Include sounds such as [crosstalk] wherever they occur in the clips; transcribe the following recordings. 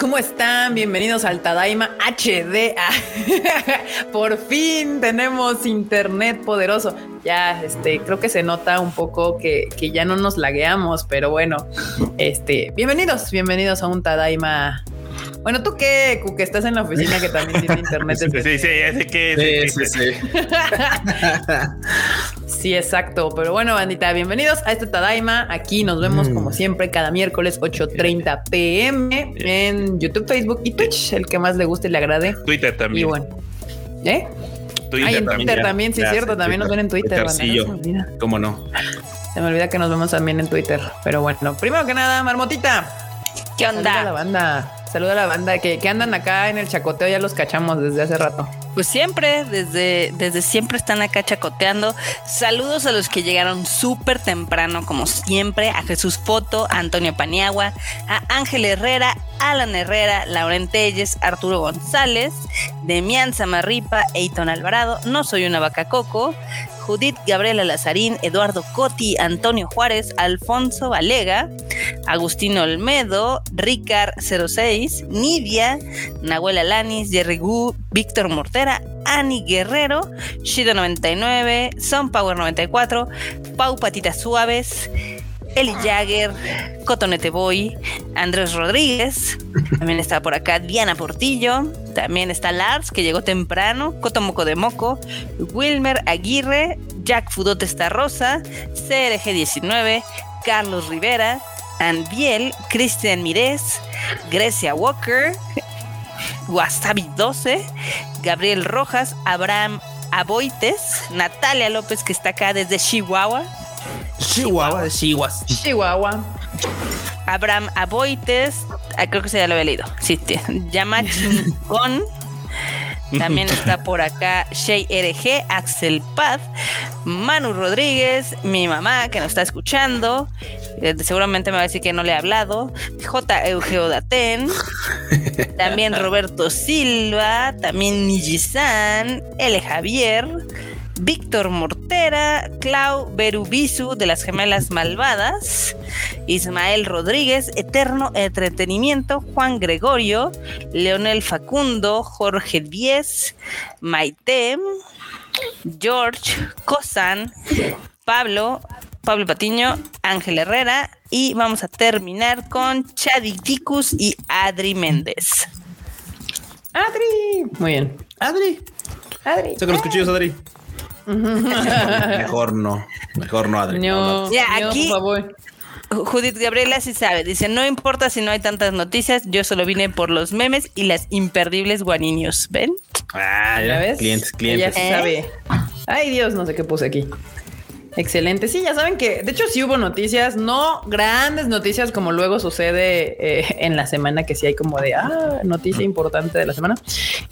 ¿Cómo están? Bienvenidos al Tadaima HD. [laughs] Por fin tenemos internet poderoso. Ya, este, creo que se nota un poco que, que ya no nos lagueamos, pero bueno, este, bienvenidos, bienvenidos a un Tadaima bueno, tú qué, que estás en la oficina que también tiene internet. [laughs] sí, sí, sí, ese que. Sí, sí, sí. [laughs] sí, exacto. Pero bueno, bandita, bienvenidos a este Tadaima. Aquí nos vemos como mm. siempre cada miércoles 8:30 pm en YouTube, Facebook y Twitch, el que más le guste y le agrade. Twitter también. Y bueno, ¿eh? Twitter, en Twitter también, sí, es cierto. También nos ven en Twitter. Twitter ¿Cómo no? Se me olvida que nos vemos también en Twitter. Pero bueno, primero que nada, Marmotita. ¿Qué onda? la banda. Saluda a la banda que, andan acá en el chacoteo, ya los cachamos desde hace rato. Pues siempre, desde, desde siempre están acá chacoteando. Saludos a los que llegaron súper temprano, como siempre, a Jesús Foto, a Antonio Paniagua, a Ángel Herrera, Alan Herrera, Lauren Telles, Arturo González, Demian Zamarripa, Eiton Alvarado, No Soy una Vaca Coco, Judith Gabriela Lazarín, Eduardo Coti, Antonio Juárez, Alfonso Valega, Agustín Olmedo, Ricard 06, Nidia, Nahuel Alanis, Jerry Gu, Víctor Mortera, Ani Guerrero, Shido 99, Son Power 94, Pau Patitas Suaves, Eli Jagger, Cotonete Boy, Andrés Rodríguez, también está por acá Diana Portillo, también está Lars, que llegó temprano, Cotomoco de Moco, Wilmer Aguirre, Jack Fudote Rosa, CRG19, Carlos Rivera, Anbiel, Cristian Mirés, Grecia Walker, Wasabi 12, Gabriel Rojas, Abraham Aboites, Natalia López, que está acá desde Chihuahua, Chihuahua, de Chihuahua. Chihuahua. Abraham Aboites, ah, creo que se ya lo había leído. Sí, llama [laughs] Con. También [laughs] está por acá Shay RG, Axel Paz, Manu Rodríguez, mi mamá que nos está escuchando. Eh, seguramente me va a decir que no le he hablado. J. Eugeo Daten. [laughs] También Roberto Silva. También Nijisan. L. Javier. Víctor Mortera, Clau Berubisu de las Gemelas Malvadas, Ismael Rodríguez, Eterno Entretenimiento, Juan Gregorio, Leonel Facundo, Jorge Díez, Maite, George, Cosan, Pablo, Pablo Patiño, Ángel Herrera y vamos a terminar con Chadi y Adri Méndez. Adri. Muy bien. Adri. Adri. Saca los cuchillos, Adri. [laughs] mejor no, mejor no, Adri. No, aquí, Judith Gabriela sí sabe, dice, no importa si no hay tantas noticias, yo solo vine por los memes y las imperdibles guaninios, ¿ven? Ah, ya, ves? Clientes, clientes. Ella sabe. Ay Dios, no sé qué puse aquí. Excelente. Sí, ya saben que de hecho sí hubo noticias, no grandes noticias como luego sucede eh, en la semana, que sí hay como de ah, noticia importante de la semana.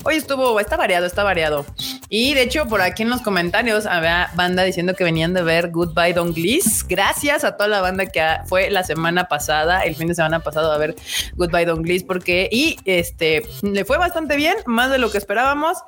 Hoy estuvo, está variado, está variado. Y de hecho, por aquí en los comentarios había banda diciendo que venían de ver Goodbye Don Gliss. Gracias a toda la banda que fue la semana pasada, el fin de semana pasado a ver Goodbye Don Gliss, porque y este le fue bastante bien, más de lo que esperábamos,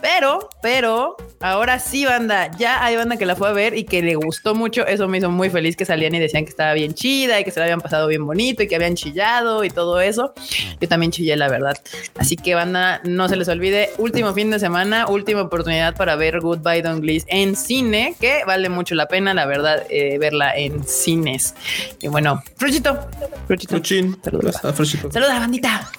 pero, pero ahora sí, banda, ya hay banda que la fue a ver y que le gustó mucho. Eso me hizo muy feliz que salían y decían que estaba bien chida y que se la habían pasado bien bonito y que habían chillado y todo eso. Yo también chillé, la verdad. Así que banda, no se les olvide, último fin de semana, última oportunidad para ver Goodbye Don Gliss en cine, que vale mucho la pena, la verdad, eh, verla en cines. Y bueno, Fruchito. Fruchito. Saludos. Saluda, bandita.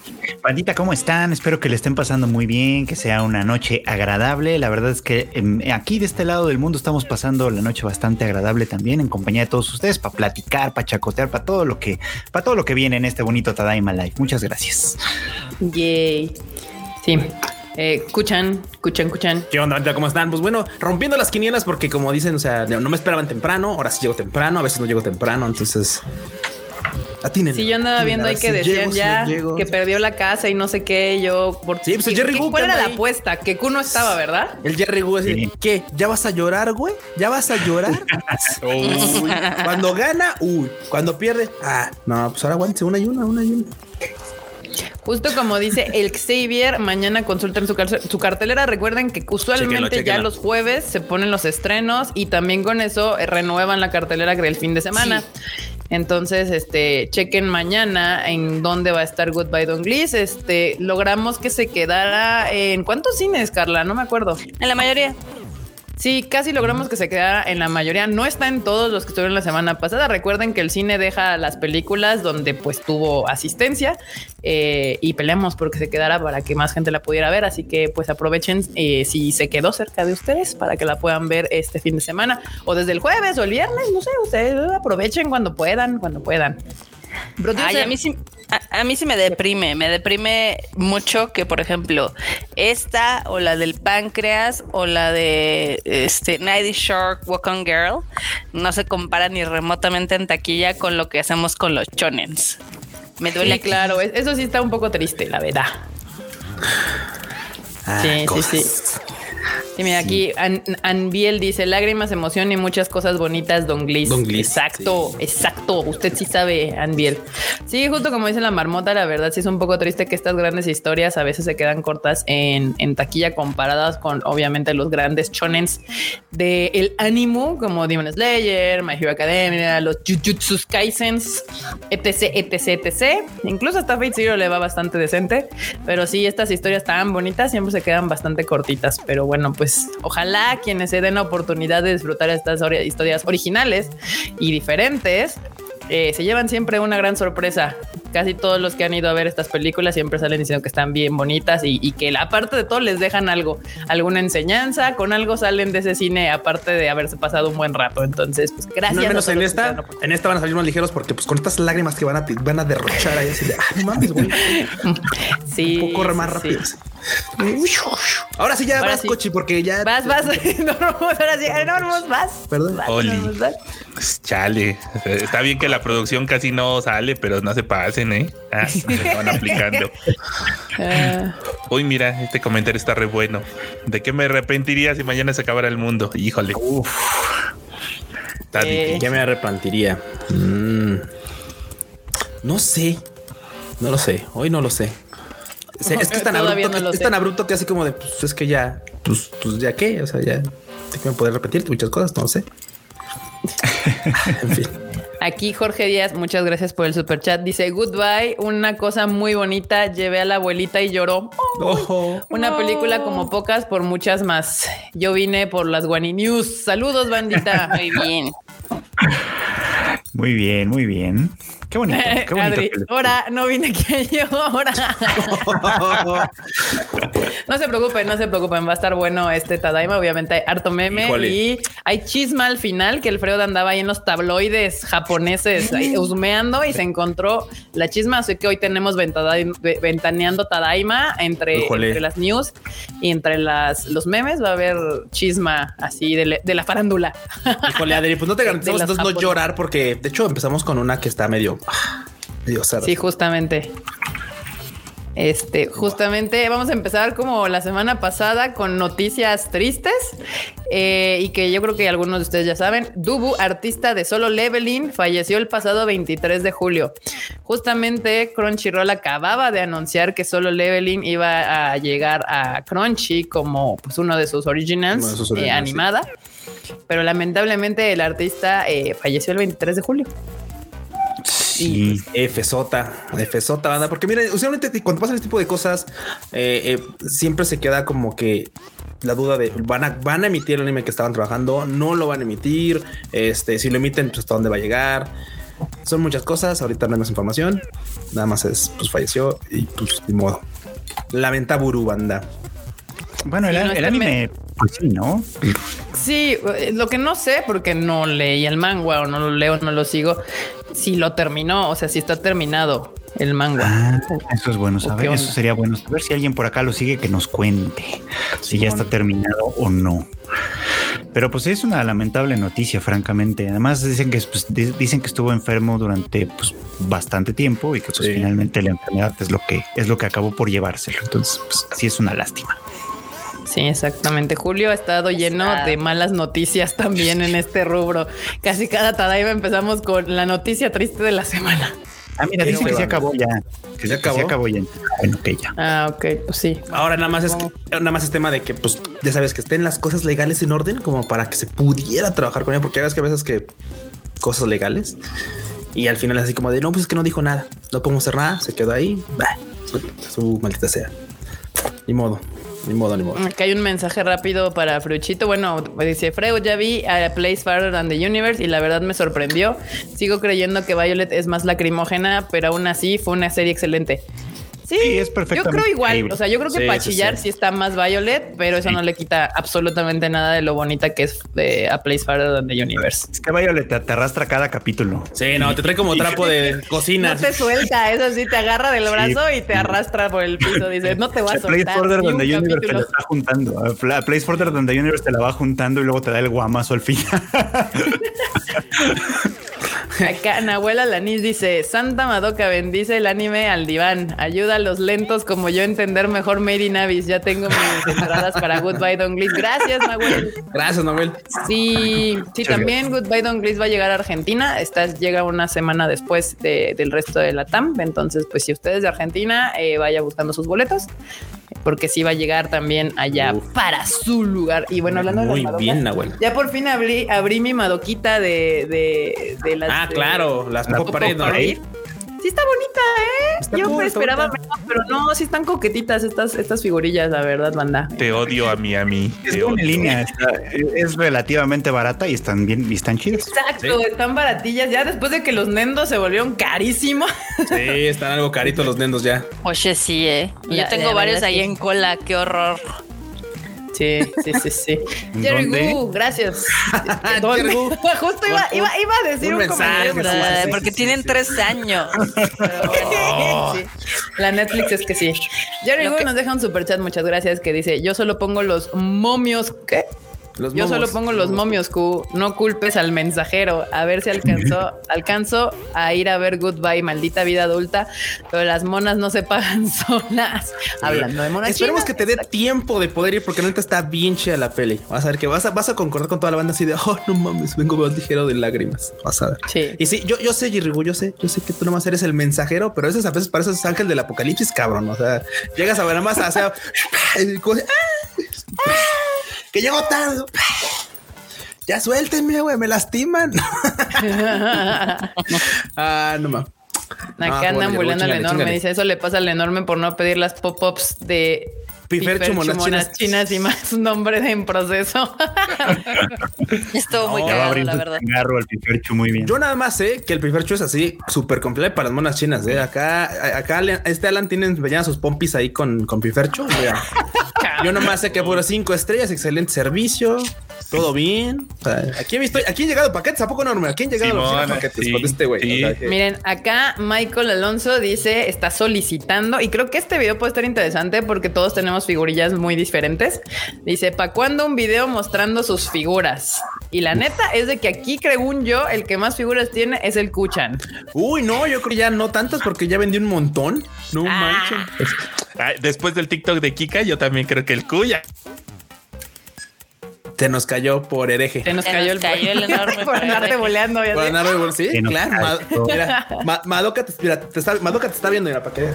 Bandita, ¿cómo están? Espero que le estén pasando muy bien, que sea una noche agradable. La verdad es que em, aquí de este lado del mundo estamos pasando la noche bastante agradable también en compañía de todos ustedes para platicar, para chacotear, para todo lo que, para todo lo que viene en este bonito Tadaima Live. Muchas gracias. Yay. Sí. Eh, escuchan, escuchan, escuchan. ¿Qué onda? ¿Cómo están? Pues bueno, rompiendo las quinielas porque como dicen, o sea, no me esperaban temprano, ahora sí llego temprano, a veces no llego temprano, entonces Sí, yo andaba viendo ahí que decían ya que perdió la casa y no sé qué. Yo, por sí, pues el Jerry ¿Cuál era la apuesta? Que Q no estaba, ¿verdad? El Jerry Gu así, ¿qué? ¿Ya vas a llorar, güey? ¿Ya vas a llorar? [laughs] Cuando gana, uy. Cuando pierde, ah, no, pues ahora aguántese una y una, una y una. Justo como dice el Xavier, mañana consulten su, su cartelera. Recuerden que usualmente ya los jueves se ponen los estrenos y también con eso eh, renuevan la cartelera del fin de semana. Entonces, este, chequen mañana en dónde va a estar Goodbye Don Glees. Este, logramos que se quedara en cuántos cines, Carla, no me acuerdo. En la mayoría. Sí, casi logramos que se quedara en la mayoría. No está en todos los que estuvieron la semana pasada. Recuerden que el cine deja las películas donde pues tuvo asistencia eh, y peleamos porque se quedara para que más gente la pudiera ver. Así que pues aprovechen eh, si se quedó cerca de ustedes para que la puedan ver este fin de semana o desde el jueves o el viernes. No sé, ustedes aprovechen cuando puedan, cuando puedan. Producer- Ay, a mí sí, a, a mí sí me deprime, me deprime mucho que, por ejemplo, esta o la del páncreas o la de este Nighty Shark Walk on Girl no se compara ni remotamente en taquilla con lo que hacemos con los chonens. Me duele Sí, claro, es- eso sí está un poco triste, la verdad. Ah, Sí, sí, cosas. sí. Sí, mira, aquí An- Anbiel dice lágrimas, emoción y muchas cosas bonitas, Don Glis. Don Exacto, exacto. Usted sí sabe, Anbiel. Sí, justo como dice la marmota, la verdad sí es un poco triste que estas grandes historias a veces se quedan cortas en, en taquilla comparadas con obviamente los grandes chonens de el ánimo como Demon Slayer, My Hero Academia, los Jujutsu Kaisens, etc, etc, etc. Incluso hasta Fate Zero le va bastante decente, pero sí, estas historias tan bonitas siempre se quedan bastante cortitas. Pero bueno, pues ojalá quienes se den la oportunidad de disfrutar estas ori- historias originales y diferentes. eh, se llevan siempre una gran sorpresa. Casi todos los que han ido a ver estas películas siempre salen diciendo que están bien bonitas y, y que aparte de todo les dejan algo, alguna enseñanza, con algo salen de ese cine aparte de haberse pasado un buen rato. Entonces, pues gracias. No, menos en esta, en van a salir más ligeros porque pues con estas lágrimas que van a, van a derrochar ahí así de, ah, no mames, güey. [laughs] Sí, Un poco más rápido. sí. Ahora sí ya Ahora vas, sí. Cochi, porque ya. Vas, vas, [laughs] Normos, ahora sí, Normos, vas. Perdón. Vas, Oli. Normos, vas. Pues, chale. Está bien que la producción casi no sale, pero no se pasen, ¿eh? Ah, [laughs] se van aplicando. Ah, Uy, mira, este comentario está re bueno. ¿De qué me arrepentiría si mañana se acabara el mundo? Híjole. Está Eh. Ya me arrepentiría. Mm. No sé. No lo sé. Hoy no lo sé. Es que es tan, abrupto, no es tan abrupto que así como de, pues es que ya, pues, pues ya qué, o sea, ya de que de muchas cosas, no sé. [laughs] en fin. Aquí Jorge Díaz, muchas gracias por el super chat. Dice goodbye, una cosa muy bonita. Llevé a la abuelita y lloró. Ojo. Una película como pocas por muchas más. Yo vine por las Guani News. Saludos, bandita. [laughs] Muy bien. Muy bien, muy bien. Qué bonito, qué [laughs] bonito. Adri, ahora no vine que [laughs] yo, ahora. [laughs] No se preocupen, no se preocupen, va a estar bueno este Tadaima. Obviamente hay harto meme Híjole. y hay chisma al final que Alfredo andaba ahí en los tabloides japoneses ahí husmeando y se encontró la chisma. Así que hoy tenemos ventaneando Tadaima entre, las news y entre las, los memes. Va a haber chisma así de, le- de la farándula. Híjole, Adri, pues no te garantizamos entonces no llorar porque de hecho empezamos con una que está medio, ah, medio cerda. Sí, justamente. Este, justamente vamos a empezar como la semana pasada con noticias tristes eh, y que yo creo que algunos de ustedes ya saben. Dubu, artista de Solo Leveling, falleció el pasado 23 de julio. Justamente Crunchyroll acababa de anunciar que Solo Leveling iba a llegar a Crunchy como pues, uno de sus originals, de sus eh, sí. animada. Pero lamentablemente el artista eh, falleció el 23 de julio. Sí. Fsota, Fsota, banda, porque miren, usualmente cuando pasan este tipo de cosas, eh, eh, siempre se queda como que la duda de van a, van a emitir el anime que estaban trabajando, no lo van a emitir, este, si lo emiten, pues hasta dónde va a llegar. Son muchas cosas, ahorita no hay más información, nada más es, pues falleció y pues ni modo. Lamenta Buru, banda. Bueno, el, Sí, no, el está anime, pues sí, ¿no? Sí, eh, lo que no sé, porque no leí el manga o no lo leo, no lo sigo, si lo terminó, o sea, si está terminado el manga. Ah, eso es bueno ¿O qué saber. Eso sería bueno saber si alguien por acá lo sigue que nos cuente si ya está terminado o no. Pero pues es una lamentable noticia, francamente. Además dicen que pues, di- dicen que estuvo enfermo durante pues, bastante tiempo y que pues Sí. finalmente la enfermedad es lo que es lo que acabó por llevárselo. Entonces, pues, sí es una lástima. Sí, exactamente. Julio ha estado lleno Ah. de malas noticias también en este rubro. Casi cada Tadaima empezamos con la noticia triste de la semana. Ah, mira, dice que se bueno. acabó ya. ¿Que se acabó? se acabó ya. Bueno, que ya. Ah, ok, pues sí. Ahora nada más es nada más es tema de que pues ya sabes que estén las cosas legales en orden como para que se pudiera trabajar con ella, porque ya ves que a veces que cosas legales y al final es así como de no, pues es que no dijo nada, no podemos hacer nada, se quedó ahí, bah, su, su maldita sea. Ni modo, ni modo, ni modo. Acá hay un mensaje rápido para Fruchito. Bueno, dice Freud, ya vi a Place Farther Than the Universe y la verdad me sorprendió. Sigo creyendo que Violet es más lacrimógena, pero aún así fue una serie excelente. Sí, Sí, es Yo perfectamente creo igual. creíble. O sea, yo creo que Sí, para sí, chillar sí. sí. está más Violet, pero eso no le quita absolutamente nada de lo bonita que es de A Place Farther Than the Universe. Es que Violet te, te arrastra cada capítulo. Sí, no, te trae como trapo de [laughs] cocina. No te suelta, eso sí, te agarra del brazo y te arrastra por el piso. Dice, no te vas a A Place soltar. Ni donde un Universe te la está juntando. A Pla- a Place Further donde Universe te la va juntando y luego te da el guamazo al final. [laughs] Acá Nahuel Alanis dice: Santa Madoka bendice el anime al diván. Ayuda a los lentos como yo a entender mejor Made in Abyss. Ya tengo mis entradas para Goodbye Don Glis. Gracias, Nahuel. Gracias, Noel. Sí, sí, Muchas también Goodbye Don Glis va a llegar a Argentina. Esta llega una semana después de- del resto de la TAM. Entonces, pues si usted es de Argentina, eh, vaya buscando sus boletos, porque sí va a llegar también allá Uf. para su lugar. Y bueno, hablando de Muy las Madocas, bien, Nahuel. ya por fin abrí, abrí mi madoquita de, de, de las. Ah, de- claro, las La Popo Pared, ¿no? Parade. Sí está bonita, ¿eh? Está Yo cool, me está esperaba menos, pero no, sí están coquetitas estas, estas figurillas, la verdad, banda. Te odio a mí, a mí. Es odio. línea. está- es relativamente barata y están bien y están chidas. Exacto, están baratillas. Ya después de que los nendos se volvieron carísimos. Sí, están algo caritos los nendos ya. Oye, sí, eh. La- Yo tengo la varios ahí sí. en cola, qué horror. Sí, sí, sí, sí. ¿En [laughs] Jerry? Gu, gracias. [laughs] ¿Dónde? Jerry Gu. Justo iba, iba, iba a decir un un, mensaje, comentario. sí, porque sí, tienen sí. tres años. [laughs] Sí. La Netflix es que sí. Jerry que- nos deja un super chat, muchas gracias, que dice: Yo solo pongo los momios. ¿Qué? Los Yo momos. solo pongo los momios, Q. No culpes al mensajero. A ver si alcanzó, [laughs] alcanzo a ir a ver Goodbye, maldita vida adulta. Pero las monas no se pagan [laughs] solas. Hablando de monas. Esperemos chinas. que te dé tiempo de poder ir porque neta está bien chida la peli. Vas a ver que vas a, vas a concordar con toda la banda así de oh no mames, vengo más ligero de lágrimas. Vas a ver. Sí. Y sí, yo, yo sé, Jirrigu, yo sé, yo sé que tú nomás eres el mensajero, pero esas a veces pareces ángel del apocalipsis, cabrón. O sea, llegas a ver más a [laughs] como de, "Ah, que llego tarde. Ya suéltenme, güey, me lastiman. [laughs] ah, no mames. Acá Ah, andan bueno, al enorme. chingale. Dice eso le pasa al enorme por no pedir las pop-ups de Piferchu, monas chinas. chinas y más nombre de en proceso. [laughs] Estuvo muy abrir la verdad. al piperchu muy bien. Yo nada más sé que el Pifercho es así súper completo para las monas chinas. ¿eh? Acá, acá este Alan tiene empeñadas sus pompis ahí con, con Pifercho. Mira. [laughs] Yo nomás sé que por cinco estrellas, excelente servicio, todo bien. Aquí he visto, aquí han llegado paquetes, ¿a poco enorme? Aquí han llegado los paquetes sí, con este güey. sí. O sea, que- Miren, acá Michael Alonso dice, está solicitando, y creo que este video puede estar interesante porque todos tenemos figurillas muy diferentes. Dice, ¿para cuándo un video mostrando sus figuras? Y la neta es de que aquí, según yo, el que más figuras tiene es el Kuchan. Uy, no, yo creo que ya no tantas porque ya vendí un montón. No Ah. manches. Después del TikTok de Kika, yo también creo que el Cuya. Se nos cayó por hereje. Se nos cayó, nos cayó el enorme [laughs] por boleando. ya Por andar de- sí, claro. Mira, Ma- Madoka, te, mira, te está, Madoka te está viendo, mira, para que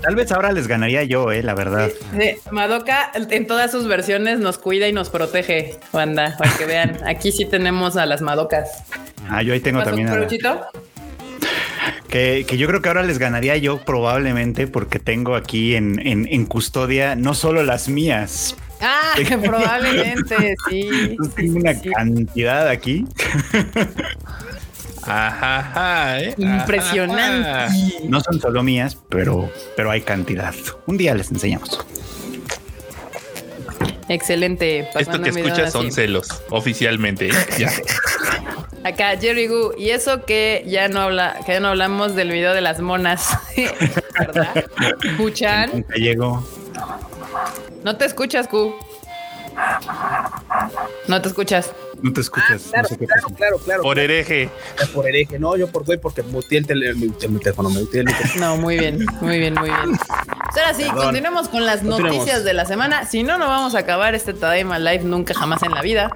Tal vez ahora les ganaría yo, eh, la verdad. Sí, Madoka en todas sus versiones nos cuida y nos protege, banda, para que vean. Aquí sí tenemos a las Madocas. Ah, yo ahí tengo ¿Pasó, también a que, que yo creo que ahora les ganaría yo probablemente porque tengo aquí en, en, en custodia no solo las mías, Ah, [laughs] probablemente, sí. sí, tengo una sí. cantidad aquí. Ajá, ajá, ¿eh? Impresionante. Ajá. No son solo mías, pero, pero hay cantidad. Un día les enseñamos. Excelente. ¿Para Esto que escuchas son así? celos, oficialmente. ¿eh? Ya. [laughs] Acá, Jerry Gu, y eso que ya no habla, que ya no hablamos del video de las monas, [laughs] ¿verdad? ¿Escuchan? Nunca llego. No te escuchas, Q. No te escuchas. No te escuchas. Claro, no sé qué claro, pasa. claro, claro. Por hereje. por hereje. No, yo por güey, porque muteé el, tele, mi, teléfono, me muteé el micrófono. No, muy bien, muy bien, muy bien. Pues ahora sí, Perdón. continuemos con las Continuemos. noticias de la semana. Si no, no vamos a acabar este Tadaima Live nunca jamás en la vida.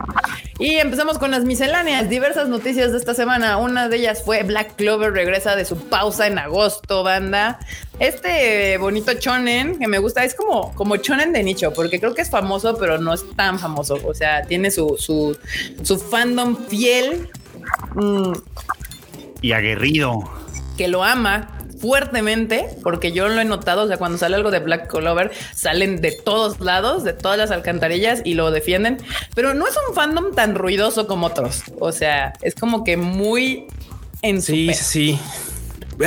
Y empezamos con las misceláneas. Diversas noticias de esta semana. Una de ellas fue Black Clover regresa de su pausa en agosto, banda. Este bonito chonen que me gusta es como, como chonen de nicho, porque creo que es famoso, pero no es tan famoso. O sea, tiene su, su, su fandom fiel. mm, Y aguerrido. que lo ama fuertemente, porque yo lo he notado, o sea, cuando sale algo de Black Clover, salen de todos lados, de todas las alcantarillas y lo defienden, pero no es un fandom tan ruidoso como otros, o sea, es como que muy en su Sí, pedo. sí,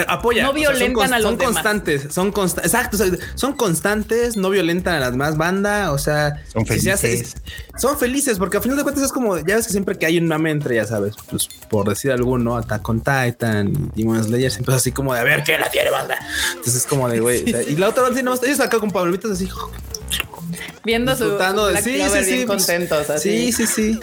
Apoya. No o sea, son violentan a los Son demás. constantes, son constantes. Exacto, son constantes, no violentan a las más bandas. O sea, Son si se hace- felices. son felices porque a final de cuentas es como, ya ves que siempre que hay un mame entre, ya sabes, pues por decir alguno, Attack on Titan, Demon Slayer, siempre es así como de a ver quién la tiene banda. Entonces es como de güey. o sea, y la otra vez, sí, no, ellos acá con palomitas así, Viendo su disfrutando de Black sí, Clover sí, sí. bien pues, contentos, así. Sí, sí, sí.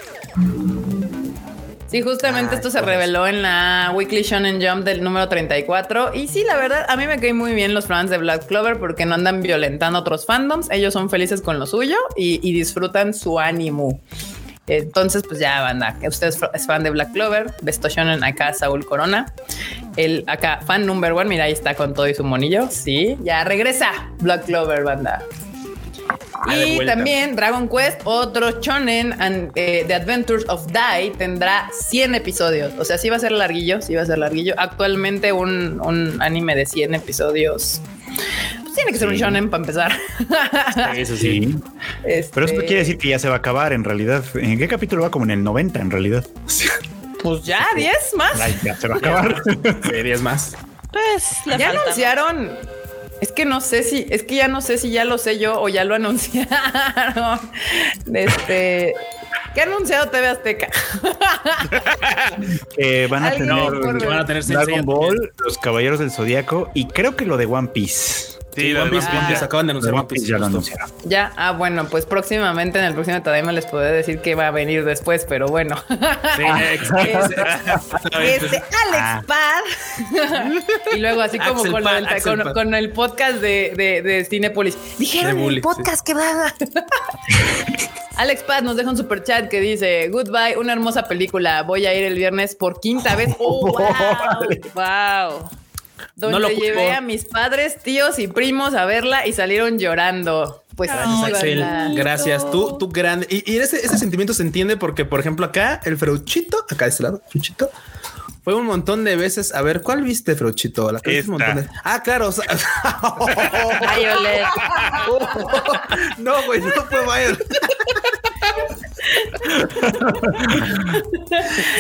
Sí, justamente Ay, esto se reveló en la Weekly Shonen Jump del número 34. Y sí, la verdad, a mí me caen muy bien los fans de Black Clover porque no andan violentando otros fandoms. Ellos son felices con lo suyo y, y disfrutan su ánimo. Entonces, pues ya, banda, usted es fan de Black Clover, Besto Shonen acá, Saúl Corona. El acá, fan number one, mira, ahí está con todo y su monillo. Sí, ya regresa Black Clover, banda. Y también Dragon Quest, otro shonen, and, eh, The Adventures of Dai, tendrá 100 episodios. O sea, sí va a ser larguillo, sí va a ser larguillo. Actualmente un, un anime de 100 episodios. pues tiene que ser un Sí. shonen para empezar. [laughs] Eso Sí. Este, Pero eso quiere decir que ya se va a acabar en realidad. ¿En qué capítulo va? Como en el 90 en realidad. Pues ya, 10 más. Ay, ya se va a acabar. [laughs] Series más. Pues ya falta. anunciaron. Es que no sé si, es que ya no sé si ya lo sé yo o ya lo [laughs] anunciaron. Este, ¿qué ha anunciado TV Azteca? [laughs] Eh, van a tener, van a tener Dragon Ball, los Caballeros del Zodiaco y creo que lo de One Piece. Sí, One Piece, One acaban de anunciar One Piece ya lo justo. anunciaron. Ya, ah, bueno, pues próximamente en el próximo Tadaima les podré decir que va a venir después, pero bueno. Sí, exacto. [laughs] Este Alex Pad. [laughs] y luego así como con, el, Axel con- Pad. con el podcast de, de, de Cinépolis. Dijeron De el podcast que va. [laughs] Alex Pad nos deja un super chat que dice Goodbye, una hermosa película. Voy a ir el viernes por quinta vez. Oh, wow. Wow. Donde No lo llevé culpo. a mis padres, tíos y primos a verla y salieron llorando. Pues Gracias, Axel. Gracias. Tú, tú grande. Y, y ese, ese sentimiento se entiende porque, por ejemplo, acá el Freuchito, acá de este lado, Freuchito, fue un montón de veces. A ver, ¿cuál viste, Freuchito? La que viste un Esta. montón de- Ah, claro. o sea- Violet. [laughs] no, güey, no fue Violet.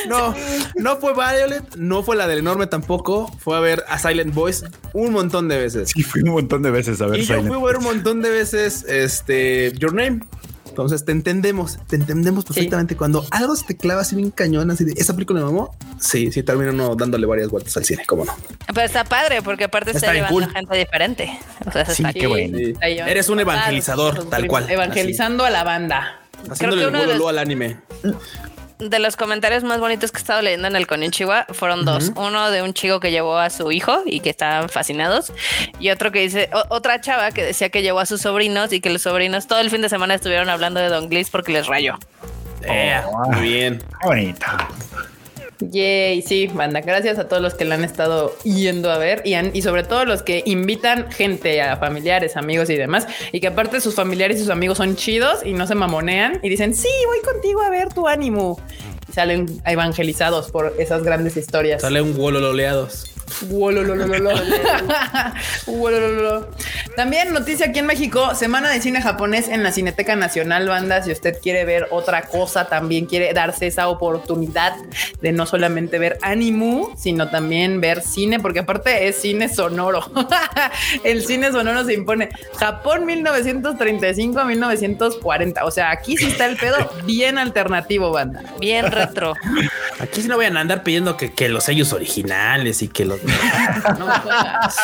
No, no fue Violet, no fue la del enorme tampoco. Fue a ver a Silent Voice un montón de veces. Sí, fui un montón de veces a ver Y yo Silent fui a ver un montón de veces este Your Name. Entonces te entendemos, te entendemos perfectamente. Cuando algo se te clava así bien cañón, así de esa película me mamó. Sí, sí, termina uno dándole varias vueltas al cine, cómo no. Pero está padre porque aparte Está está, llevando cool. gente diferente. O sea, Sí, está qué bueno. Sí. Eres un evangelizador, tal cual. Evangelizando a la banda. Haciéndole que el los- al anime. De los comentarios más bonitos que he estado leyendo en el Konichiwa fueron dos. Uno de un chico que llevó a su hijo y que estaban fascinados. Y otro que dice, o- otra chava que decía que llevó a sus sobrinos y que los sobrinos todo el fin de semana estuvieron hablando de Don Gliss porque les rayó. Eh, muy bien. Qué bonito. Yay, sí, banda. Gracias a todos los que la han estado yendo a ver y, han- y sobre todo los que invitan gente a familiares, amigos y demás. Y que aparte sus familiares y sus amigos son chidos y no se mamonean y dicen, sí, voy contigo a ver tu ánimo. Y salen evangelizados por esas grandes historias. Sale un wolololeados. [laughs] También noticia aquí en México, Semana de Cine Japonés en la Cineteca Nacional, banda. Si usted quiere ver otra cosa, también quiere darse esa oportunidad de no solamente ver ánimo, sino también ver cine, porque aparte es cine sonoro. [laughs] El cine sonoro se impone. Japón 1935 a 1940. O sea, aquí sí está el pedo bien alternativo, banda. Bien retro. Aquí sí no vayan a andar pidiendo que, que los sellos originales y que los [laughs] No me jodas.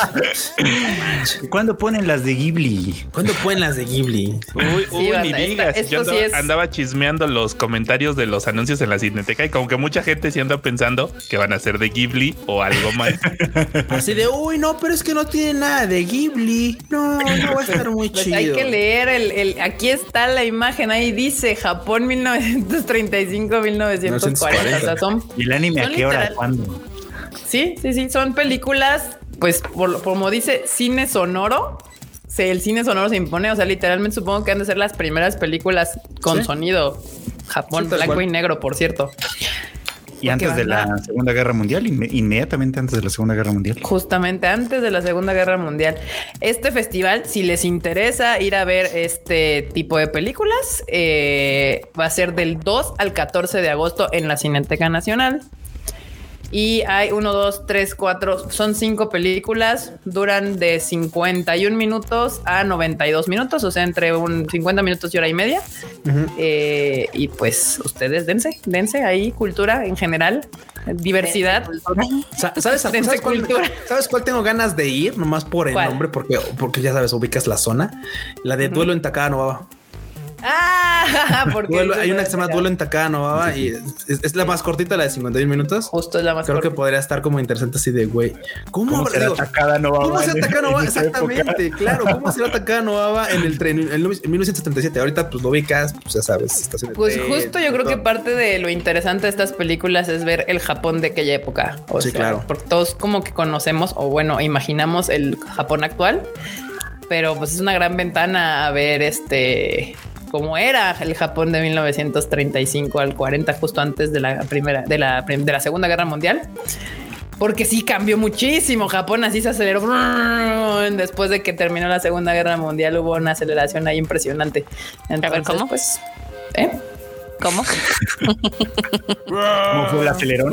¿Cuándo ponen las de Ghibli? ¿Cuándo pueden las de Ghibli? Uy, uy, ni esta- digas. esto Yo sí andaba, es- andaba chismeando los comentarios de los anuncios en la cineteca y como que mucha gente sí anda pensando que van a ser de Ghibli o algo más. [laughs] Así de, uy, no, pero es que no tiene nada de Ghibli. No, no va a estar muy Pues chido. hay que leer el, el- aquí está la imagen, ahí dice Japón 1935-1940. O sea, son ¿Y el anime a qué hora? ¿Cuándo? Sí, sí, sí, son películas, pues por, lo- como dice cine sonoro, se, el cine sonoro se impone, o sea, literalmente supongo que han de ser las primeras películas con Sí. sonido. Japón, Sí, blanco y negro, por cierto. Y antes de la Segunda Guerra Mundial, inme- inmediatamente antes de la Segunda Guerra Mundial. Justamente antes de la Segunda Guerra Mundial. Este festival, si les interesa ir a ver este tipo de películas, eh, va a ser del 2 al 14 de agosto en la Cineteca Nacional. Y hay uno, dos, tres, cuatro, son cinco películas, duran de 51 minutos a 92 minutos, o sea, entre un 50 minutos y hora y media. Eh, y pues ustedes dense, dense ahí, cultura en general, diversidad. Sa- ¿Sabes, Dense ¿sabes cuál, cultura. ¿Sabes cuál tengo ganas de ir? Nomás por el ¿Cuál? nombre, porque, porque ya sabes, ubicas la zona. La de Duelo en Takada Novaba. Ah, [laughs] porque Duelo- hay una que se llama Duelo en Takada Novaba y es, es la más cortita, la de 51 minutos. Justo es la más Creo que podría estar como interesante así de, güey, ¿cómo, ¿Cómo será atacada Novaba ¿Cómo? Exactamente, claro. ¿Cómo se ataca Novaba en el tren en, en 1977? Ahorita pues lo ubicas, pues ya sabes, estación de Pues tren, justo yo creo que parte de lo interesante de estas películas es ver el Japón de aquella época. O Sí, sea, claro. Porque todos como que conocemos o bueno, imaginamos el Japón actual, pero pues es una gran ventana a ver este cómo era el Japón de 1935 al 40, justo antes de la primera, de la, de la Segunda Guerra Mundial. Porque sí cambió muchísimo. Japón así se aceleró. Después de que terminó la Segunda Guerra Mundial hubo una aceleración ahí impresionante. Entonces, ¿cómo? Pues, ¿eh? ¿Cómo? ¿Cómo fue el acelerón?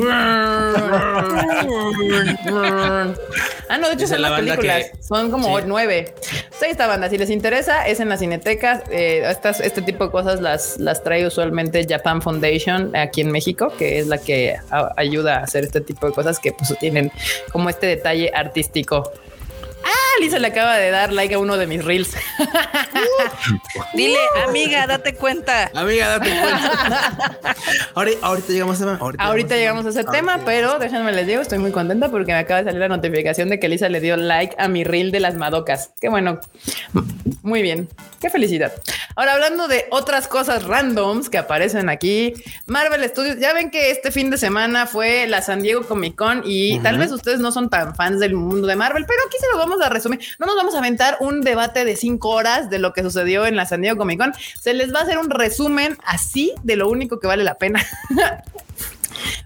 ah, no, de hecho son la las películas. que- Son como Sí. nueve. Pues ahí banda, si les interesa, es en la cineteca. Eh, estas, este tipo de cosas las, las trae usualmente Japan Foundation aquí en México, que es la que a- ayuda a hacer este tipo de cosas que pues tienen como este detalle artístico. Ah, Lisa le acaba de dar like a uno de mis reels. [laughs] Dile, amiga, date cuenta. Amiga, date cuenta. ahorita, ahorita llegamos a ese tema. Ahorita llegamos a ese tema, pero déjenme les digo, estoy muy contenta porque me acaba de salir la notificación de que Lisa le dio like a mi reel de las madocas. Qué bueno. Muy bien. Qué felicidad. Ahora hablando de otras cosas randoms que aparecen aquí, Marvel Studios, ya ven que este fin de semana fue la San Diego Comic Con y tal vez ustedes no son tan fans del mundo de Marvel, pero aquí se lo vamos a resumir. No nos vamos a aventar un debate de cinco horas de lo que sucedió en la San Diego Comic Con. Se les va a hacer un resumen así de lo único que vale la pena. [laughs]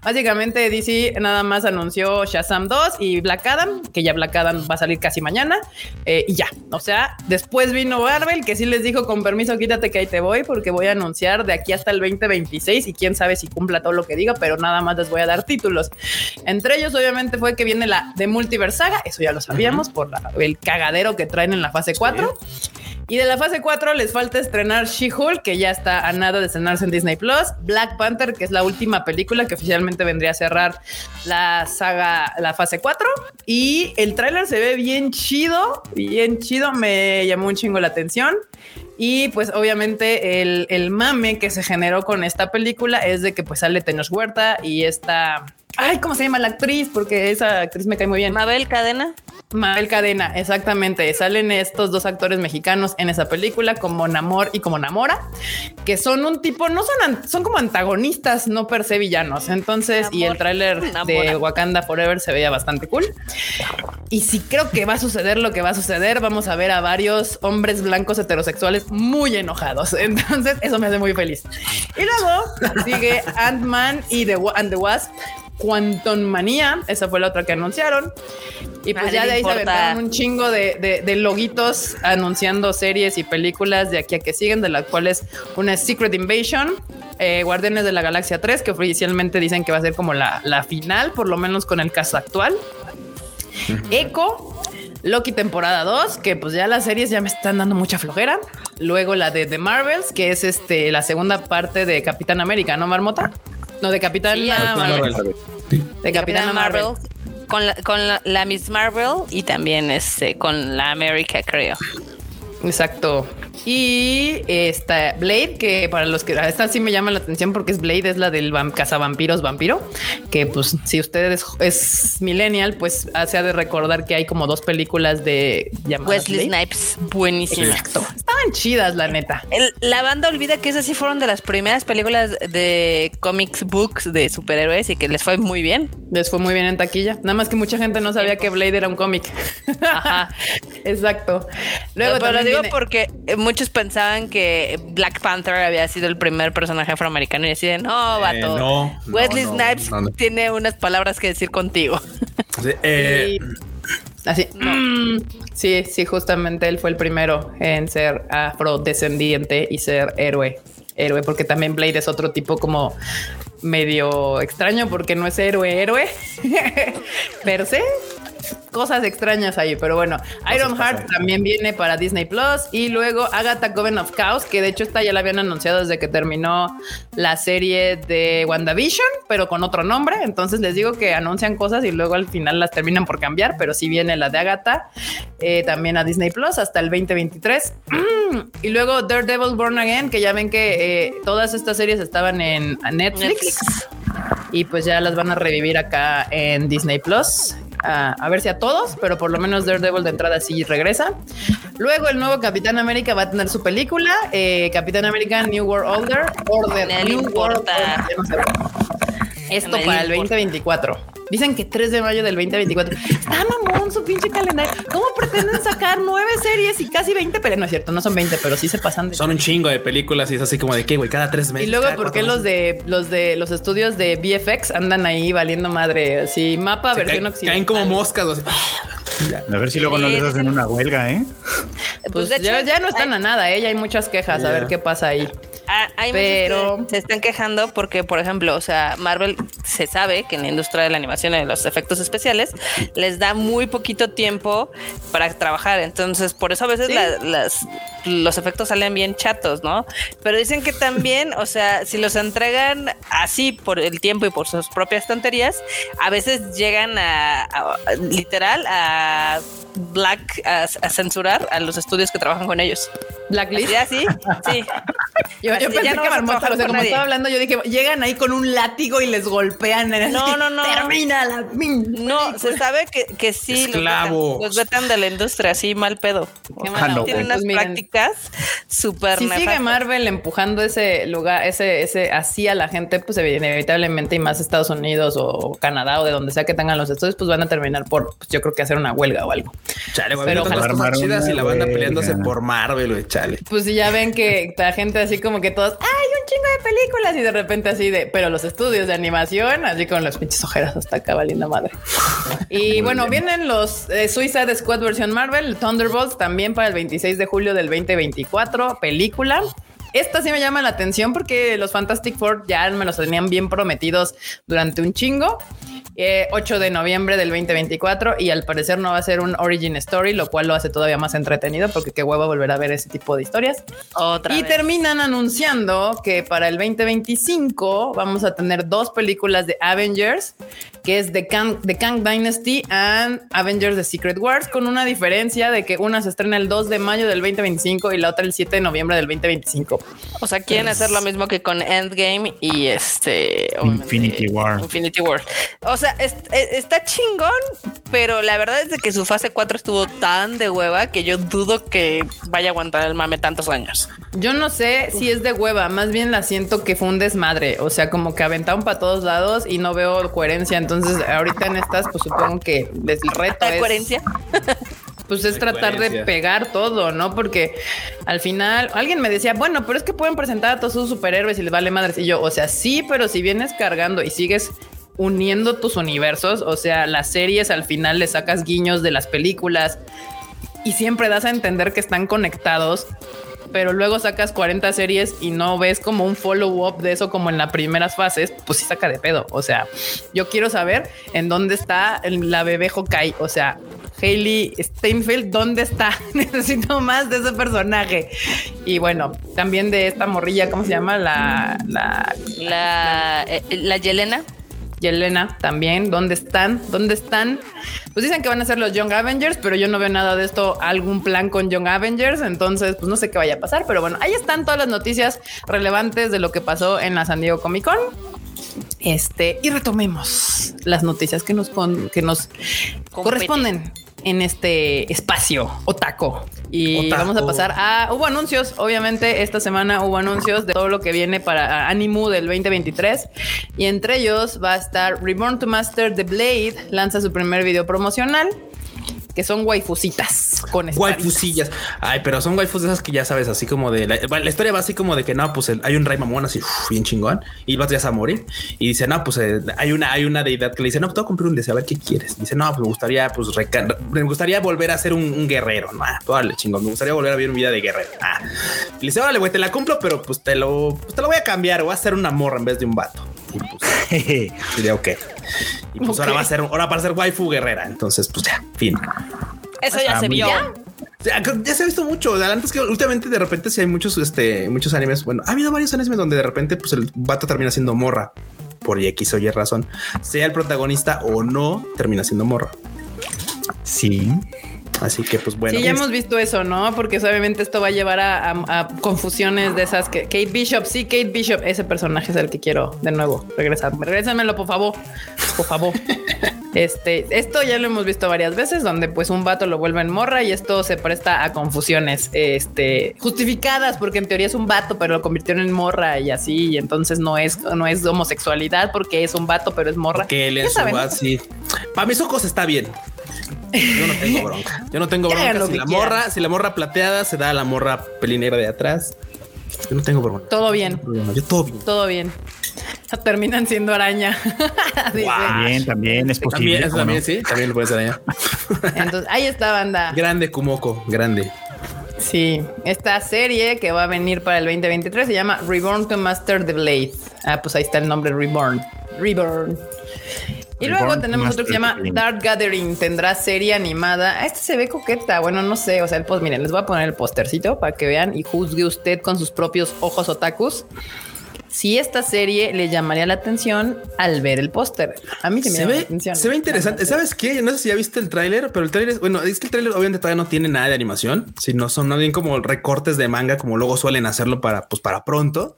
Básicamente DC nada más anunció Shazam 2 y Black Adam, que ya Black Adam va a salir casi mañana eh, y ya. O sea, después vino Marvel que sí les dijo con permiso quítate que ahí te voy porque voy a anunciar de aquí hasta el 2026 y quién sabe si cumpla todo lo que diga, pero nada más les voy a dar títulos. Entre ellos obviamente fue que viene la de Multiverse Saga, eso ya lo sabíamos por la- el cagadero que traen en la fase 4. Y de la fase 4 les falta estrenar She-Hulk, que ya está a nada de estrenarse en Disney Plus. Black Panther, que es la última película que oficialmente vendría a cerrar la saga, la fase 4. Y el tráiler se ve bien chido, bien chido. Me llamó un chingo la atención. Y pues obviamente el, el mame que se generó con esta película es de que pues sale Tenoch Huerta y esta... Ay, ¿cómo se llama la actriz? Porque esa actriz me cae muy bien. Mabel Cadena. Mabel Cadena, exactamente. Salen estos dos actores mexicanos en esa película como Namor y como Namora, que son un tipo, no son, son como antagonistas, no per se villanos. Entonces, y el tráiler de. Wakanda Forever se veía bastante cool. Y si creo que va a suceder lo que va a suceder, vamos a ver a varios hombres blancos heterosexuales muy enojados. [laughs] Entonces, eso me hace muy feliz. Y luego sigue Ant-Man y the, and the Wasp. Quantum Manía, esa fue la otra que anunciaron. Y pues Nadie ya de ahí se aventaron un chingo de, de- de loguitos anunciando series y películas de aquí a que siguen, de las cuales una es Secret Invasion, eh, Guardianes de la Galaxia 3, que oficialmente dicen que va a ser como la, la final, por lo menos con el caso actual. Echo. Loki temporada 2, que pues ya las series ya me están dando mucha flojera. Luego la de The Marvels, que es este la segunda parte de Capitán América, ¿no, Marmota? No, de Capitán Sí, ah, Capitán Marvel. Marvel. De Capitán Capitana Marvel. Marvel. con la, con la, la Miss Marvel y también este con la América, creo. Exacto. Y esta Blade, que para los que esta sí me llama la atención porque es Blade, es la del vam- cazavampiros vampiro, que pues si usted es, es millennial, pues se ha de recordar que hay como dos películas de llamadas Wesley Blade. Snipes, buenísima. Exacto. Estaban chidas, la neta. El- la banda olvida que esas sí fueron de las primeras películas de comics books de superhéroes y que les fue muy bien. Les fue muy bien en taquilla. Nada más que mucha gente no sabía que Blade era un cómic. Ajá. [laughs] Exacto. Luego Pero lo digo viene- porque eh, muchos pensaban que Black Panther había sido el primer personaje afroamericano y deciden, no, vato. Eh, no, no, Wesley no, Snipes no, no. tiene unas palabras que decir contigo. Sí, eh, Y- Así. mm, Sí, sí, justamente él fue el primero en ser afrodescendiente y ser héroe. Héroe, porque también Blade es otro tipo como medio extraño porque no es héroe, héroe. [laughs] Per se, cosas extrañas ahí, pero bueno, Ironheart también viene para Disney Plus y luego Agatha Coven of Chaos, que de hecho esta ya la habían anunciado desde que terminó la serie de WandaVision, pero con otro nombre. Entonces les digo que anuncian cosas y luego al final las terminan por cambiar, pero sí viene la de Agatha eh, también a Disney Plus hasta el 2023. [clears throat] y luego Daredevil Born Again, que ya ven que eh, todas estas series estaban en Netflix, Netflix. y pues ya las van a revivir acá en Disney Plus. A ver si a todos, pero por lo menos Daredevil de entrada sí regresa. Luego el nuevo Capitán América va a tener su película, eh, Capitán América New World Order. Order Me New World. Order, no sé. Esto para el importa. 2024. Dicen que 3 de mayo del 2024. Está mamón su pinche calendario. ¿Cómo pretenden sacar nueve series y casi 20? Pero no es cierto, no son 20, pero sí se pasan de son un chingo de películas y es así como de que, güey, cada tres meses. y luego, ¿por qué los de los de los estudios de VFX andan ahí valiendo madre? Así, mapa. Se versión caen, occidental. caen como moscas. A ver si luego no les hacen una huelga, ¿eh? Pues, Pues, de ya, hecho, ya no están hay- a nada, ¿eh? ya hay muchas quejas. A ver qué pasa ahí. Ah, hay Pero- muchos que se están quejando porque, por ejemplo, o sea, Marvel se sabe que en la industria de la animación y de los efectos especiales les da muy poquito tiempo para trabajar. Entonces, por eso a veces Sí. la- las, los efectos salen bien chatos, ¿no? Pero dicen que también, o sea, si los entregan así por el tiempo y por sus propias tonterías, a veces llegan a, a- a- literal a black a, a censurar a los estudios que trabajan con ellos. Blacklist. Así, sí. [laughs] [laughs] Yo, yo pensé no que Marmota, o sea, como nadie. estaba hablando, yo dije, llegan ahí con un látigo y les golpean. en el- No, no, no. Termina la min- No, se sabe que, que sí los Esclavos. los vetan de la industria, así mal pedo. Qué O mala sea, onda. tienen unas Pues prácticas súper Si sigue. Marvel empujando ese lugar, ese, ese así a la gente, pues inevitablemente y más Estados Unidos o Canadá o de donde sea que tengan los estudios, pues van a terminar por, pues, yo creo que hacer una huelga o algo. Chale, güey, Pero ojalá chidas y la banda peleándose por Marvel, güey, chale. Pues si ya ven que la gente así como que todos, hay un chingo de películas y de repente así de, pero los estudios de animación, así con las pinches ojeras hasta acá valiendo madre. [laughs] Y bueno, vienen los eh, Suicide Squad versión Marvel, Thunderbolts también para el 26 de julio del 2024, película. Esta sí me llama la atención porque los Fantastic Four ya me los tenían bien prometidos durante un chingo. Eh, 8 de noviembre del 2024 y al parecer no va a ser un origin story, lo cual lo hace todavía más entretenido porque qué huevo volver a ver ese tipo de historias. Otra y vez. terminan anunciando que para el 2025 vamos a tener dos películas de Avengers, que es The Kang, The Kang Dynasty and Avengers The Secret Wars, con una diferencia de que una se estrena el 2 de mayo del 2025 y la otra el 7 de noviembre del 2025. O sea, quieren hacer lo mismo que con Endgame y este Infinity War. Infinity War. O sea, es- es- está chingón, pero la verdad es de que su fase 4 estuvo tan de hueva que yo dudo que vaya a aguantar el mame tantos años. Yo no sé si es de hueva, más bien la siento que fue un desmadre, o sea, como que aventaron para todos lados y no veo coherencia, entonces ahorita en estas pues supongo que les el reto ¿La es coherencia? [laughs] pues es tratar de pegar todo, ¿no? Porque al final alguien me decía, bueno, pero es que pueden presentar a todos sus superhéroes y les vale madres. Y yo, o sea, sí, pero si vienes cargando y sigues uniendo tus universos, o sea, las series al final le sacas guiños de las películas y siempre das a entender que están conectados. Pero luego sacas 40 series y no ves como un follow-up de eso como en las primeras fases, pues sí saca de pedo. O sea, yo quiero saber en dónde está el- la bebé Hawkeye. O sea, Hailey Steinfeld, ¿dónde está? [laughs] Necesito más de ese personaje. Y bueno, también de esta morrilla, ¿cómo se llama? La, la, La, eh, la Yelena. Yelena también. ¿Dónde están? ¿Dónde están? Pues dicen que van a ser los Young Avengers, pero yo no veo nada de esto, algún plan con Young Avengers. Entonces, pues no sé qué vaya a pasar, pero bueno, ahí están todas las noticias relevantes de lo que pasó en la San Diego Comic Con. Este, y retomemos las noticias que nos, con, que nos corresponden en este espacio otaco. Y vamos a pasar a. Hubo anuncios, obviamente, esta semana hubo anuncios de todo lo que viene para Animu del 2023. Y entre ellos va a estar Reborn to Master The Blade, lanza su primer video promocional. Que son waifusitas con. Waifusillas. Ay, pero son waifus de esas que ya sabes, así como de la, la historia va así como de que no, pues hay un rey mamón así bien chingón y el vato ya a morir. Y dice, no, pues eh, hay una, hay una deidad que le dice, no, pues te voy a cumplir un deseo, a ver qué quieres. Dice, no, pues me gustaría, pues me gustaría volver a ser un, guerrero. No, ah, órale, chingón, me gustaría volver a vivir mi vida de guerrero. Ah. Y le dice, órale, güey, te la cumplo, pero pues te lo, pues te lo voy a cambiar, voy a hacer una morra en vez de un vato. Y pues [laughs] diría, ok. Y pues ahora va a ser, ahora para ser waifu guerrera. Entonces, pues ya, fin. Eso ya Ah, se vio. bien. Ya, ya se ha visto mucho. Antes que últimamente de repente si hay muchos, este, muchos animes. Bueno, ha habido varios animes donde de repente pues el vato termina siendo morra por X o Y razón, sea el protagonista o no, termina siendo morra. Sí. Así que pues bueno. sí, ya hemos visto eso, ¿no? Porque obviamente esto va a llevar a, a- a confusiones de esas que Kate Bishop, sí, Kate Bishop, ese personaje es el que quiero de nuevo regresar. Regrésamelo, por favor. Por favor. [laughs] Este, esto ya lo hemos visto varias veces, donde pues un vato lo vuelve en morra y esto se presta a confusiones, este, justificadas, porque en teoría es un vato, pero lo convirtieron en morra y así, y entonces no es, no es homosexualidad porque es un vato, pero es morra. que él su saben. base, sí. Para mis ojos está bien. Yo no tengo bronca. [laughs] Yo no tengo bronca. Si la morra, si la morra plateada se da a la morra pelinegra de atrás. Yo no tengo bronca. Todo bien. Yo todo bien. Todo bien. Terminan siendo araña. [laughs] También, también es posible. También, eso ¿cómo no? también, sí, también lo puede ser allá. [laughs] Entonces, ahí está, banda. Grande Kumoko, grande. Sí, esta serie que va a venir para el 2023 se llama Reborn to Master the Blade. Ah, pues ahí está el nombre Reborn. Reborn. Y luego tenemos otro que se llama. Dark Gathering. Tendrá serie animada. Este se ve coqueta. Bueno, no sé. O sea, el post, miren, les voy a poner el postercito para que vean y juzgue usted con sus propios ojos otakus. Si esta serie le llamaría la atención al ver el póster. A mí sí me Se llama la atención. se ve interesante. ¿Sabes qué? No sé si ya viste el tráiler, pero el tráiler es bueno. Es que el tráiler obviamente todavía no tiene nada de animación, sino son más bien como recortes de manga, como luego suelen hacerlo para, pues, para pronto.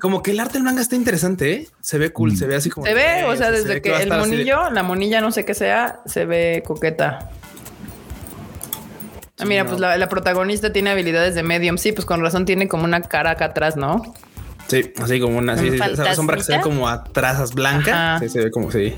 Como que el arte del manga está interesante. ¿eh? Se ve cool, se ve así como Se ve, o sea, se desde que el de- monillo, la monilla, no sé qué sea, se ve coqueta. Ah, mira, no. pues la, la protagonista tiene habilidades de medium. Sí, pues con razón tiene como una cara acá atrás, ¿no? Sí, así como una sí, ¿Un sí, esa sombra que se ve como a trazas blancas. Sí, se ve como sí.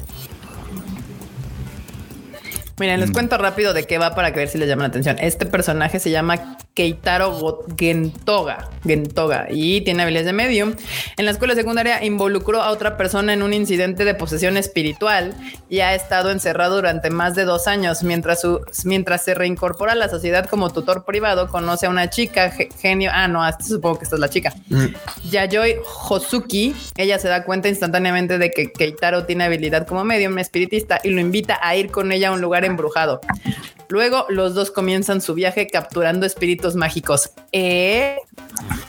Miren, Mm. les cuento rápido de qué va para que ver si les llama la atención. Este personaje se llama Keitaro Gentoga, Gentoga y tiene habilidades de medium. En la escuela secundaria involucró a otra persona en un incidente de posesión espiritual y ha estado encerrado durante más de dos años. Mientras, su, mientras se reincorpora a la sociedad como tutor privado, conoce a una chica ge- genio. Ah, no, supongo que esta es la chica. Yayoi Hosuki, ella se da cuenta instantáneamente de que Keitaro tiene habilidad como medium espiritista y lo invita a ir con ella a un lugar embrujado. Luego los dos comienzan su viaje capturando espíritus mágicos. Eh,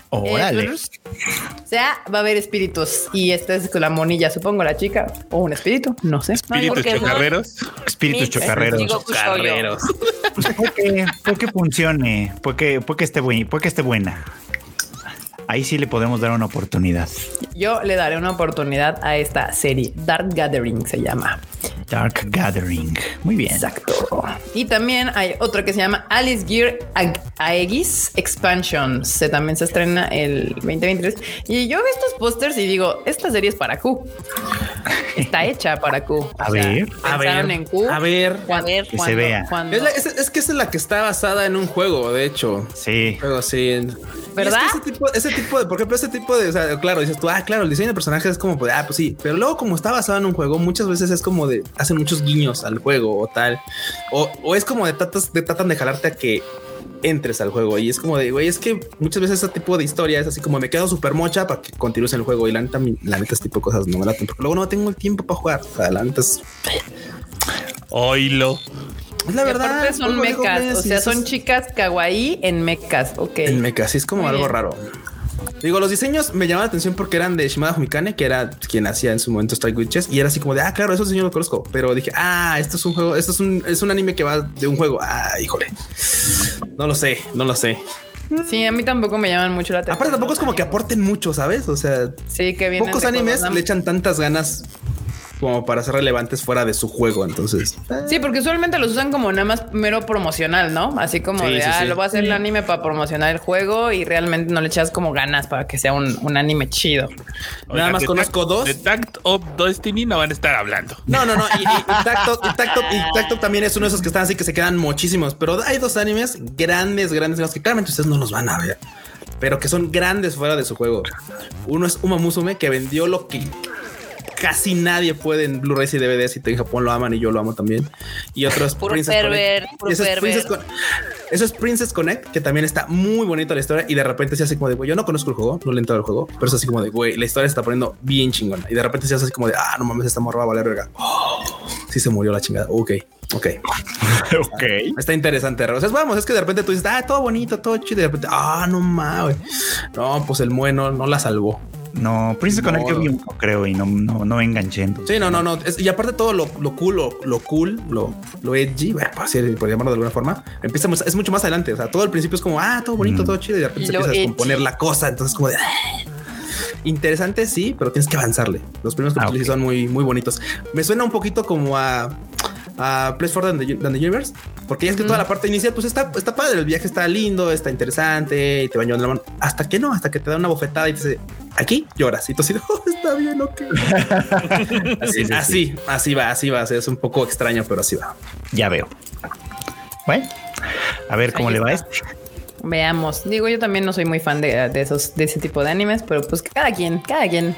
Órale. eh, o sea, va a haber espíritus y esta es la monilla, supongo, la chica o un espíritu, no sé. Espíritus chocarreros. Espíritus chocarreros. Digo, Kushoyo. Carreros. Porque, porque funcione, porque, porque esté buena, porque esté buena. Ahí sí le podemos dar una oportunidad. Yo le daré una oportunidad a esta serie. Dark Gathering se llama. Dark Gathering. Muy bien. Exacto. Y también hay otro que se llama Alice Gear Ag- Aegis Expansion. Se también se estrena el 2023. Y yo veo estos pósters y digo, esta serie es para Q. Está [laughs] hecha para Q. A ver, a ver, en Q. a ver. A ver. Que se cuando- vea. cuando- Es, la- es- es que esa es la que está basada en un juego, de hecho. Sí. Pero sí. ¿Verdad? Y es que ese tipo, ese tipo de, por ejemplo, ese tipo de, o sea, claro, dices tú, ah, claro, el diseño de personajes es como, pues, ah, pues sí, pero luego como está basado en un juego, muchas veces es como de, hacen muchos guiños al juego o tal, o, o es como de tratas, de tratan de jalarte a que entres al juego y es como de, güey, es que muchas veces ese tipo de historia es así como me quedo súper mocha para que continúes en el juego y la neta, la neta, ese tipo de cosas no me laten, porque luego no tengo el tiempo para jugar, o sea, la neta es, Oilo. Es la Y verdad. aparte son mecas, o sea, eso son chicas kawaii en mecas. Ok. En mecha, sí es como Muy algo bien. raro. Digo, los diseños me llamaban la atención porque eran de Shimada Fumikane, que era quien hacía en su momento Strike Witches, y era así como de, ah, claro, esos diseños los conozco. Pero dije, ah, esto es un juego, esto es un, es un anime que va de un juego. Ah, híjole. No lo sé, no lo sé. Sí, a mí tampoco me llaman mucho la atención. Aparte, tampoco es como que aporten mucho, ¿sabes? O sea, Sí, que vienen pocos animes le echan tantas ganas como para ser relevantes fuera de su juego. Entonces, Sí, porque usualmente los usan como nada más mero promocional, ¿no? Así como Sí, de, sí, ah, sí. lo voy a hacer el anime para promocionar el juego y realmente no le echas como ganas para que sea un, un anime chido. Nada más de conozco Tact- dos. De Tact of Destiny no van a estar hablando. No, no, no. Y, y, y [laughs] Tacto, y, Tacto, y Tacto también es uno de esos que están así que se quedan muchísimos. Pero hay dos animes grandes, grandes, grandes que claramente ustedes no los van a ver, pero que son grandes fuera de su juego. Uno es Uma Musume que vendió lo que casi nadie puede en Blu-rays y DVDs. Y en Japón lo aman y yo lo amo también. Y otro es Puro Princess pervert, Connect. puro Y eso, es Princess. Con- eso es Princess Connect, que también está muy bonita la historia. Y de repente se hace como de, güey, yo no conozco el juego, no le he entrado al juego, pero es así como de, güey, la historia se está poniendo bien chingona. Y de repente se hace así como de, ah, no mames, esta morra va a valer verga. [gasps] sí se murió la chingada. Ok, ok. [laughs] ok. Está interesante. O sea, vamos, es que de repente tú dices, ah, todo bonito, todo chido. Y de repente, ah, no mames. No, pues el bueno no la salvó. No, Princess No. Connect yo vi un poco, creo, y no, no, no enganché. entonces. Sí, no, no, no. Es- y aparte todo lo, lo cool, lo, lo cool, lo, lo edgy, bueno, por, así, por llamarlo de alguna forma, empieza, es mucho más adelante. O sea, todo el principio es como, ah, todo bonito, Mm. todo chido. Y de repente Y se empieza a edgy. descomponer la cosa. Entonces, como de. "Ah". Interesante, sí, pero tienes que avanzarle. Los primeros Ah, capítulos sí ok. son muy, muy bonitos. Me suena un poquito como a, a Place for the, the Universe, porque ya es que toda la parte inicial, pues está, está padre. El viaje está lindo, está interesante y te van llevando la mano. Hasta que no, hasta que te da una bofetada y te dice, aquí lloras. Y tú así, [laughs] "Oh, está bien, ok. [laughs] así, Sí, sí, sí. así, así va, así va. Es un poco extraño, pero así va. Ya veo. Bueno, a ver cómo Ahí le va está. este. Veamos. Digo, yo también no soy muy fan de, de esos, de ese tipo de animes, pero pues cada quien, cada quien.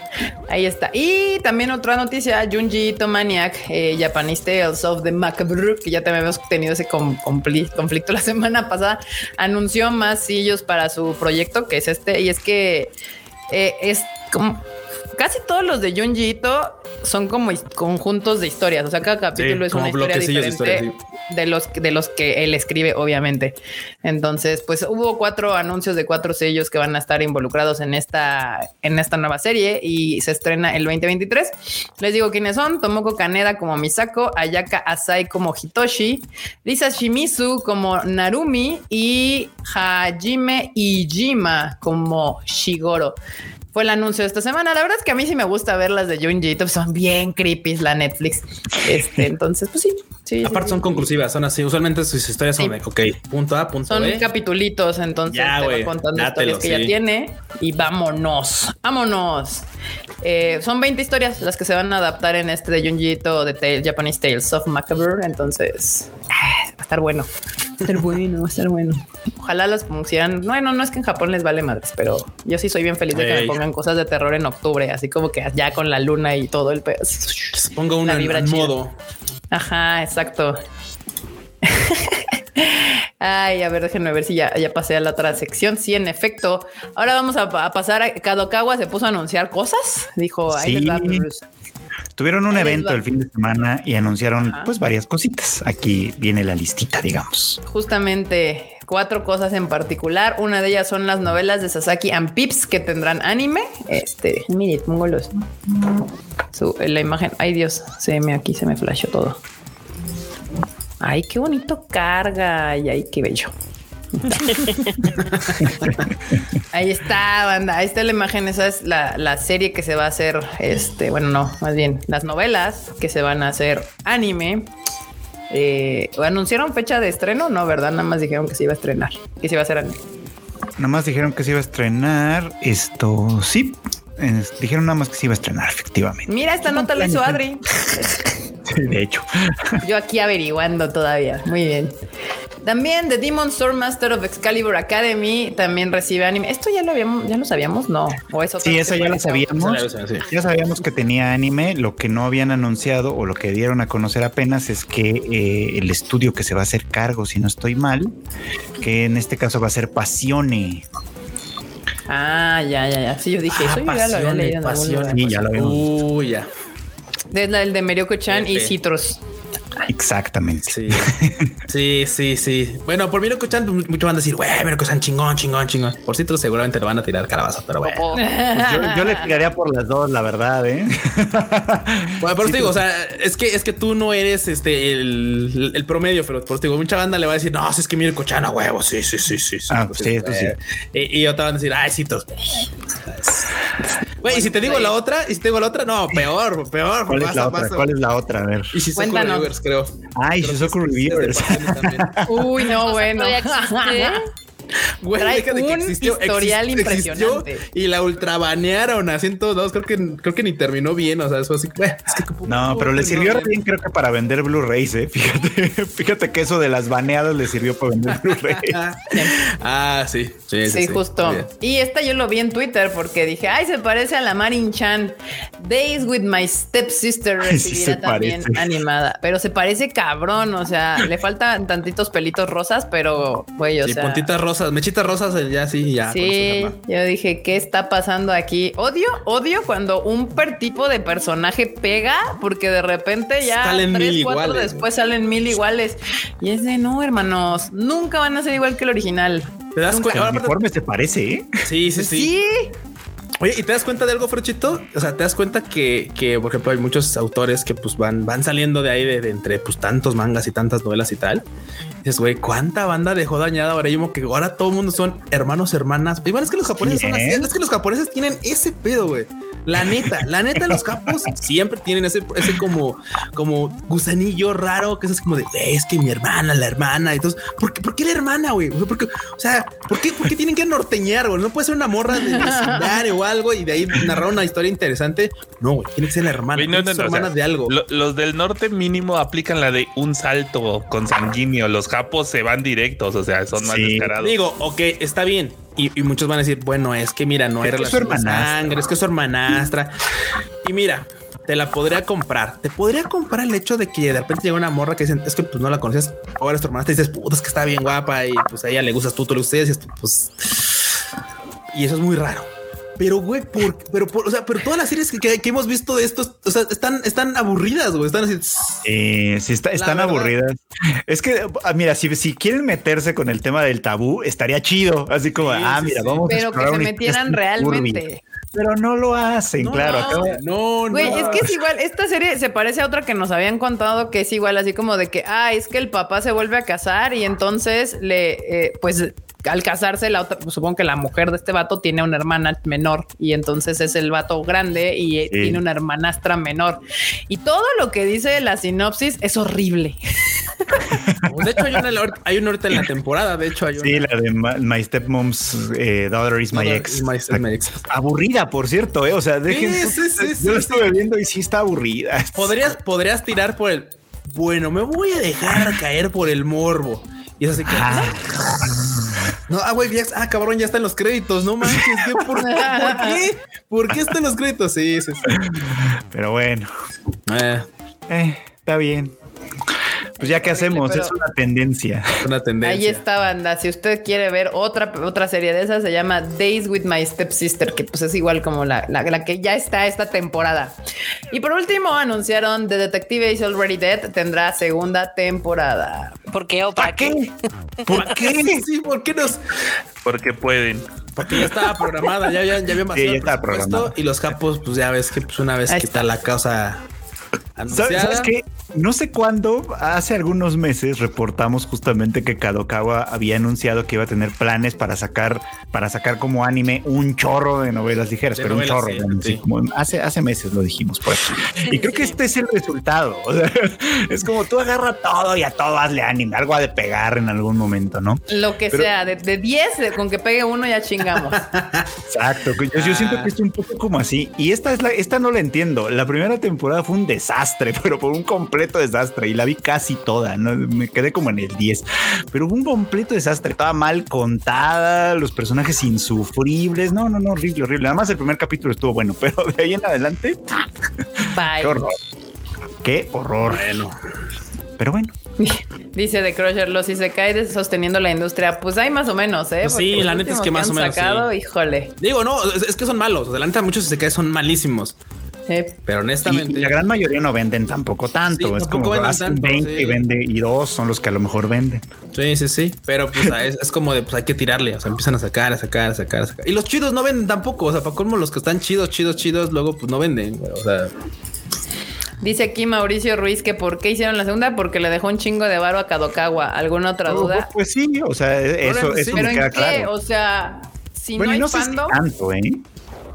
Ahí está. Y también otra noticia: Junji Ito Maniac, eh, Japanese Tales of the Macabre, que ya también hemos tenido ese conflicto la [laughs] semana pasada, anunció más sillos para su proyecto, que es este, y es que eh, es como casi todos los de Junji Ito son como conjuntos de historias. O sea, cada capítulo es una historia diferente historia, de los de los que él escribe, obviamente. Entonces, pues hubo cuatro anuncios de cuatro sellos que van a estar involucrados en esta en esta nueva serie y se estrena el 2023. Les digo quiénes son: Tomoko Kaneda como Misako, Ayaka Asai como Hitoshi, Lisa Shimizu como Narumi y Hajime Ijima como Shigoro. Fue el anuncio de esta semana. La verdad es que a mí sí me gusta ver las de Junji son bien creepy la Netflix. Este, entonces, pues sí, sí. Aparte sí. son conclusivas, son así. Usualmente sus historias son de, ok, punto A, punto Son B. capitulitos, entonces Ya, te güey, va contando dátelo, historias que ya tiene y vámonos, vámonos. Eh, son 20 historias las que se van a adaptar en este de Junji de Tale- Japanese Tales of Macabre, entonces ah, va a estar bueno. Va a estar bueno, va a estar bueno. Ojalá las pusieran. Bueno, no es que en Japón les vale madres, pero yo sí soy bien feliz de que me pongan cosas de terror en octubre, así como que ya con la luna y todo el pedo. Pongo una vibra en chida. modo. Ajá, exacto. Ay, a ver, déjenme ver si ya, ya pasé a la otra sección. Sí, en efecto. Ahora vamos a, a pasar a Kadokawa se puso a anunciar cosas. Dijo, ahí Sí. Tuvieron un evento el fin de semana y anunciaron Ajá. pues varias cositas. Aquí viene la listita, digamos. Justamente cuatro cosas en particular. Una de ellas son las novelas de Sasaki and Pips que tendrán anime. Este, mire, pongo los su, la imagen. Ay, Dios, se me aquí se me flashó todo. Ay, qué bonito carga. Y ay, qué bello. [laughs] Ahí está, banda. Ahí está la imagen. Esa es la, la serie que se va a hacer. Este, bueno, no, más bien las novelas que se van a hacer anime. Eh, ¿Anunciaron fecha de estreno? No, ¿verdad? Nada más dijeron que se iba a estrenar. Que se iba a hacer anime. Nada más dijeron que se iba a estrenar esto. Sí, dijeron nada más que se iba a estrenar, efectivamente. Mira, esta nota la hizo Adri. [laughs] Sí, de hecho. Yo aquí averiguando todavía. Muy bien. También The Demon Sword Master of Excalibur Academy también recibe anime. Esto ya lo habíamos, ya lo sabíamos, no. O eso Sí, esa ya la sabíamos. Sí, sí, sí. Ya sabíamos que tenía anime. Lo que no habían anunciado o lo que dieron a conocer apenas es que eh, el estudio que se va a hacer cargo, si no estoy mal, que en este caso va a ser Pasione. Ah, ya, ya, ya. Sí, yo dije, Ah, eso yo ya lo había leído en algún pasiones, lugar. Sí, ya lo habíamos Uy, ya. Es la del de Merioco Chan y F. Exactamente. Sí, sí, sí, sí. Bueno, por Mirko Chan, pues, muchos van a decir, güey, Mirko Chan chingón, chingón, chingón. Por cierto, seguramente le van a tirar calabaza, pero bueno. Pues yo, yo le tiraría por las dos, la verdad, ¿eh? [laughs] Bueno, por eso te digo, o sea, es que es que tú no eres este el, el promedio, pero por eso te digo, mucha banda le va a decir, no, si es que Mirko Chan a huevo, sí, sí, sí, sí. sí. Ah, sí, eso sí. Eh, Y, y otra van a decir, ay, sí. [laughs] Güey, y si te digo la otra, y si te digo la otra, no, peor, peor. ¿Cuál es pasa, la otra? pasa. ¿Cuál es la otra? A ver. Y si Cuéntanos. Rivers, creo. Ay, Shizuku es- es también. [laughs] Uy, no, bueno. [laughs] Güey, Trae deja de que un existió, historial exist- existió impresionante. y la ultrabanearon así en todos lados. Creo que, creo que ni terminó bien. O sea, eso así. güey, es que ¿cómo- No, pero le sirvió bien? bien, creo que para vender Blu-rays, ¿eh? [laughs] Fíjate, fíjate que eso de las baneadas le sirvió para vender [laughs] Blu-rays. ah, sí, sí, Sí, justo. Bien. Y esta yo lo vi en Twitter porque dije, ay, se parece a la Marin Chan. Days with my stepsister Ay, sí recibirá también parece. [laughs] animada. Pero se parece cabrón. O sea, le faltan tantitos pelitos rosas, pero güey, o Sí, sea. puntitas rosas, mechitas rosas, eh, ya sí, ya. Sí, yo dije, ¿qué está pasando aquí? Odio, odio cuando un per tipo de personaje pega, porque de repente ya Salen tres, mil cuatro iguales, después salen mil iguales. Y es de no, hermanos, nunca van a ser igual que el original. ¿Te das El cuenta? Ahora, aparte- uniforme se parece, ¿eh? Sí, sí, sí. Sí, Oye, ¿y te das cuenta de algo, Frochito? O sea, te das cuenta que, que, por ejemplo, hay muchos autores que pues van, van saliendo de ahí de, de entre pues tantos mangas y tantas novelas y tal. Y dices, güey, ¿cuánta banda dejó dañada ahora? Yo como que ahora todo el mundo son hermanos, hermanas. Igual es que los japoneses son así. Es que los japoneses tienen ese pedo, güey. La neta, la neta, los capos siempre tienen ese, ese como, como gusanillo raro que es como de, "Güey, es que mi hermana, la hermana. Entonces, ¿por qué, por qué la hermana, güey? O sea, porque, o sea, ¿por qué, por qué tienen que norteñar, güey? No puede ser una morra de vecindario o algo y de ahí narrar una historia interesante. No, güey, tiene que ser la hermana. No, no, ser no, o sea, hermanas de algo. lo- los del norte mínimo aplican la de un salto consanguíneo. Los japos se van directos, o sea, son más Sí. descarados. Digo, ok, está bien. Y, y muchos van a decir, bueno, es que mira, no Es de hermanastra. sangre, es que es su hermanastra. Y mira, te la podría comprar. Te podría comprar el hecho de que de repente llega una morra que dicen, es que pues no la conocías, ahora es tu hermanastra y dices, puta, es que está bien guapa y pues a ella le gustas tú, tú le gustas y pues... Y eso es muy raro. Pero, güey, por, pero, por- o sea, pero todas las series que, que- que hemos visto de estos, o sea, están, están aburridas, güey. Están así. Eh, sí, está- están verdad. aburridas. Es que, ah, mira, si, si quieren meterse con el tema del tabú, estaría chido. Así como, Sí, ah, sí, mira, sí. vamos a pero que se metieran realmente. Pero no lo hacen, No, claro. no, acaba- no, Güey, no. es que es igual, esta serie se parece a otra que nos habían contado que es igual, así como de que, ah, es que el papá se vuelve a casar y entonces le, eh, pues al casarse, la otra, pues, supongo que la mujer de este vato tiene una hermana menor y entonces es el vato grande y eh, Sí. tiene una hermanastra menor. Y todo lo que dice la sinopsis es horrible. De hecho, hay una, hay una ahorita en la temporada. De hecho, hay una. Sí, la de My, My Stepmom's eh, Daughter is My Daughter Ex. is my- is my ex. Aburrida, por cierto, ¿eh? O sea, dejen. sí, sí, sí, yo lo sí. estuve viendo y sí está aburrida. Podrías, podrías tirar por el. Bueno, me voy a dejar caer por el morbo. Y es así que. Ah, [laughs] No, ah, güey, ah, cabrón, ya está en los créditos. No manches, ¿qué? ¿Por, ¿por qué? ¿Por qué está en los créditos? Sí, sí, sí. pero bueno, Eh, eh, está bien. Pues ya que hacemos, pero- es una tendencia. es una tendencia. Ahí está, banda. Si usted quiere ver otra, otra serie de esas, se llama Days with My Stepsister, que pues es igual como la, la, la que ya está esta temporada. Y por último, anunciaron The Detective is Already Dead tendrá segunda temporada. ¿Por qué o para qué? ¿Por qué? [laughs] Sí, ¿por qué nos.? Porque pueden. Porque ya estaba programada, ya, ya, ya había Sí, ya el estaba presupuesto, programada. Y los capos, pues ya ves que pues una vez Ahí quita la causa ¿Sabes, anunciada. sabes qué? No sé cuándo, hace algunos meses reportamos justamente que Kadokawa había anunciado que iba a tener planes para sacar, para sacar como anime un chorro de novelas ligeras, De pero novelas, un chorro. sí, sí. Sí, como hace, hace meses lo dijimos por aquí. Y creo que este es el resultado. O sea, [laughs] es como tú agarra todo y a todo hazle anime, algo ha de pegar en algún momento, ¿no? Lo que Pero- sea, de, de 10, de- con que pegue uno ya chingamos. [laughs] Exacto. Yo, yo siento que es un poco como así. Y esta es la, esta no la entiendo. La primera temporada fue un desastre, [laughs] pero por un completo desastre. Y la vi casi toda. ¿no? Me quedé como en el 10. Pero un completo desastre. Estaba mal contada, los personajes insufribles. No, no, no, horrible, horrible. Nada más el primer capítulo estuvo bueno, [laughs] pero de ahí en adelante, Bye. qué horror. Qué horror. Bueno, Pero bueno. [laughs] Dice de Crusher, los cae sosteniendo la industria. Pues hay más o menos, ¿eh? Pues sí, la neta es que más han o menos, Sacado, sí. híjole. digo, no, es, que son malos. Adelante, muchos se caen, son malísimos. Eh, Pero honestamente, y la gran mayoría no venden tampoco tanto. Sí, es tampoco como hacen tanto, 20 sí. y vende y dos son los que a lo mejor venden. sí, sí, sí. Pero pues [laughs] es, es como de pues hay que tirarle. O sea, empiezan a sacar, a sacar, a sacar, a sacar. Y los chidos no venden tampoco. O sea, para colmo, los que están chidos, chidos, chidos, luego pues no venden. O sea, Dice aquí Mauricio Ruiz que por qué hicieron la segunda, porque le dejó un chingo de varo a Kadokawa. ¿Alguna otra duda? Pues sí, o sea, eso, Órale, eso sí. me ¿Pero en queda qué? claro. O sea, si bueno, no hay no sé si fandom, tanto, ¿eh?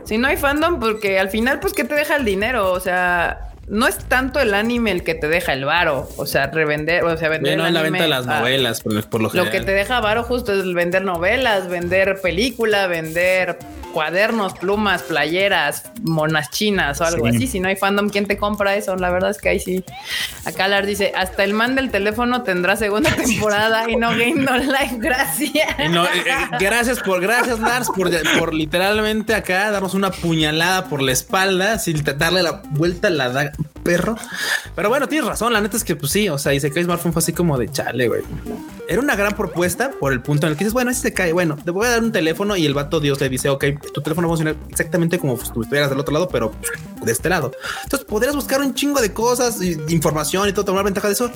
Si no hay fandom, porque al final, pues, ¿qué te deja el dinero? O sea, no es tanto el anime el que te deja el varo. O sea, revender, o sea, vender. no el en la anime venta de las novelas, por, por lo Lo general. que te deja varo justo es vender novelas, vender película, vender cuadernos, plumas, playeras, monas chinas o algo Sí. así. Si no hay fandom, ¿quién te compra eso? La verdad es que ahí sí. Acá Lars dice, hasta el man del teléfono tendrá segunda [laughs] temporada y no Game No Life. Gracias. No, eh, eh, gracias por, gracias Lars por, por literalmente acá darnos una puñalada por la espalda sin darle la vuelta a la daga, perro. Pero bueno, tienes razón. La neta es que pues sí, o sea, y se cae Smartphone fue así como de chale, güey. Era una gran propuesta por el punto en el que dices, bueno, ese se cae. Bueno, te voy a dar un teléfono y el vato Dios le dice, ok, tu teléfono va a funcionar exactamente como si estuvieras del otro lado, pero de este lado. Entonces podrías buscar un chingo de cosas, información y todo, tomar ventaja de eso.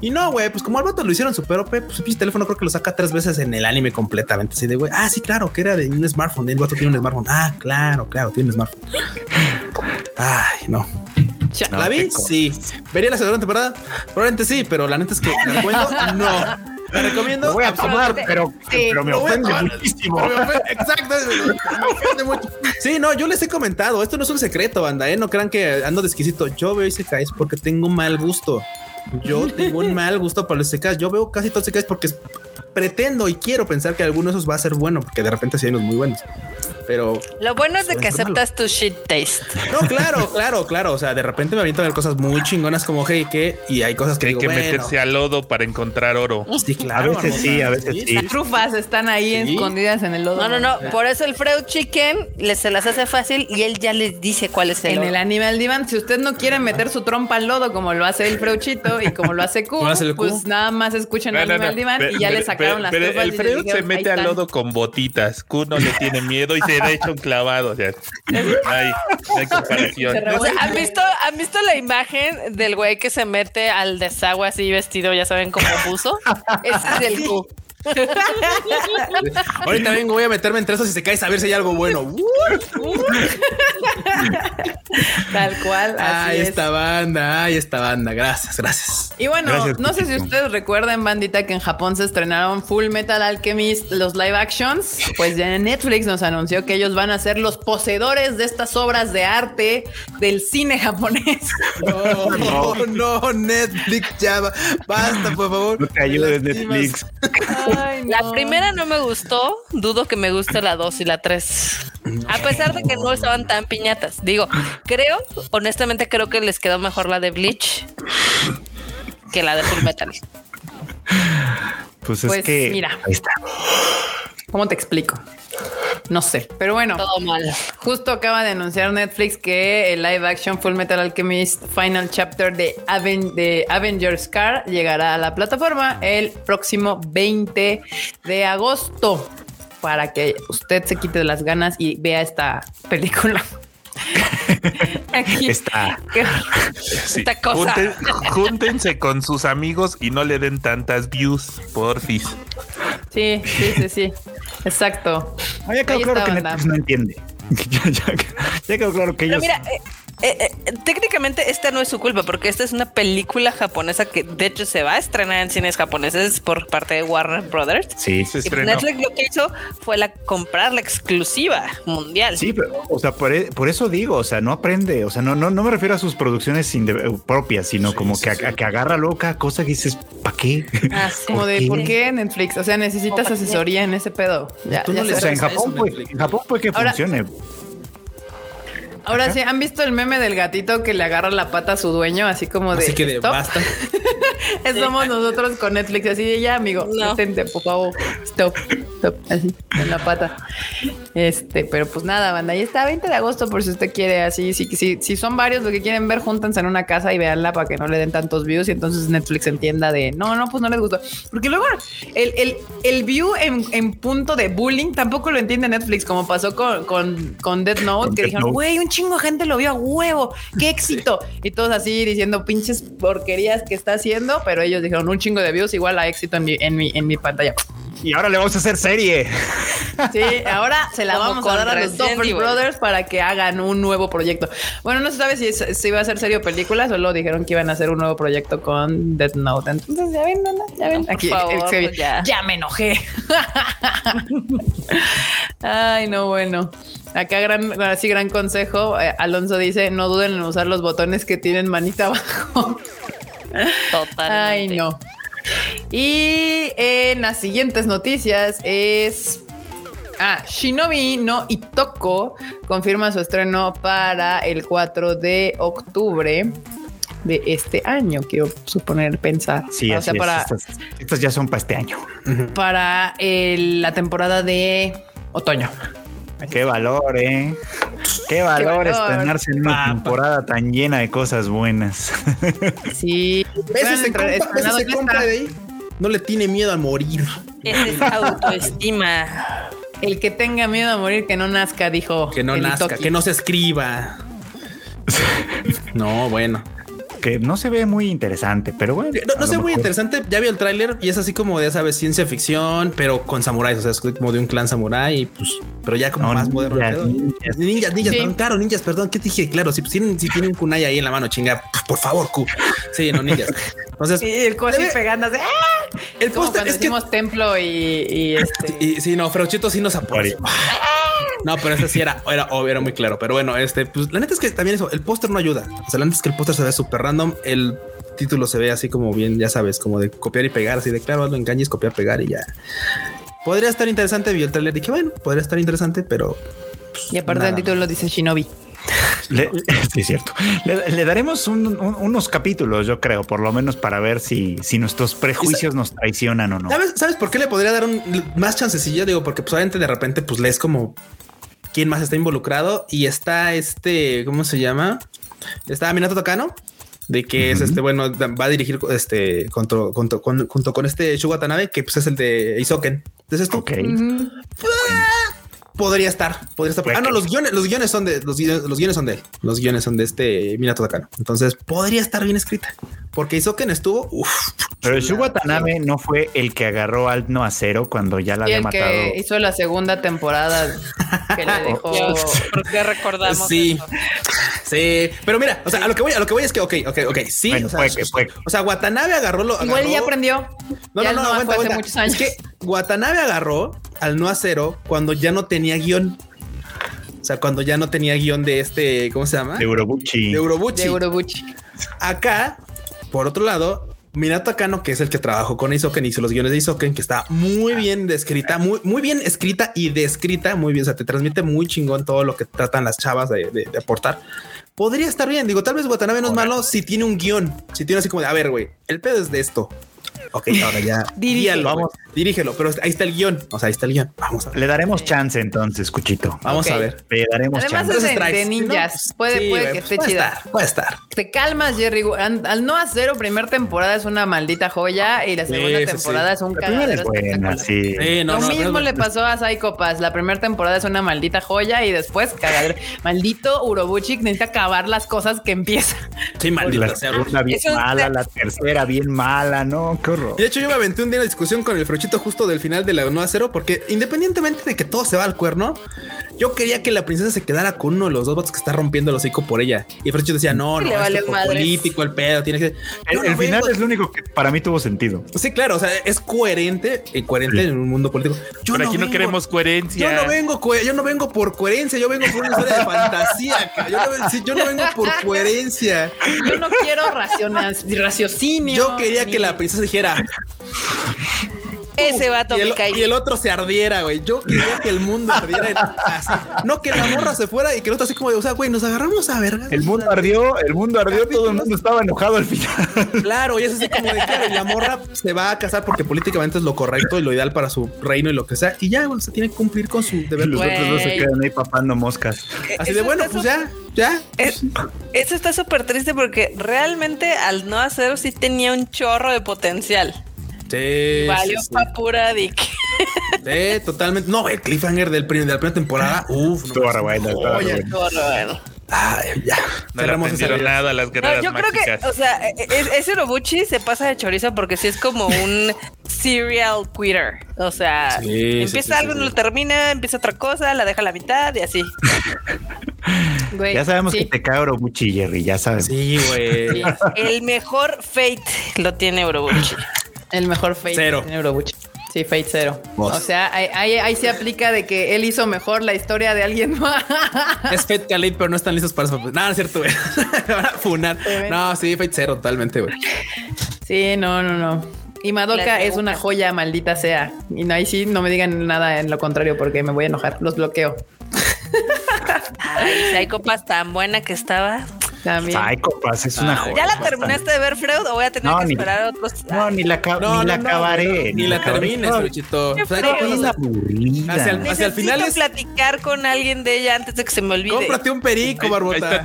Y no, güey, pues como al vato lo hicieron super OP, pues pinche teléfono creo que lo saca tres veces en el anime completamente. Así de, güey, ah, sí, claro, que era de un smartphone. El vato tiene un smartphone. Ah, claro, claro, tiene un smartphone. Ay, no. No, ¿La vi? Sí. ¿Vería la segunda temporada? Probablemente sí, pero la neta es que. [laughs] No. ¿La recomiendo? Lo voy a tomar, pero, Sí, pero me ofende muchísimo. me ofende- Exacto. Me ofende [laughs] mucho. Sí, no, yo les he comentado. Esto no es un secreto, banda. ¿eh? No crean que ando de exquisito. Yo veo Isekais porque tengo mal gusto. Yo tengo un mal gusto para los Isekais. Yo veo casi todos Isekais porque pretendo y quiero pensar que alguno de esos va a ser bueno, porque de repente sí hay unos muy buenos. Pero Lo bueno es de que malo. aceptas tu shit taste. no, claro, claro, claro. O sea, de repente me aviento a ver cosas muy chingonas como hey, que y hay cosas que Que hay digo, que bueno, meterse al lodo para encontrar oro. Sí, claro. A veces sí, a veces sí. Las trufas están ahí Sí. escondidas en el lodo. No, no, no. Por eso el Freud Chicken les se las hace fácil y él ya les dice cuál es el. En oro. el Animal Divan, si usted no quiere meter su trompa al lodo como lo hace el Freuchito y como lo hace [laughs] Q, Como hace el Q. pues nada más escuchen No, no, Animal no. Divan Pero- y ya le sacaron pero- las Pero trufas. el Freud se mete "Ahí al están". lodo con botitas. Q no le tiene miedo y [laughs] se echa un clavado. O sea, hay, hay comparación. O sea. ¿han visto, ¿Han visto la imagen del güey que se mete al desagüe así vestido, ya saben, como buzo? [laughs] Ese es el Q. [laughs] Ahorita vengo, voy a meterme entre esos y se cae a ver si hay algo bueno. [laughs] Tal cual. Así Ay, es. esta banda, ay, esta banda. Gracias, gracias. Y bueno, Gracias, no sé si ustedes recuerdan, bandita, que en Japón se estrenaron Full Metal Alchemist, los live actions. Pues ya Netflix nos anunció que ellos van a ser los poseedores de estas obras de arte del cine japonés. [laughs] No, no, Netflix, ya va. Basta, por favor. No te ayudes. Netflix. Ay, La primera no me gustó, dudo que me guste la 2 y la 3. A pesar de que no estaban tan piñatas. Digo, creo, honestamente creo que les quedó mejor la de Bleach que la de Full Metal. Pues es Pues, que. mira. Ahí está. ¿Cómo te explico? No sé, pero bueno. Todo mal. Justo acaba de anunciar Netflix que el live action Full Metal Alchemist Final Chapter de, Aven- de Avengers Car llegará a la plataforma el próximo 20 de agosto para que usted se quite las ganas y vea esta película. [laughs] Aquí. Está. Esta cosa. Junten- júntense con sus amigos y no le den tantas views, porfis. Sí, sí, sí, sí. Exacto. Ah, ya quedó Ahí claro que banda. Netflix no entiende. [laughs] ya, ya- ya quedó claro que Pero ellos. mira, eh, eh, técnicamente esta no es su culpa porque esta es una película japonesa que de hecho se va a estrenar en cines japoneses por parte de Warner Brothers. Sí, Se Y pues estrenó. Netflix lo que hizo fue la comprar la exclusiva mundial. Sí, pero, o sea, por, e- por eso digo, o sea, no aprende, o sea, no, no, no me refiero a sus producciones eh, propias, sino como que, a, a que agarra loca cosa que dices, ¿para qué? Ah, sí. Como de, qué? ¿por qué Netflix? O sea, necesitas asesoría en ese pedo. Ya, Tú ya no. O sea, en Japón, eso, pues, en Japón puede que Ahora- funcione. Ahora sí, ¿han visto el meme del gatito que le agarra la pata a su dueño? Así como de. Así que de "Stop"? basta. [laughs] Somos nosotros con Netflix, así de ya, amigo. No. Detente, por favor. Stop, stop, así, en la pata. Este, pero pues nada, banda. Ahí está, 20 de agosto, por si usted quiere. Así, si, si, si son varios los que quieren ver, júntense en una casa y véanla para que no le den tantos views. Y entonces Netflix entienda de no, no, pues no les gustó. Porque luego el, el, el view en, en punto de bullying tampoco lo entiende Netflix, como pasó con, con, con Death Note, Con que Death dijeron, güey, un chingo de gente lo vio a huevo, qué [laughs] éxito. Y todos así diciendo pinches porquerías que está haciendo, pero ellos dijeron un chingo de views igual a éxito en mi, en mi, en mi pantalla. Y ahora le vamos a hacer serie. Sí, ahora se la vamos a dar a los Evil. Brothers para que hagan un nuevo proyecto. Bueno, no se sabe si, es- si iba a ser serio o película, solo dijeron que iban a hacer un nuevo proyecto con Death Note. Entonces, ya ven, nana, ya ven. por Aquí, favor, eh, ya. ya me enojé. [laughs] Ay, no, bueno. Acá gran, así gran consejo. eh, Alonso dice, no duden en usar los botones que tienen manita [laughs] abajo. Totalmente. Ay, no. Y en las siguientes noticias es. Ah, Shinobi no Itoko confirma su estreno para el 4 de octubre de este año. Quiero suponer, pensar. Sí, o así sea, es. para, Estas, estas ya son para este año. para el- la temporada de otoño. Qué valor, eh. Qué valor, valor. estrenarse en una temporada tan llena de cosas buenas. [laughs] Sí. ¿Ves Bueno, ese entre- compa? ¿Ves estrenado ese ya compa está. de ahí? No le tiene miedo a morir. Esa es autoestima. El que tenga miedo a morir, que no nazca, dijo. Que no nazca, Itoki. que no se escriba. [laughs] No, bueno. Que no se ve muy interesante, pero bueno. No, no lo sé, muy interesante. Ya vi el tráiler y es así como, ya sabes, ciencia ficción, pero con samuráis. O sea, es como de un clan samurái, y pues, pero ya como No, más moderno. ninjas, ninjas. Ninjas, ninjas, Sí. perdón, claro, ninjas, perdón. ¿Qué te dije? Claro, si, pues, tienen, si tienen un kunai ahí en la mano, chinga, por favor, Q. Sí, no, ninjas. Entonces, Y el pegando así. ¡ah! el Como póster cuando es que. hicimos templo y, y este. Y, sí, no, Frauchito sí nos apoya. No, pero ese sí era, era obvio, era muy claro. Pero bueno, este, pues la neta es que también eso, el póster no ayuda. O sea, la neta es que el póster se ve súper random. El título se ve así como bien, ya sabes, como de copiar y pegar, así de claro, hazlo en Kanji, es copiar, pegar y ya. Podría estar interesante. Vi el trailer y dije, bueno, podría estar interesante, pero y aparte el título dice Shinobi. Le- [laughs] sí, es cierto. Le, le daremos un- un- unos capítulos, yo creo, por lo menos para ver si, si nuestros prejuicios nos traicionan o no. ¿Sabes, ¿Sabes por qué le podría dar un más chancecillo? Digo, porque pues obviamente de repente pues lees como quién más está involucrado y está este, ¿cómo se llama? Está Minato Takano, de que es este, bueno, va a dirigir este junto, junto, con, junto con este Shu Watanabe, que pues es el de Isoken. Entonces esto Ok. Podría estar, podría estar. Ah, no, los guiones, los guiones son de los, guiones- los guiones son de él. Los guiones son de este Minato Takano. Entonces podría estar bien escrita porque Isoken estuvo. Uf, Pero el Shu Watanabe no fue el que agarró al no acero cuando ya la Y había el matado. que hizo la segunda temporada que le dejó. Dios, ¿por qué recordamos Sí, eso? sí, pero mira, o sea, a lo que voy, a lo que voy es que, ok, ok, ok, sí, Bueno, o, sea, puede que- que. o sea, Watanabe agarró lo. Igual agarró- ya aprendió. No, ya no, no, fue aguanta, hace aguanta. muchos años. Es que Watanabe agarró al no acero cuando ya no tenía guion. O sea, cuando ya no tenía guion de este, ¿cómo se llama? De Urobuchi. De Urobuchi. de Urobuchi. Acá, por otro lado, Minato Takano, que es el que trabajó con Isoken, hizo los guiones de Isoken, que está muy bien descrita, muy, muy bien escrita y descrita, muy bien. O sea, te transmite muy chingón todo lo que tratan las chavas de, de- de aportar. Podría estar bien. Digo, tal vez Watanabe no es malo si tiene un guion, si tiene así como de, a ver, güey, el pedo es de esto. Ok, ahora ya. [laughs] Dirígelo. vamos, dirígelo, pero ahí está el guion. O sea, ahí está el guion. Vamos a ver. Le daremos chance entonces, Cuchito. Vamos a ver. Le daremos Además chance. es Entonces de, de no, ninjas. puede sí, puede que pues, esté puede chida. estar, puede estar. Te calmas, Jerry. Al, al no hacer primer temporada es una maldita joya y la segunda sí, temporada sí. es un primera cagadero es buena, espectacular. sí. Sí, no, Lo no, mismo le pasó a Psycho Pass. La primera temporada es una maldita joya y después cagadero. Maldito Urobuchi necesita acabar las cosas que empieza. Sí, maldita la sea. segunda bien Eso es- mala, la tercera bien mala, no, qué horror. De hecho, yo me aventé un día en la discusión con el Frochito justo del final de la 1 a 0, porque independientemente de que todo se va al cuerno, yo quería que la princesa se quedara con uno de los dos vatos que está rompiendo el hocico por ella. Y el Frochito decía, no, Sí, no, es vale madres. político, el pedo, tiene que. El, Yo el no final vengo- es lo único que para mí tuvo sentido. Sí, claro, o sea, es coherente, y coherente Sí. en un mundo político. Yo Pero aquí no queremos coherencia. Yo no vengo, yo no vengo por coherencia, yo vengo por una historia de fantasía. [laughs] Yo no, sí, yo no vengo por coherencia. Yo no quiero racionas- raciocinio. Yo quería ni- que la princesa dijera, Ese vato y el, me cae. y el otro se ardiera, güey. Yo quería que el mundo ardiera en- así. No que la morra se fuera y que el otro así como de, o sea, güey, nos agarramos a verga. El mundo ardió, el mundo ardió, todo el mundo estaba enojado al final. Claro, y es así como de claro, [laughs] y la morra se va a casar porque políticamente es lo correcto y lo ideal para su reino y lo que sea. Y ya, bueno, se tiene que cumplir con su deber. los otros dos se quedan ahí papando moscas. Así de Eso bueno, está pues ya, ya. Es- eso está súper triste porque realmente al no hacerlo sí tenía un chorro de potencial. Sí, Valió sí, sí. pura dick. Sí, totalmente. No, el cliffhanger del prim- de la primera temporada. [laughs] Uf, no. Estuvo re bueno, estuvo re Oye, bueno. Ay, ya. No Cerramos esa nada a las No, guerreras yo creo que, mágicas. o sea, e- e- ese Urobuchi se pasa de chorizo porque sí es como un serial quitter. O sea, empieza sí, algo, sí, no sí. lo termina, empieza otra cosa, la deja a la mitad y así. [laughs] Güey, Ya sabemos sí. que te cae Orobuchi, Jerry, ya sabemos. Sí, güey. El mejor Fate lo tiene Urobuchi. El mejor Fate Cero. en Eurobuchi. Sí, Fate cero. Vos. O sea, ahí, ahí, ahí se aplica de que él hizo mejor la historia de alguien [laughs] más. Es Fate Khalid, pero no están listos para eso. Nada, no es cierto, güey. [laughs] Van a funar. No, sí, Fate cero, totalmente, güey. Sí, no, no, no. Y Madoka es una joya, maldita sea. Y no, ahí sí no me digan nada en lo contrario porque me voy a enojar. Los bloqueo. Ay, Psycho Pass tan buena que estaba. También. Ay, copas, es una joya. ¿Ya la terminaste de ver, Freud? ¿O voy a tener No, que ni- esperar otros? No, ni la, No, ni la no, no, acabaré. Ni la acabaré. termines, Luchito. Qué O sea, feo. ¿qué es aburrida. Hacia el- final es- platicar con alguien de ella antes de que se me olvide. Cómprate un perico, barbota.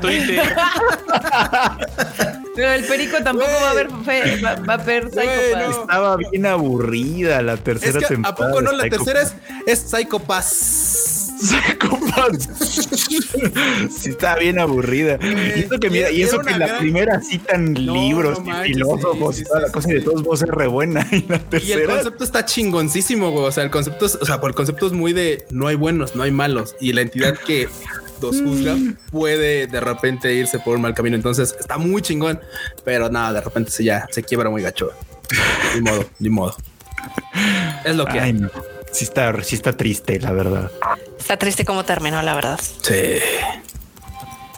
Pero [laughs] el perico tampoco va a ver fe- va, va a ver Güey, Psycho Pass. no. Estaba bien aburrida la Es tercera que, ¿a temporada. poco no? La tercera es, es Psycho Pass. Psycho Pass. [laughs] sí, estaba bien aburrida. Y eso que mira, y eso que la gran- primera citan No, libros no y filósofos sí, y toda la cosa, y de todos modos es re buena. [laughs] Y la Y el tercera. concepto está chingoncísimo, güey. O sea, el concepto es, o sea, por el concepto es muy de no hay buenos, no hay malos. Y la entidad que los juzga puede de repente irse por un mal camino. Entonces está muy chingón, pero nada, de repente se ya se quiebra muy gacho. Ni modo, ni modo. Es lo que Ay, hay. no. Sí está, sí está triste, la verdad. Está triste cómo terminó, la verdad. Sí.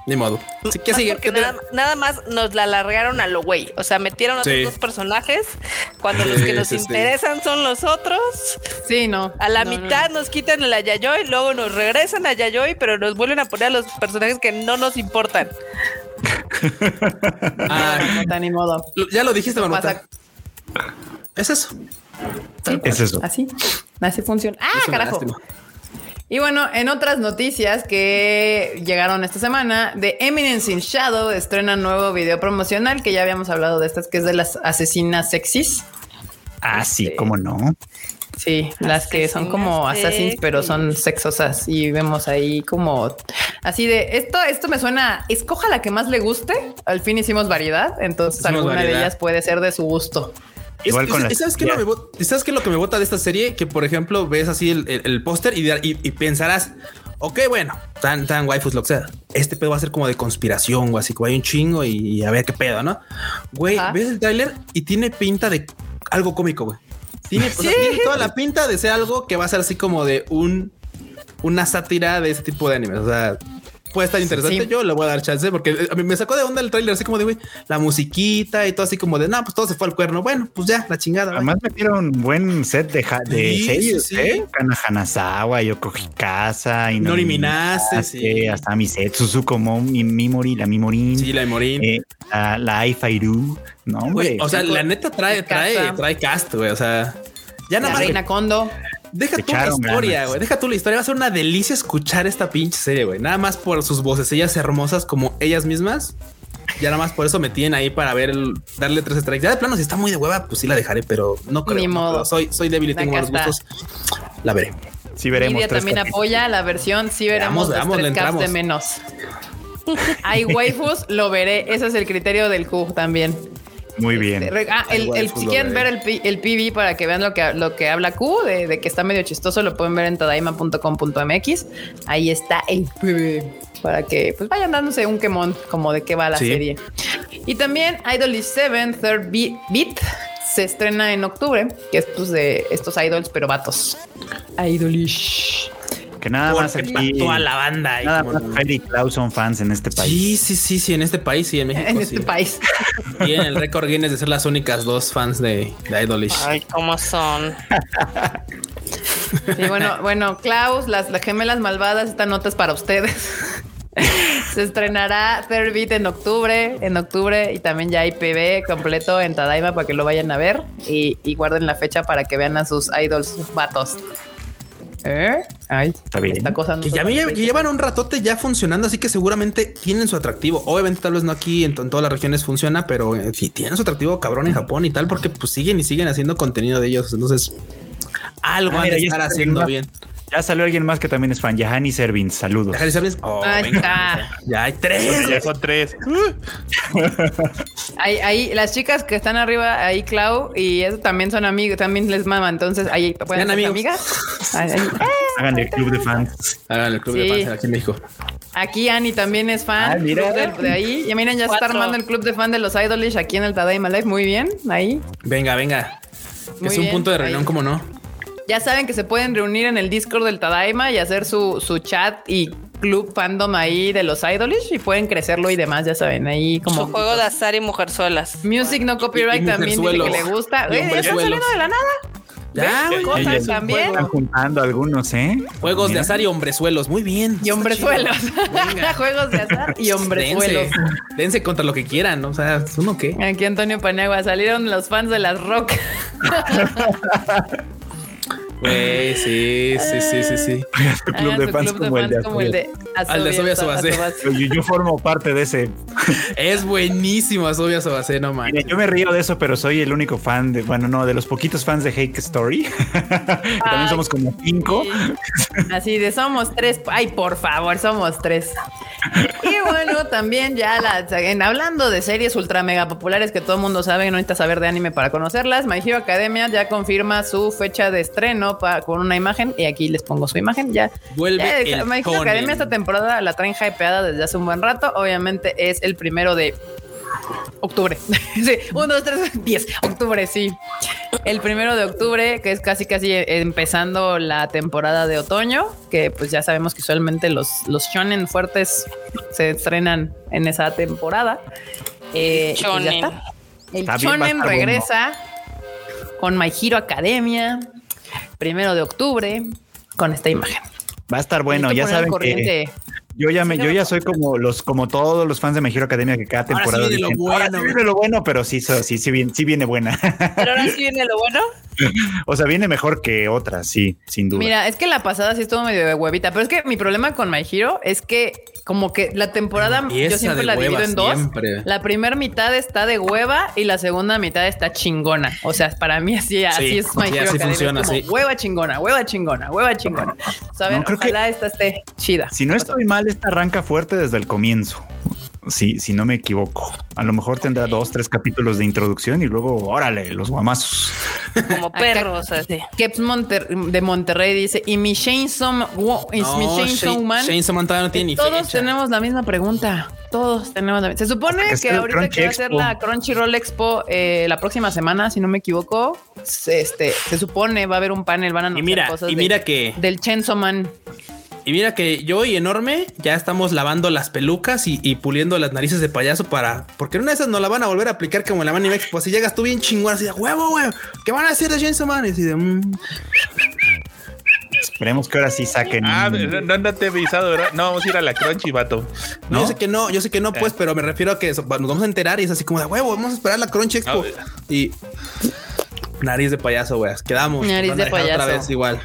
Ni modo. Sí, ¿Qué Más sigue? porque ¿Qué te- nada, nada más nos la alargaron a lo güey. O sea, metieron otros Sí. dos personajes cuando los Sí, que nos sí, interesan son los otros. Sí, no. A la No, mitad no. nos quitan la Yayoi, luego nos regresan a Yayoi, pero nos vuelven a poner a los personajes que no nos importan. [laughs] Ah, No, no, ni modo. lo- ya lo dijiste. Pasa- Es eso. Es eso. Así. Así funciona. Ah, carajo. Y bueno, en otras noticias que llegaron esta semana, de Eminence in Shadow estrena nuevo video promocional que ya habíamos hablado de estas, que es de las asesinas sexys. Ah, sí, Este, cómo no. Sí, las que son como Asesinas assassins, pero son sexosas. Y vemos ahí como así de esto, esto me suena, escoja la que más le guste. Al fin hicimos variedad, entonces Hicimos alguna de ellas puede ser de su gusto. Igual Es- con es- las- ¿y ¿Sabes qué, no ya. me bot- y ¿Sabes qué es lo que me bota de esta serie? Que por ejemplo ves así el, el- el póster y, y- y pensarás, ok, bueno, tan, tan waifus, lo que sea. Este pedo va a ser como de conspiración o así, como hay un chingo y, y a ver qué pedo, ¿no? Güey, Ajá. ves el tráiler y tiene pinta de algo cómico, güey. Tiene, o sea, tiene toda la pinta de ser algo que va a ser así como de un una sátira de ese tipo de animes. O sea, puede estar interesante. Sí. Yo le voy a dar chance porque eh, a mí me sacó de onda el tráiler así como de güey, la musiquita y todo así como de no, pues todo se fue al cuerno. Bueno, pues ya, la chingada. bye". Además metieron un buen set de, ja- de Sí, seiyus, sí. ¿eh? Kana Hanazawa, Yoko Hikasa, y Nori Minase, sí. hasta Misetsu Suzuko, mi Mimori, la Mimorin, Sí, la de Morín. eh, la, la Aifairu, no. Güey, o sea, la neta trae, trae, trae cast, güey. O sea, ya nada La más. reina Kondo. Deja tú la historia, güey. Deja tú la historia. Va a ser una delicia escuchar esta pinche serie, güey. Nada más por sus voces, ellas hermosas como ellas mismas. Ya nada más por eso me tienen ahí para ver, el- darle tres strikes. Ya de plano, si está muy de hueva, pues sí la dejaré, pero no creo. Ni no modo. creo. Soy, soy débil y tengo malos gustos. La veré. sí veremos. También capítulos. apoya la versión, sí veremos los veamos, tres le caps de menos. Hay waifus, lo veré. Ese es el criterio del Q también. Muy bien. Re- Ah, el, si quieren ver el, el PV para que vean lo que, lo que habla Q, de, de que está medio chistoso, lo pueden ver en tadaima.com.mx. Ahí está el PV para que pues vayan dándose un quemón como de qué va la Sí. serie. Y también Idolish 7 Third Be- Beat se estrena en octubre, que es pues de estos idols pero vatos. Idolish. Que nada más aquí. toda la banda. ahí Nada más y Klaus son fans en este país. Sí, sí, sí, sí, en este país sí, en [laughs] México. en sí. este país. Tienen el récord Guinness de ser las únicas dos fans de, de Idolish. Ay, ¿cómo son? Sí, bueno, bueno, Klaus, las, las gemelas malvadas, esta nota es para ustedes. [laughs] Se estrenará Third Beat en octubre, en octubre, y también ya hay PB completo en Tadaima para que lo vayan a ver y, y guarden la fecha para que vean a sus idols sus vatos. ¿Eh? Ay, Está bien. Esta cosa no Que ya me- llevan un ratote ya funcionando, así que seguramente tienen su atractivo. Obviamente, tal vez no aquí en todas las regiones funciona, pero eh, sí tienen su atractivo cabrón en Japón y tal, porque pues siguen y siguen haciendo contenido de ellos. Entonces, algo Ah, han mira, de estar está haciendo bien. Ya salió alguien más que también es fan, Yahani Servin. Saludos. Dejar de ser bien. Oh, Ahí venga. está. Ya hay tres. Ya son tres. Ahí, ahí, las chicas que están arriba, ahí Clau, y eso también son amigos, también les mama. Entonces, ahí pueden ser amigos. amigas. Ahí- ahí. Hagan el club de fans. Hagan el club Sí. de fans aquí en México. Aquí Ani también es fan Ah, mira. de, de ahí. Y miren, ya se está Cuatro. armando el club de fan de los Idolish aquí en el Tadaima Live. Muy bien, ahí. Venga, venga. Muy es un bien, punto de reunión, como no? Ya saben que se pueden reunir en el Discord del Tadaima y hacer su, su chat y club fandom ahí de los Idolish y pueden crecerlo y demás, ya saben, ahí como... Su juego de azar y mujerzuelas. Music no copyright Y- y también dice que le gusta. Y Eh, ¿Están saliendo de la nada? Ya, también. Están juntando algunos, ¿eh? Juegos de azar y hombrezuelos. Muy bien. Y hombrezuelos. [laughs] Juegos de azar y hombrezuelos. Dense, dense contra lo que quieran, ¿no? O sea, ¿uno qué? Aquí Antonio Paniagua, salieron los fans de las rock. [laughs] Güey, sí, sí, sí, sí, sí. [laughs] Su club Hagan de su fans club de como el de como el de Al de Asobia Sobacé. Yo, yo formo parte de ese. Es buenísimo Asobia Sobacé, no manches. yo me río de eso, pero soy el único fan de, bueno, no, de los poquitos fans de Hake Story. [laughs] También somos como cinco. Así de somos tres. Ay, por favor, somos tres. Y bueno, también ya la, en, hablando de series ultra mega populares que todo el mundo sabe, no necesita saber de anime para conocerlas. My Hero Academia ya confirma su fecha de estreno pa- con una imagen y aquí les pongo su imagen. Ya Vuelve ya, el My Hero. Academia esta temporada la traen hypeada desde hace un buen rato. Obviamente es el primero de octubre. [laughs] sí, uno, dos, tres, [laughs] diez. Octubre, sí. El primero de octubre, que es casi casi empezando la temporada de otoño, que pues ya sabemos que usualmente los, los shonen fuertes se estrenan en esa temporada. Eh, pues ya Shonen. está. El a shonen regresa con My Hero Academia, primero de octubre, con esta imagen. Va a estar bueno, ya saben que corriente. Yo ya me, yo ya soy como los, como todos los fans de My Hero Academia que cada Ahora sí temporada viene lo dicen, "Ahora bueno". sí viene lo bueno, pero sí, sí, sí, viene, sí viene buena. Pero ahora sí [laughs] viene lo bueno. o sea, viene mejor que otras, sí, sin duda. Mira, es que la pasada sí estuvo medio de huevita, pero es que mi problema con My Hero es que como que la temporada yo siempre la divido en dos. siempre. La primera mitad está de hueva y la segunda mitad está chingona. O sea, para mí así, así es My sí, Hero así Academia, funciona, como sí. Hueva chingona, hueva chingona, hueva chingona. ¿Sabes? No, creo que- Ojalá esta esté chida. Si no estoy mal, esta arranca fuerte desde el comienzo. Sí, si no me equivoco. A lo mejor tendrá dos, tres capítulos de introducción y luego, órale, los guamazos. Como perros, así. Keps Monter- de Monterrey dice, y mi y Shane- Man. Shane no tiene ni Todos fecha. tenemos la misma pregunta. Todos tenemos la misma. Se supone que ahorita Crunchy que va a ser la Crunchyroll Expo eh, la próxima semana, si no me equivoco, se, este, se supone va a haber un panel, van a Y anunciar mira, cosas y de- mira que, del Chainsaw Man. Y mira que yo y enorme ya estamos lavando las pelucas y, y puliendo las narices de payaso para, porque en una de esas no la van a volver a aplicar como en la Anime Expo. Si llegas tú bien chingón, así de huevo, huevo, ¿qué van a hacer de Chainsaw Man? Y así de, mm, Esperemos que ahora sí saquen. Ah, no, no, no te he avisado, ¿verdad? No, vamos a ir a la Crunchy, vato. No, yo sé que no, yo sé que no, pues, pero me refiero a que eso, nos vamos a enterar y es así como de huevo, vamos a esperar la Crunch Expo. Y nariz de payaso, güey. Quedamos. Nariz de dejar Otra payaso. vez igual.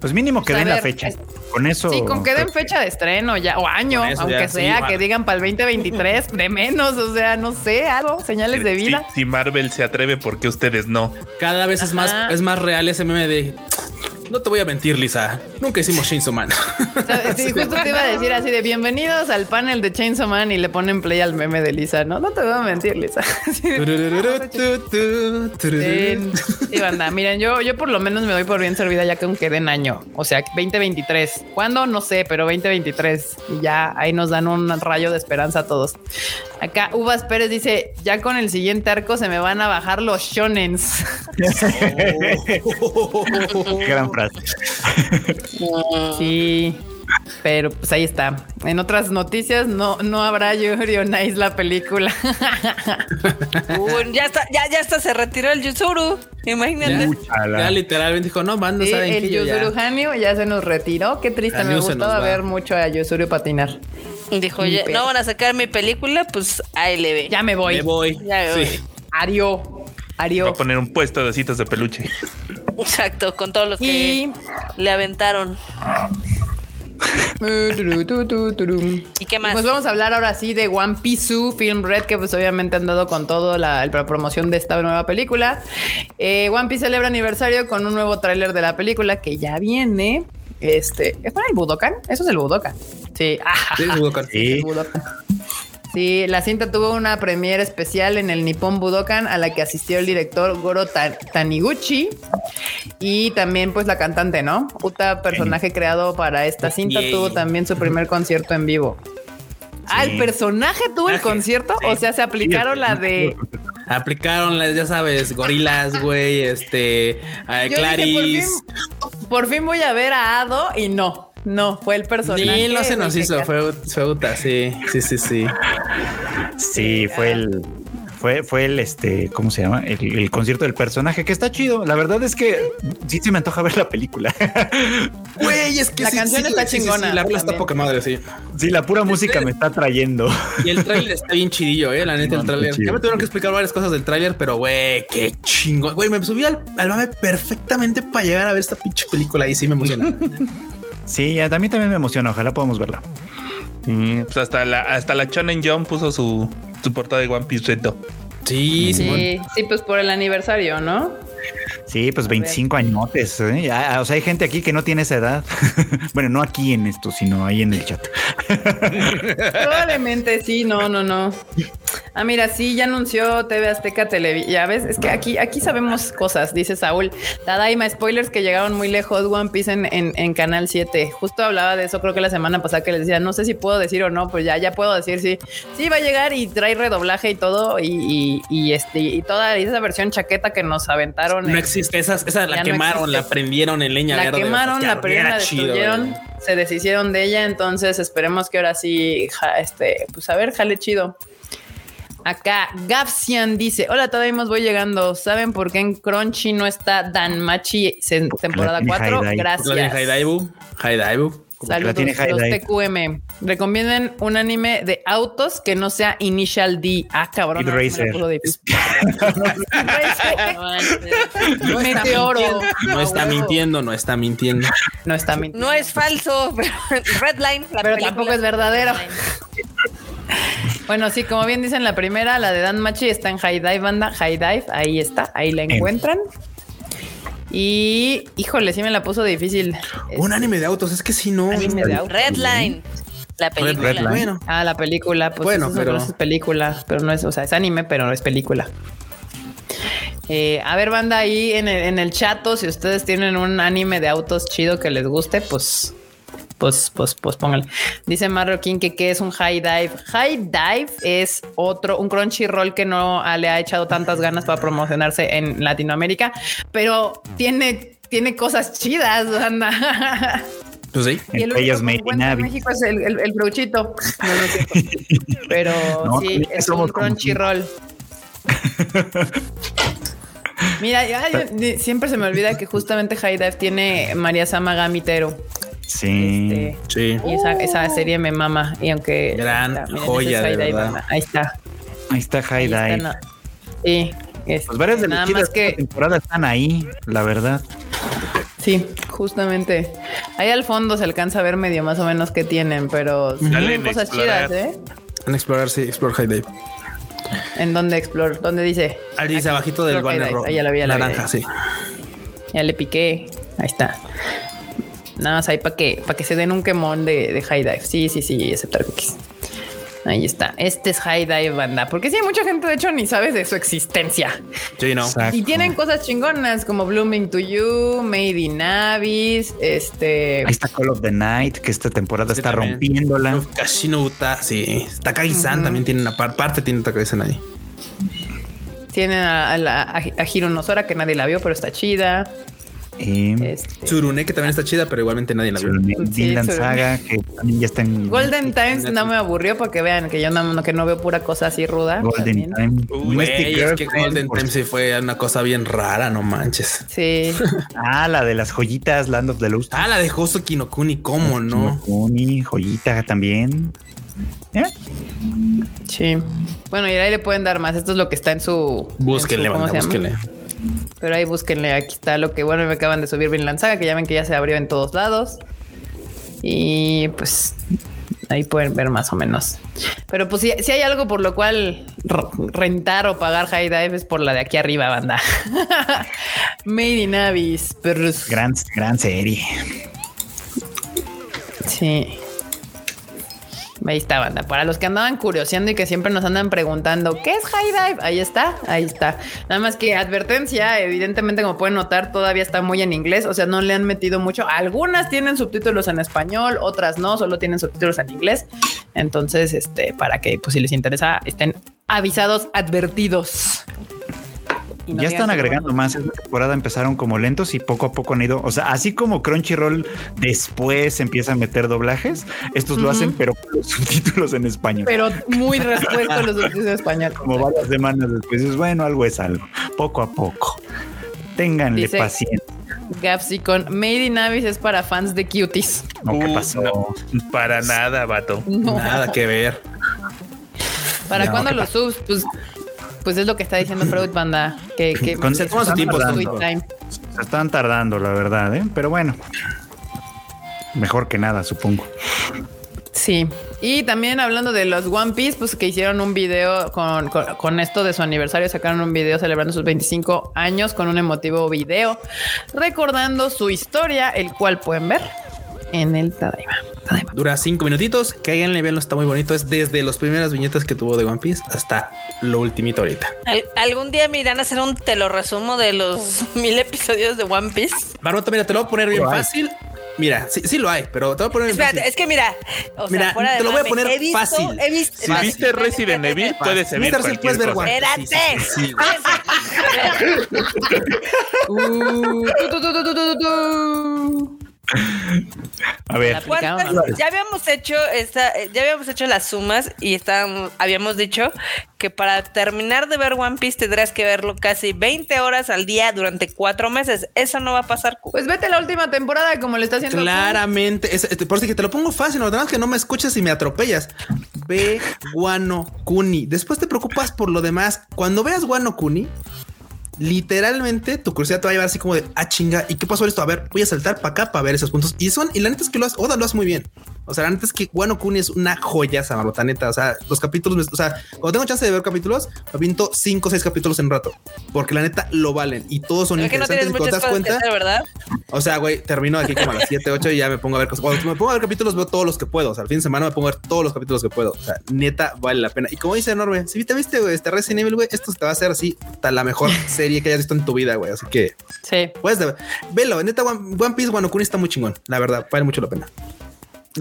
Pues mínimo que Pues den la fecha. es- Con eso. Sí, con que den fecha de estreno ya, o año, eso aunque ya, sea, que digan para el 2023, de menos, o sea, no sé, algo, señales de vida. si Marvel se atreve, ¿por qué ustedes no? Cada vez es más, es más real ese meme de. No te voy a mentir, Lisa. Nunca hicimos Chainsaw Man. [laughs] Justo te iba a decir así de bienvenidos al panel de Chainsaw Man y le ponen play al meme de Lisa. No, no te voy a mentir, Lisa. Sí, Sí, sí, banda. Miren, yo, yo por lo menos me doy por bien servida ya que aunque den año. O sea, 2023. ¿Cuándo? No sé, pero 2023. Y ya ahí nos dan un rayo de esperanza a todos. Acá Uvas Pérez dice, ya con el siguiente arco se me van a bajar los shonens. [laughs] Gran frase. [laughs] Sí. Pero pues ahí está. En otras noticias no, no habrá Yuri on Ice la película. [laughs] Uy, ya está, ya, ya está, se retiró el Yuzuru. Imagínate. Ya literalmente dijo, no, van, no Sí, saben el yo ya- Yuzuru Hanyu ya se nos retiró. Qué triste, me Hanyu gustaba ver mucho a Yuzuru patinar. Dijo, "Ya, no van a sacar mi película, pues ahí le ve. Ya me voy. Me voy. Ya me voy. Sí. Ario. Va Ario. a poner un puesto de ositos de peluche. Exacto, con todos los que Y le aventaron. [laughs] ¿Y qué más? Pues vamos a hablar ahora sí de One Piece Film Red, que pues obviamente han dado con todo la, la promoción de esta nueva película. Eh, One Piece celebra aniversario con un nuevo tráiler de la película que ya viene. Este, ¿es para el Budokan? Eso es el Budokan. Sí, ah, Sí, es Budokan. Sí. el Budokan. Sí, la cinta tuvo una premiere especial en el Nippon Budokan a la que asistió el director Goro Ta- Taniguchi y también pues la cantante, ¿no? Uta, personaje creado para esta cinta, tuvo también su primer concierto en vivo. Ah, el personaje tuvo el concierto, o sea, se aplicaron la de... Aplicaron las, ya sabes, gorilas, güey, este, a Yo dije, Clarice. por, fin, por fin voy a ver a Ado y no, no, fue el personaje. Ni no se nos hizo, "¿Qué fue, fue Uta, sí, sí, sí, sí. Sí, fue el. Fue, fue el este, ¿cómo se llama? El, el concierto del personaje, que está chido. La verdad es que sí se me antoja ver la película. [laughs] Güey, es que La sí, canción sí, está sí, sí, chingona sí, la rola está poca madre, sí. Sí, la pura música me está trayendo. Y el tráiler está bien chidillo, eh, la neta, No, el tráiler. Ya me tuvieron que explicar varias cosas del tráiler, pero güey, qué chingón. Güey, me subí al, al mame perfectamente para llegar a ver esta pinche película y sí me emociona. [laughs] Sí, ya, también también me emociona. Ojalá podamos verla. Mm, Pues hasta la, hasta la Shonen Jump puso su, su portada de One Piece Reto. Sí, Simón. Sí, sí, pues por el aniversario, ¿no? Sí, pues 25 añotes. ¿eh? O sea, hay gente aquí que no tiene esa edad. [laughs] bueno, no aquí en esto, sino ahí en el chat. Probablemente sí, no, no, no. Ah, mira, sí, ya anunció TV Azteca Televisión. Ya ves, es que aquí, aquí sabemos cosas, dice Saúl. Tadaima, spoilers que llegaron muy lejos, One Piece en, en, en Canal 7. Justo hablaba de eso, creo que la semana pasada que les decía, no sé si puedo decir o no, pues ya, ya puedo decir sí. Sí, va a llegar y trae redoblaje y todo, y, y, y este, y toda esa versión chaqueta que nos aventaron. No existe, esa, esa la no quemaron, la prendieron en leña la verde. quemaron, o sea, la prendieron, la destruyeron, se deshicieron de ella, entonces esperemos que ahora sí, ja- este, pues a ver, jale chido. Acá, Gavsian dice, hola, todavía voy llegando. ¿Saben por qué en Crunchy no está Dan Machi en temporada tiene 4? High Dive. Gracias. La de Haidaibu, Haidaibu. la tiene Saludos, los. TQM. Recomienden un anime de autos que no sea Initial D. Ah, cabrón. Me Racer. [laughs] No está Meteoro. mintiendo, No está mintiendo, no está mintiendo. No está mintiendo. No es falso, pero [laughs] Redline, la pero tampoco es verdadero. [laughs] Bueno, sí, como bien dicen la primera, la de Dan Machi está en High Dive, banda. High Dive, ahí está, ahí la encuentran. Y híjole, sí me la puso difícil. Un anime de autos, es que si no. Anime de autos. Redline, la película. Bueno, Ah, la película, pues Bueno, pero- es película, pero no es, o sea, es anime, pero no es película. Eh, a ver, banda, ahí en el, en el chato, si ustedes tienen un anime de autos chido que les guste, pues, pues, pues, pues pónganle. Dice Marroquín que qué es un high dive. High dive es otro, un Crunchyroll que no le ha echado tantas ganas para promocionarse en Latinoamérica, pero tiene, tiene cosas chidas, banda. [laughs] pues sí. Y el Entre ellas único que Made in encuentro en Abyss. México es el, el, el Fruchito. [laughs] No, no es cierto. Pero No, sí, también es un como Crunchyroll. Mira, ya, yo- siempre se me olvida que justamente High Dive tiene María Sama Gamitero. Sí. Este, Sí. y esa, esa serie me mama. Y aunque. Gran ahí está, miren, joya, ese es de High Dive, verdad. banda. Ahí está. Ahí está High ahí está, Dive. no. Sí. este, Pues varias de las que. temporada están ahí, la verdad. Sí, justamente. Ahí al fondo se alcanza a ver medio más o menos qué tienen, pero sí, Dale cosas explorar. chidas, ¿eh? En explorar, sí, Explore High Dive. ¿En dónde explore? ¿Dónde dice? Ahí dice abajito del banner rojo. Ahí ya la vi, ya la vi, Naranja, sí. Ya le piqué. Ahí está. Nada más ahí para que, para que se den un quemón de, de high dive. Sí, sí, sí, aceptar cookies. Ahí está. Este es high dive, banda. Porque sí, hay mucha gente, de hecho, ni sabe de su existencia. Sí, no. Exacto. Y tienen cosas chingonas como Blooming to You, Made in Abyss, este. Ahí está Call of the Night, que esta temporada Sí, está también. rompiéndola. Kashino Uta, sí. Takagi-san también tiene una par- parte, tiene Takagi-san ahí. Tienen a, a, la- a, a Hiro Nosora, que nadie la vio, pero está chida. Eh, Este, Tsurune, que también está chida, pero igualmente nadie la vio. Sí, Vinland Tsurune. Saga, que también ya está en Golden Times no me aburrió para que vean que yo no, no- que no veo pura cosa así ruda. Golden también. Time. Uy, Domestic Güey, es que Golden por- Time sí fue una cosa bien rara, no manches. Sí. [laughs] Ah, la de las joyitas, Land of the Lost. Ah, la de Hosoki no Kuni, ¿cómo no? Kuni, joyita también. ¿Eh? Sí. Bueno, y ahí le pueden dar más. Esto es lo que está en su. Búsquenle, en su- ¿cómo banda, se llama? Pero ahí búsquenle. Aquí está lo que, bueno, me acaban de subir Vinland Saga, que ya ven que ya se abrió en todos lados. Y pues ahí pueden ver más o menos. Pero pues si, si hay algo por lo cual rentar o pagar High Dive es por la de aquí arriba, banda. [laughs] Made in Abyss. Pero Gran, gran serie. Sí. Ahí está, banda. Para los que andaban curioseando y que siempre nos andan preguntando, ¿qué es High Dive? Ahí está, ahí está. Nada más que advertencia, evidentemente, como pueden notar, todavía está muy en inglés. O sea, no le han metido mucho. Algunas tienen subtítulos en español, otras no, solo tienen subtítulos en inglés. Entonces, este, para que, pues, si les interesa, estén avisados, advertidos. Y no ya están agregando más. Esta temporada empezaron como lentos y poco a poco han ido. O sea, así como Crunchyroll después empieza a meter doblajes, estos lo hacen, pero con los [laughs] subtítulos en español. Pero muy respuesto los [laughs] subtítulos en español. como varias semanas después, bueno, algo es algo. Poco a poco. Ténganle Dice- paciencia. Gapsicon, Made in Abyss es para fans de cuties. No, ¿qué Uh, pasó? no, para nada, vato. No. Nada que ver. ¿Para No, cuándo ¿qué los subs? Pues, pues es lo que está diciendo [laughs] Freud Banda. Que, que Con- Se toma su tiempo. Están. Se están tardando, la verdad, ¿eh? Pero bueno. Mejor que nada, supongo. Sí. Y también hablando de los One Piece, pues que hicieron un video con, con, con esto de su aniversario, sacaron un video celebrando sus 25 años con un emotivo video recordando su historia, el cual pueden ver en el Tadaima. Tadaima. Dura cinco minutitos. Cáiganle, veanlo, está muy bonito. Es desde las primeras viñetas que tuvo de One Piece hasta lo ultimito ahorita. Al- algún día me irán a hacer un te lo resumo de los [laughs] mil episodios de One Piece. Barbota, mira, te lo voy a poner bien fácil. Mira, sí, sí lo hay, pero te lo voy a poner bien Espérate, fácil. es que mira, o sea, Mira, fuera de te lo voy a poner he visto, fácil. He visto, Si viste Resident Evil, espérate. puedes seguir cualquier puedes ver cosa. One Espérate. Sí, sí, sí, güey. [laughs] Uh, tu, tu, tu, tu, tu, tu, tu. [laughs] A ver, Aplicaron, ¿Cuántas- ¿no? ya habíamos hecho esta, eh, ya habíamos hecho las sumas y estábamos, habíamos dicho que para terminar de ver One Piece tendrás que verlo casi 20 horas al día durante cuatro meses. Eso no va a pasar. cu- Pues vete a la última temporada como le está haciendo. Claramente, es- este, por eso que te lo pongo fácil, no más que no me escuchas y me atropellas. Ve Guano Kuni. Después te preocupas por lo demás. Cuando veas Guano Kuni, literalmente tu curiosidad te va a llevar así como de ah chinga. ¿Y qué pasó esto? A ver, voy a saltar para acá para ver esos puntos. Y son, y la neta es que lo hace, Oda lo hace muy bien. O sea, la neta es que Guano Kuni es una joya, Samarota, neta. O sea, los capítulos, o sea, cuando tengo chance de ver capítulos, me pinto cinco o seis capítulos en un rato, porque la neta lo valen y todos son no interesantes. tienes y cuando te das cuenta, hacer, ¿verdad? o sea, güey, termino aquí como a las [laughs] 7, 8 y ya me pongo a ver cosas. Cuando me pongo a ver capítulos, veo todos los que puedo. O sea, el fin de semana me pongo a ver todos los capítulos que puedo. O sea, neta, vale la pena. Y como dice Enorme, si te viste, güey, este Resident Evil, güey, esto te va a hacer así ta- la mejor serie [laughs] que hayas visto en tu vida, güey. Así que, Sí. pues, velo. Neta, One, One Piece, One Kuni está muy chingón. La verdad, vale mucho la pena.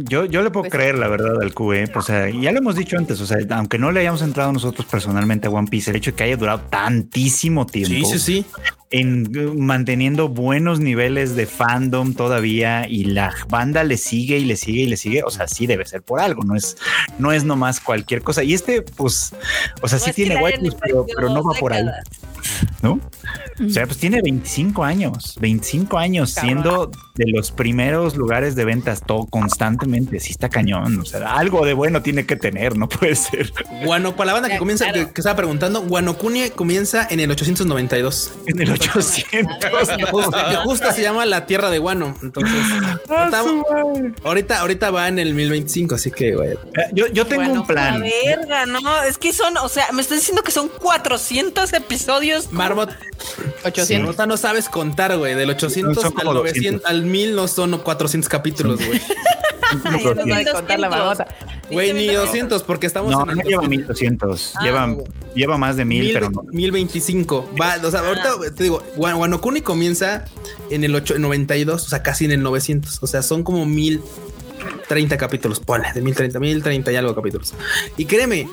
yo, yo le puedo Pues- creer la verdad al QE. O sea, ya lo hemos dicho antes. O sea, aunque no le hayamos entrado nosotros personalmente a One Piece, el hecho de que haya durado tantísimo tiempo. Sí, sí, sí. en eh, manteniendo buenos niveles de fandom todavía y la banda le sigue y le sigue y le sigue. O sea, sí debe ser por algo, no es, no es nomás cualquier cosa. Y este, pues, o sea, No sí tiene waifus, pero, pero no va por ahí, décadas. ¿No? O sea, pues tiene 25 años, 25 años Cabrón. siendo de los primeros lugares de ventas todo constantemente. Sí está cañón. O sea, algo de bueno tiene que tener, no puede ser. Guano, para la banda que comienza, que, que estaba preguntando, Guano Kuni comienza en el 892. En el 800. [laughs] Que justo, se llama la tierra de Guano. Entonces, ahorita, ahorita, ahorita va en el 1025. Así que, güey, Eh, Yo, yo tengo Bueno, un plan. La verga, no, es que son, o sea, me estás diciendo que son 400 episodios. Marbot, 800. Nota no sabes contar, güey. Del 800 Son al como 900, 200. al 1000 no son 400 capítulos, güey. [laughs] Ay, No sabe 1200. contar la marmota. Güey, ni 1200. 200 porque estamos No, en el no lleva 2000. 1200. Ah, lleva, lleva más de 1000, Mil- pero no. 1025. Va, o sea, ahorita te digo, Guano Kuni comienza en el 8, 92, o sea, casi en el 900. O sea, son como 1030 capítulos. Ponle de 1030, 1030 y algo capítulos. Y créeme,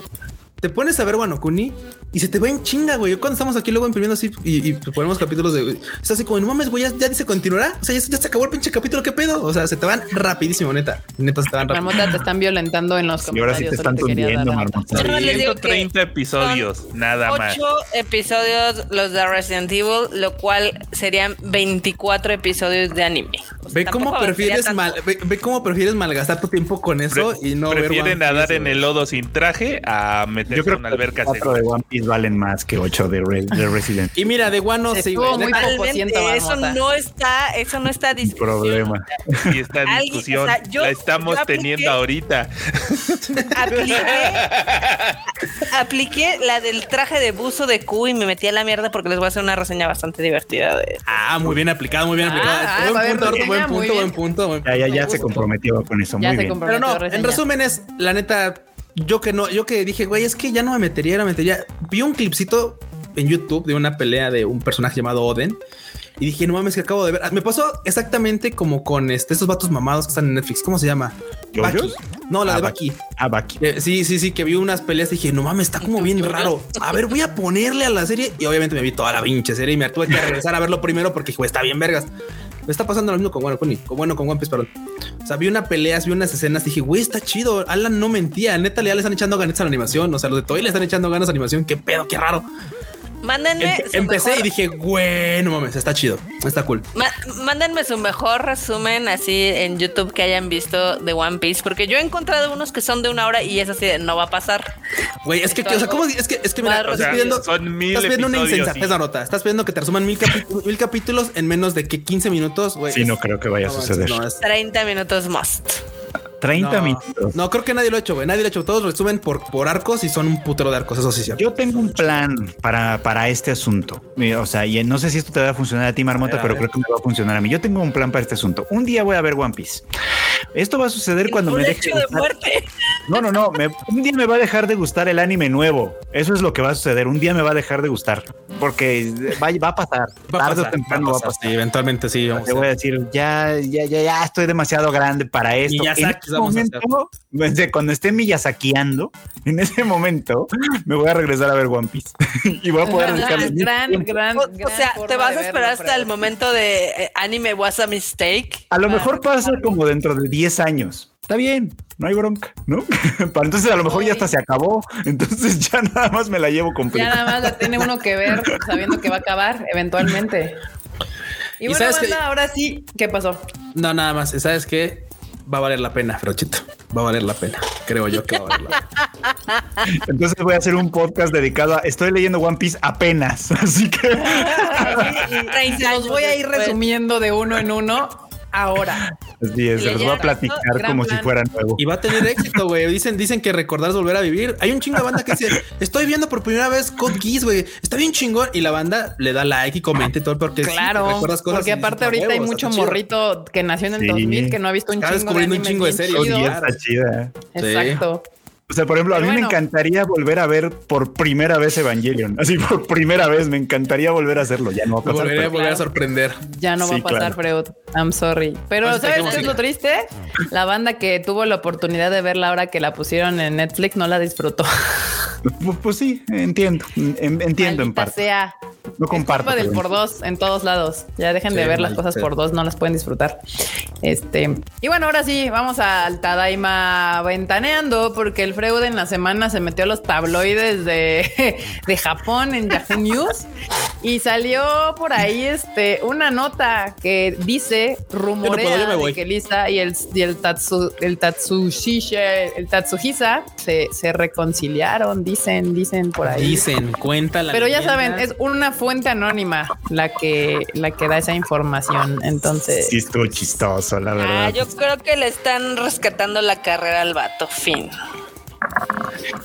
te pones a ver Wano Kuni y se te va en chinga, güey. Yo cuando estamos aquí luego imprimiendo así y, y ponemos capítulos de es así como no mames, güey, ya, ya dice continuará. O sea, ya, ya se acabó el pinche capítulo, qué pedo. O sea, se te van rapidísimo, neta. Neta se te van rápido. Marmota, te están violentando en los Y ahora sí comentarios. te están solo quería dar tundiendo. Marmota. Yo no les digo que 130 episodios, nada más. Ocho episodios los de Resident Evil, lo cual serían 24 episodios de anime. O sea, Ve cómo prefieres mal, ve, ve cómo prefieres malgastar tu tiempo con eso Pre- y no ver prefieren One Piece, nadar en el lodo sin traje a meterse Yo creo en una alberca cuatro de. One Piece valen más que ocho de, Re- de Resident. Y mira, de Guano sí, Estuvo güey. muy poco siento, eso no está, eso no está discusión. problema. Y esta Alguien- discusión o sea, yo- la estamos yo apliqué- teniendo ahorita. Apliqué, apliqué la del traje de buzo de Q y me metí a la mierda porque les voy a hacer una reseña bastante divertida de Ah, muy bien aplicado, muy bien Ah, aplicado. ah, buen haber punto, buen punto, buen punto, Ya, ya, ya se comprometió con eso. Ya Muy se bien. comprometió. Pero no, reseña. en resumen es, la neta, yo que no, yo que dije, güey, es que ya no me metería, no me metería. Vi un clipcito en YouTube de una pelea de un personaje llamado Oden. Y dije, no mames, que acabo de ver. Ah, Me pasó exactamente como con este, estos vatos mamados que están en Netflix. ¿Cómo se llama? ¿Yoyos? No, la Ah, de Baki. Baki. Ah, Baki. Eh, sí, sí, sí, que vi unas peleas y dije, no mames, está como bien raro. A ver, voy a ponerle a la serie. Y obviamente me vi toda la pinche serie y me tuve que regresar a verlo primero porque güey, está bien vergas. Me está pasando lo mismo con bueno, con, con bueno, con One Piece, perdón. O sea, vi una pelea, vi unas escenas, dije, güey, está chido. Alan no mentía. Neta, ya le están echando ganas a la animación. O sea, los de Toy le están echando ganas a la animación. Qué pedo, qué raro. Mándenme Empe- empecé mejor- y dije, güey, no mames, está chido. Está cool. Ma- mándenme su mejor resumen así en YouTube que hayan visto de One Piece, porque yo he encontrado unos que son de una hora y es así de no va a pasar. Güey, es que, o sea, ¿cómo? Es que, es que mira, O sea, estás pidiendo, son mil estás pidiendo una insensatez, sí. nota. Estás pidiendo que te resuman mil, mil capítulos en menos de que 15 minutos, güey. Sí, no creo que vaya a suceder. no, es- 30 minutos must. 30 no, minutos. No, creo que nadie lo ha hecho, güey. Nadie lo ha hecho. Todos resumen por, por arcos y son un putero de arcos. Eso sí cierto. Yo tengo un plan para, para este asunto. O sea, y no sé si esto te va a funcionar a ti, Marmota, A ver, a pero creo que me va a funcionar a mí. Yo tengo un plan para este asunto. Un día voy a ver One Piece. Esto va a suceder cuando Un me deje hecho de muerte. No, no, no. me- un día me va a dejar de gustar el anime nuevo. Eso es lo que va a suceder. Un día me va a dejar de gustar porque va, va a pasar. Va a Tarde o pasar, temprano va a pasar. Sí, eventualmente sí. Vamos Te a voy a decir, ya, ya, ya, ya estoy demasiado grande para esto. Miyazaki en ese vamos a desde cuando esté Miyazakiando, en ese momento me voy a regresar a ver One Piece [laughs] y voy a poder dedicarle gran, tiempo. gran, O, o gran sea, te vas a verlo, esperar hasta el momento de eh, anime was a mistake. A lo mejor pasa como dentro de 10 años. Está bien, no hay bronca, ¿no? [laughs] Para entonces a lo mejor ya hasta se acabó. Entonces ya nada más me la llevo Ya completa. nada más la tiene uno que ver sabiendo que va a acabar eventualmente. Y, ¿Y bueno, sabes banda, ahora sí, ¿qué pasó? No, nada más. ¿Sabes qué? Va a valer la pena, Frochito. Va a valer la pena. Creo yo que va a valer la pena. [laughs] Entonces voy a hacer un podcast dedicado a estoy leyendo One Piece apenas. [laughs] Así que Y los voy a ir resumiendo de uno en uno ahora. Así es, se los voy a platicar como si fuera nuevo. Y va a tener éxito, güey. Dicen, dicen que recordar es volver a vivir. Hay un chingo de banda que dice, estoy viendo por primera vez Code Geass, güey. Está bien chingón. Y la banda le da like y comenta y todo porque sí, Claro, recuerdas cosas porque aparte "A ahorita hay mucho está chido". morrito que nació en el Sí. 2000 que no ha visto un Está chingo de descubriendo un chingo de series, Code chidos. Geass está chida. Exacto. O sea, por ejemplo, a mí me encantaría volver a ver por primera vez Evangelion. Así por primera vez, me encantaría volver a hacerlo. Ya no va a Me pasar. volvería a volver a sorprender. Ya no va a pasar, claro. Freud. I'm sorry. Pero Pues, ¿sabes qué es lo triste? La banda que tuvo la oportunidad de verla ahora que la pusieron en Netflix no la disfrutó. [laughs] Pues, pues sí, entiendo. En- Entiendo en parte. sea. No comparto. Culpa del por dos en todos lados. Ya dejen de Sí, ver las cosas por dos, no las pueden disfrutar. Este, y bueno, ahora sí, vamos al Tadaima ventaneando, porque el Freud en la semana se metió a los tabloides de, [laughs] de Japón en Yahoo News y salió por ahí este una nota que dice rumorea puedo, de voy. que Lisa y el, y el Tatsu, el Tatsushisha, el Tatsuhisa se, se reconciliaron, dicen, dicen por ahí. Dicen, cuenta la Pero ya saben, es una fuente anónima la que, la que da esa información. Entonces, Sí, estuvo chistoso, la verdad. Ah, yo creo que le están rescatando la carrera al vato. Fin.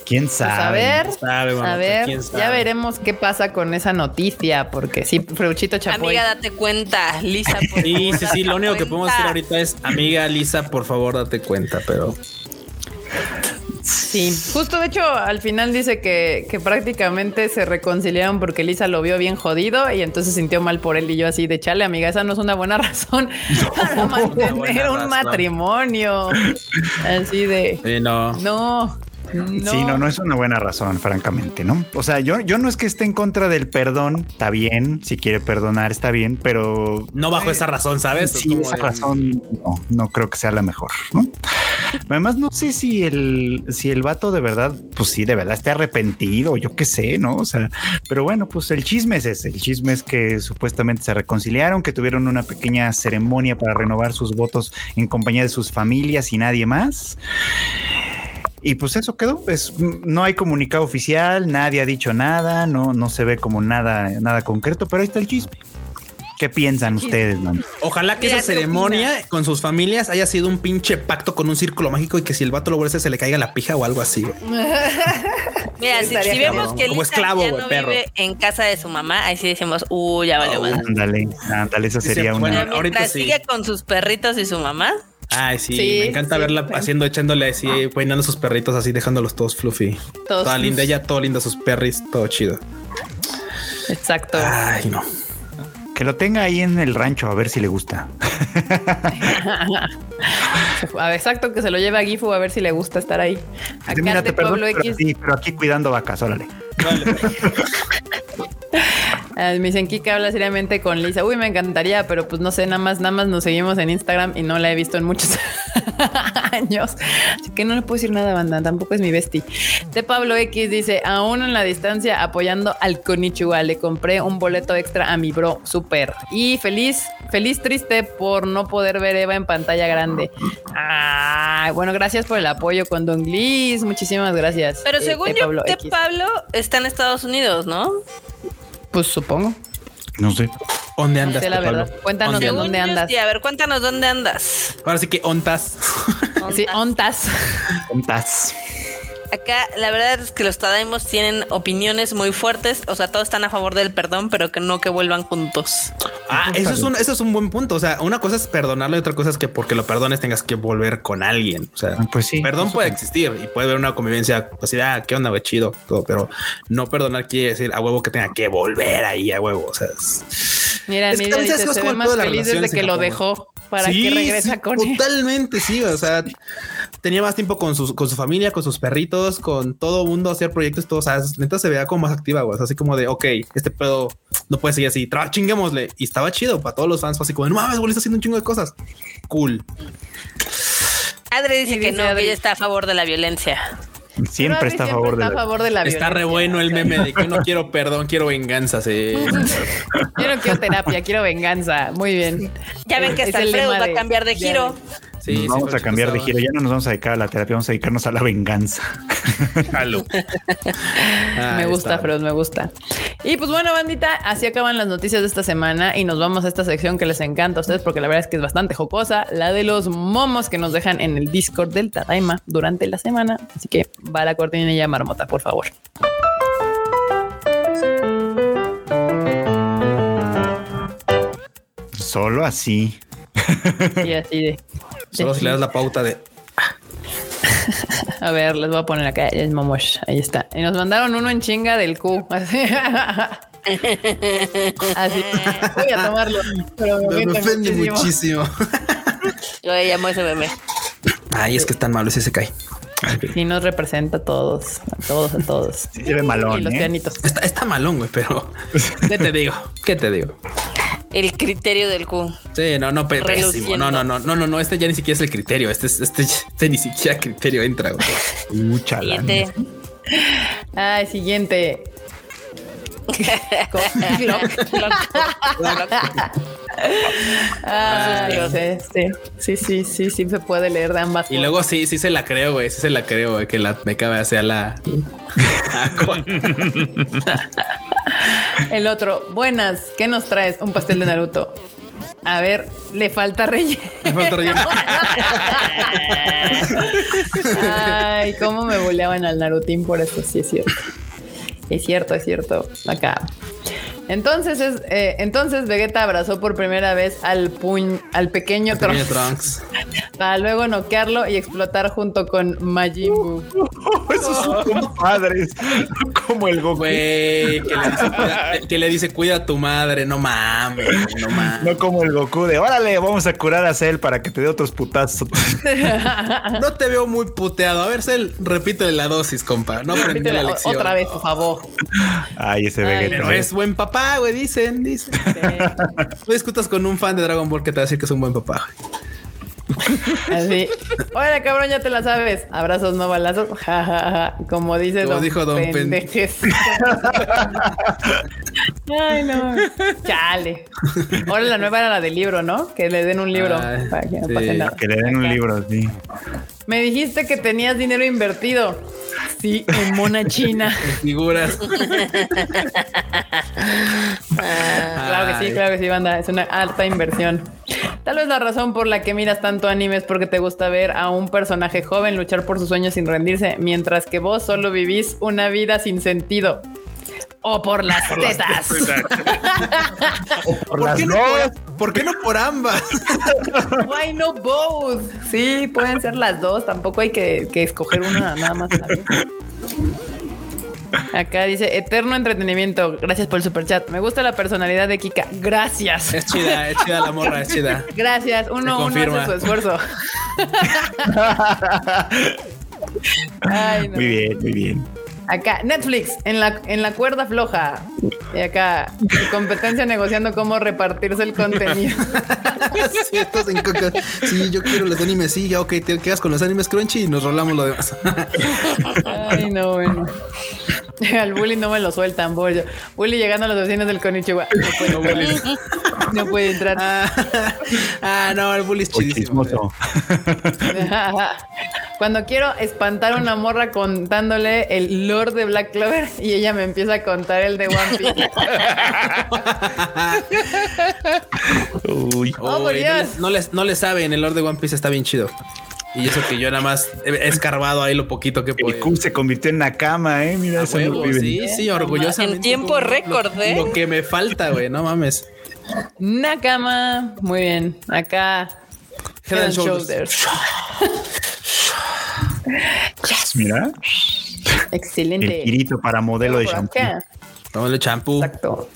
¿Quién pues, sabe? a ver, sabe, a mamita, ver, sabe. ya veremos qué pasa con esa noticia, porque sí, Freuchito Chapoy. Amiga, date cuenta. Lisa, por Sí, favor, sí, sí. Lo único que podemos hacer ahorita es, amiga Lisa, por favor, date cuenta, pero Sí, justo de hecho, al final dice que, que prácticamente se reconciliaron porque Lisa lo vio bien jodido y entonces sintió mal por él. Y yo, así de chale, amiga, esa no es una buena [laughs] razón para mantener un razón. matrimonio. Así de sí, no. No. Sí, no, no es una buena razón, francamente, ¿no? O sea, yo, yo no es que esté en contra del perdón, está bien, si quiere perdonar está bien, pero No bajo esa razón, ¿sabes? Sí, esa de- razón no, no creo que sea la mejor. ¿no? Además, no sé si el, si el vato de verdad, pues sí, de verdad esté arrepentido, yo qué sé, ¿no? O sea, pero bueno, pues el chisme es ese. El chisme es que supuestamente se reconciliaron, que tuvieron una pequeña ceremonia para renovar sus votos en compañía de sus familias y nadie más. Y pues eso quedó, pues no hay comunicado oficial, nadie ha dicho nada, no, no se ve como nada, nada concreto, pero ahí está el chisme. ¿Qué piensan ustedes, man? Ojalá que esa ¿qué ceremonia con sus familias haya sido un pinche pacto con un círculo mágico y que si el vato lo vuelve a hacer, se le caiga la pija o algo así. [laughs] Mira, si, si vemos que Como Lisa esclavo, ya no perro. vive en casa de su mamá, ahí sí decimos, uh, ya vale. Ándale, ándale, eso Sí, sería se una. Bueno, ahorita mientras sí. sigue con sus perritos y su mamá, Ay, sí, Sí, me encanta sí, verla sí. haciendo, echándole así, peinando sus perritos así, dejándolos todos fluffy. Todos Toda linda, ella todo linda, sus perris, todo chido. Exacto. Ay, no. Que lo tenga ahí en el rancho a ver si le gusta. A [laughs] ver, Exacto, que se lo lleve a Gifu a ver si le gusta estar ahí. Acá Mira, de te Pablo pero, X. aquí, pero aquí cuidando vacas, órale. Ah, [laughs] Me dicen Kika habla seriamente con Lisa. Uy, me encantaría, pero pues no sé, nada más, nada más nos seguimos en Instagram y no la he visto en muchos [laughs] años. Así que no le puedo decir nada, banda. Tampoco es mi bestie. De Pablo X dice: Aún en la distancia apoyando al Konichiwa. Le compré un boleto extra a mi bro. Súper. Y feliz, feliz, triste por no poder ver Eva en pantalla grande. Ah, bueno, gracias por el apoyo con Don Glis. Muchísimas gracias. pero eh, según yo, Pablo. Pablo está en Estados Unidos, ¿no? Pues supongo. No sé. ¿Dónde No andas? sé la Pablo? verdad. Cuéntanos ¿Dónde de andas? dónde andas. sí, a ver, cuéntanos dónde andas. Ahora sí que ontas. Sí, ¿Dónde ontas. Acá la verdad es que los Tadaimos tienen opiniones muy fuertes, o sea, todos están a favor del perdón, pero que no que vuelvan juntos. Ah, eso es un, eso es un buen punto. O sea, una cosa es perdonarlo y otra cosa es que porque lo perdones tengas que volver con alguien. O sea, Pues sí. perdón puede existir y puede haber una convivencia así, de, ah, qué onda, güey, chido, todo, pero no perdonar quiere decir a huevo que tenga que volver ahí a huevo. O sea, es- Mira, Es que Nidia a veces dice, es se como ve más feliz desde que lo dejó. ¿Para Sí, qué regresa sí, con él? Totalmente, sí. O sea, tenía más tiempo con su, con su familia, con sus perritos, con todo mundo, hacer proyectos, todo. O sea, neta se veía como más activa, güey. O sea, así como de, ok, este pedo no puede seguir así, chinguémosle. Y estaba chido para todos los fans. Fue así como, no mames, güey, está haciendo un chingo de cosas. Cool. Adri dice Y que dice no, que ella está a favor de la violencia. Siempre está a favor de está la... favor de la Está re bueno el meme de que no quiero perdón, quiero venganza. Sí. Yo no quiero terapia, quiero venganza. Muy bien. Ya ven que Es hasta el Alfredo va a cambiar de de giro. Sí, Nos vamos a cambiar de giro. Ya no nos vamos a dedicar a la terapia, vamos a dedicarnos a la venganza. [laughs] [laughs] Ah, me gusta. Freud, me gusta. Y pues bueno, bandita, así acaban las noticias de esta semana y nos vamos a esta sección que les encanta a ustedes porque la verdad es que es bastante jocosa, la de los momos que nos dejan en el Discord del Tadaima durante la semana. Así que va la cortinilla marmota, por favor. Solo así. Y así de. Solo si le das la pauta de A ver, les voy a poner acá el momosh. Ahí está. Y nos mandaron uno en chinga del Q. Así. [laughs] Así. Voy a tomarlo. Pero me, me ofende muchísimo. Yo llamo ese meme. Ay, es que es tan malo si se cae. Sí nos representa a todos, a todos, a todos. Sí se ve malón, y los ¿eh? pianitos. Está, está malón, güey, pero [laughs] ¿qué te digo? ¿Qué te digo? El criterio del Q. Sí, no, no, pésimo. Reluciendo. No, no, no, no, no, no, este ya ni siquiera es el criterio. Este, es- este, este ni siquiera criterio entra, güey. Mucha lana. Siguiente. Ay, siguiente. [laughs] Sí, sí, sí, sí, se puede leer de ambas. Y luego sí, sí se la creo, güey. Sí se la creo, güey, que la me cabe hacia la. [laughs] El otro, buenas, ¿qué nos traes? Un pastel de Naruto. A ver, le falta relleno. Me falta relleno. [laughs] Ay, cómo me boleaban al Narutín por eso, sí es cierto. Es cierto, es cierto. Acá. Entonces es, eh, entonces Vegeta abrazó por primera vez al puñ, al pequeño Pequeño Trunks Trunks. [laughs] para luego noquearlo y explotar junto con Majin Buu. [laughs] Esos son como padres, como el Goku. Güey, que, le dice, cuida, que le dice, cuida a tu madre, no mames, no mames. No como el Goku de órale, vamos a curar a Cell para que te dé otros putazos. [laughs] No te veo muy puteado. A ver, Cel, repítele la dosis, compa. No aprendí la lección. otra vez, por favor. Ay, ese Ay, Vegeta. Pero es buen papá, güey, dicen, dicen. [laughs] No discutas con un fan de Dragon Ball que te va a decir que es un buen papá. Así. Hola, cabrón, ya te la sabes. Abrazos, no balazos. Ja, ja, ja. Como dice Como don dijo don Pen- Pendejes. Ay, no. Chale. Ahora la nueva era la del libro, ¿no? Que le den un libro Ay, para que no sí. le den un libro, sí. Me dijiste que tenías dinero invertido. Sí, en mona china. [laughs] Figuras. [laughs] Claro que sí, claro que sí, banda. Es una alta inversión. Tal vez la razón por la que miras tanto anime es porque te gusta ver a un personaje joven luchar por sus sueños sin rendirse, mientras que vos solo vivís una vida sin sentido. O por las tetas. [laughs] Por ¿Por las qué, no por, por qué no por ambas? [laughs] Why no both? Sí, pueden ser las dos. Tampoco hay que, que escoger una nada más. Acá dice eterno entretenimiento. Gracias por el super chat. Me gusta la personalidad de Kika. Gracias. Es chida, es chida la morra, es chida. [laughs] Gracias. Uno, uno confirma. hace su esfuerzo. Ay, no. Muy bien, muy bien. Acá, Netflix, en la, en la cuerda floja. Y acá, competencia negociando cómo repartirse el contenido. [laughs] Sí, estás en coca. Sí, yo quiero los animes. Sí, ya, ok, te quedas con los animes crunchy y nos rolamos lo demás. [laughs] Ay, no, bueno. [laughs] Al bully no me lo sueltan, bollo. Bully llegando a las oficinas del Konichiwa. No puede, no puede entrar. [laughs] Ah, ah, no, el bully es chidísimo. [laughs] Cuando quiero espantar a una morra contándole el lore de Black Clover y ella me empieza a contar el de One Piece. Uy. Oh, por no, Dios. les, no, les, no les saben, el Lord de One Piece está bien chido. Y eso que yo nada más he escarbado ahí lo poquito que puedo. El Q se convirtió en Nakama, eh. Mira, A eso huevo, sí, sí, orgullosamente. En tiempo récord, lo, ¿eh? Lo que me falta, güey, no mames. Nakama. Muy bien. Acá. Head and Shoulders. Mira, Excelente. el girito para modelo de acá. Tómale champú. Exacto.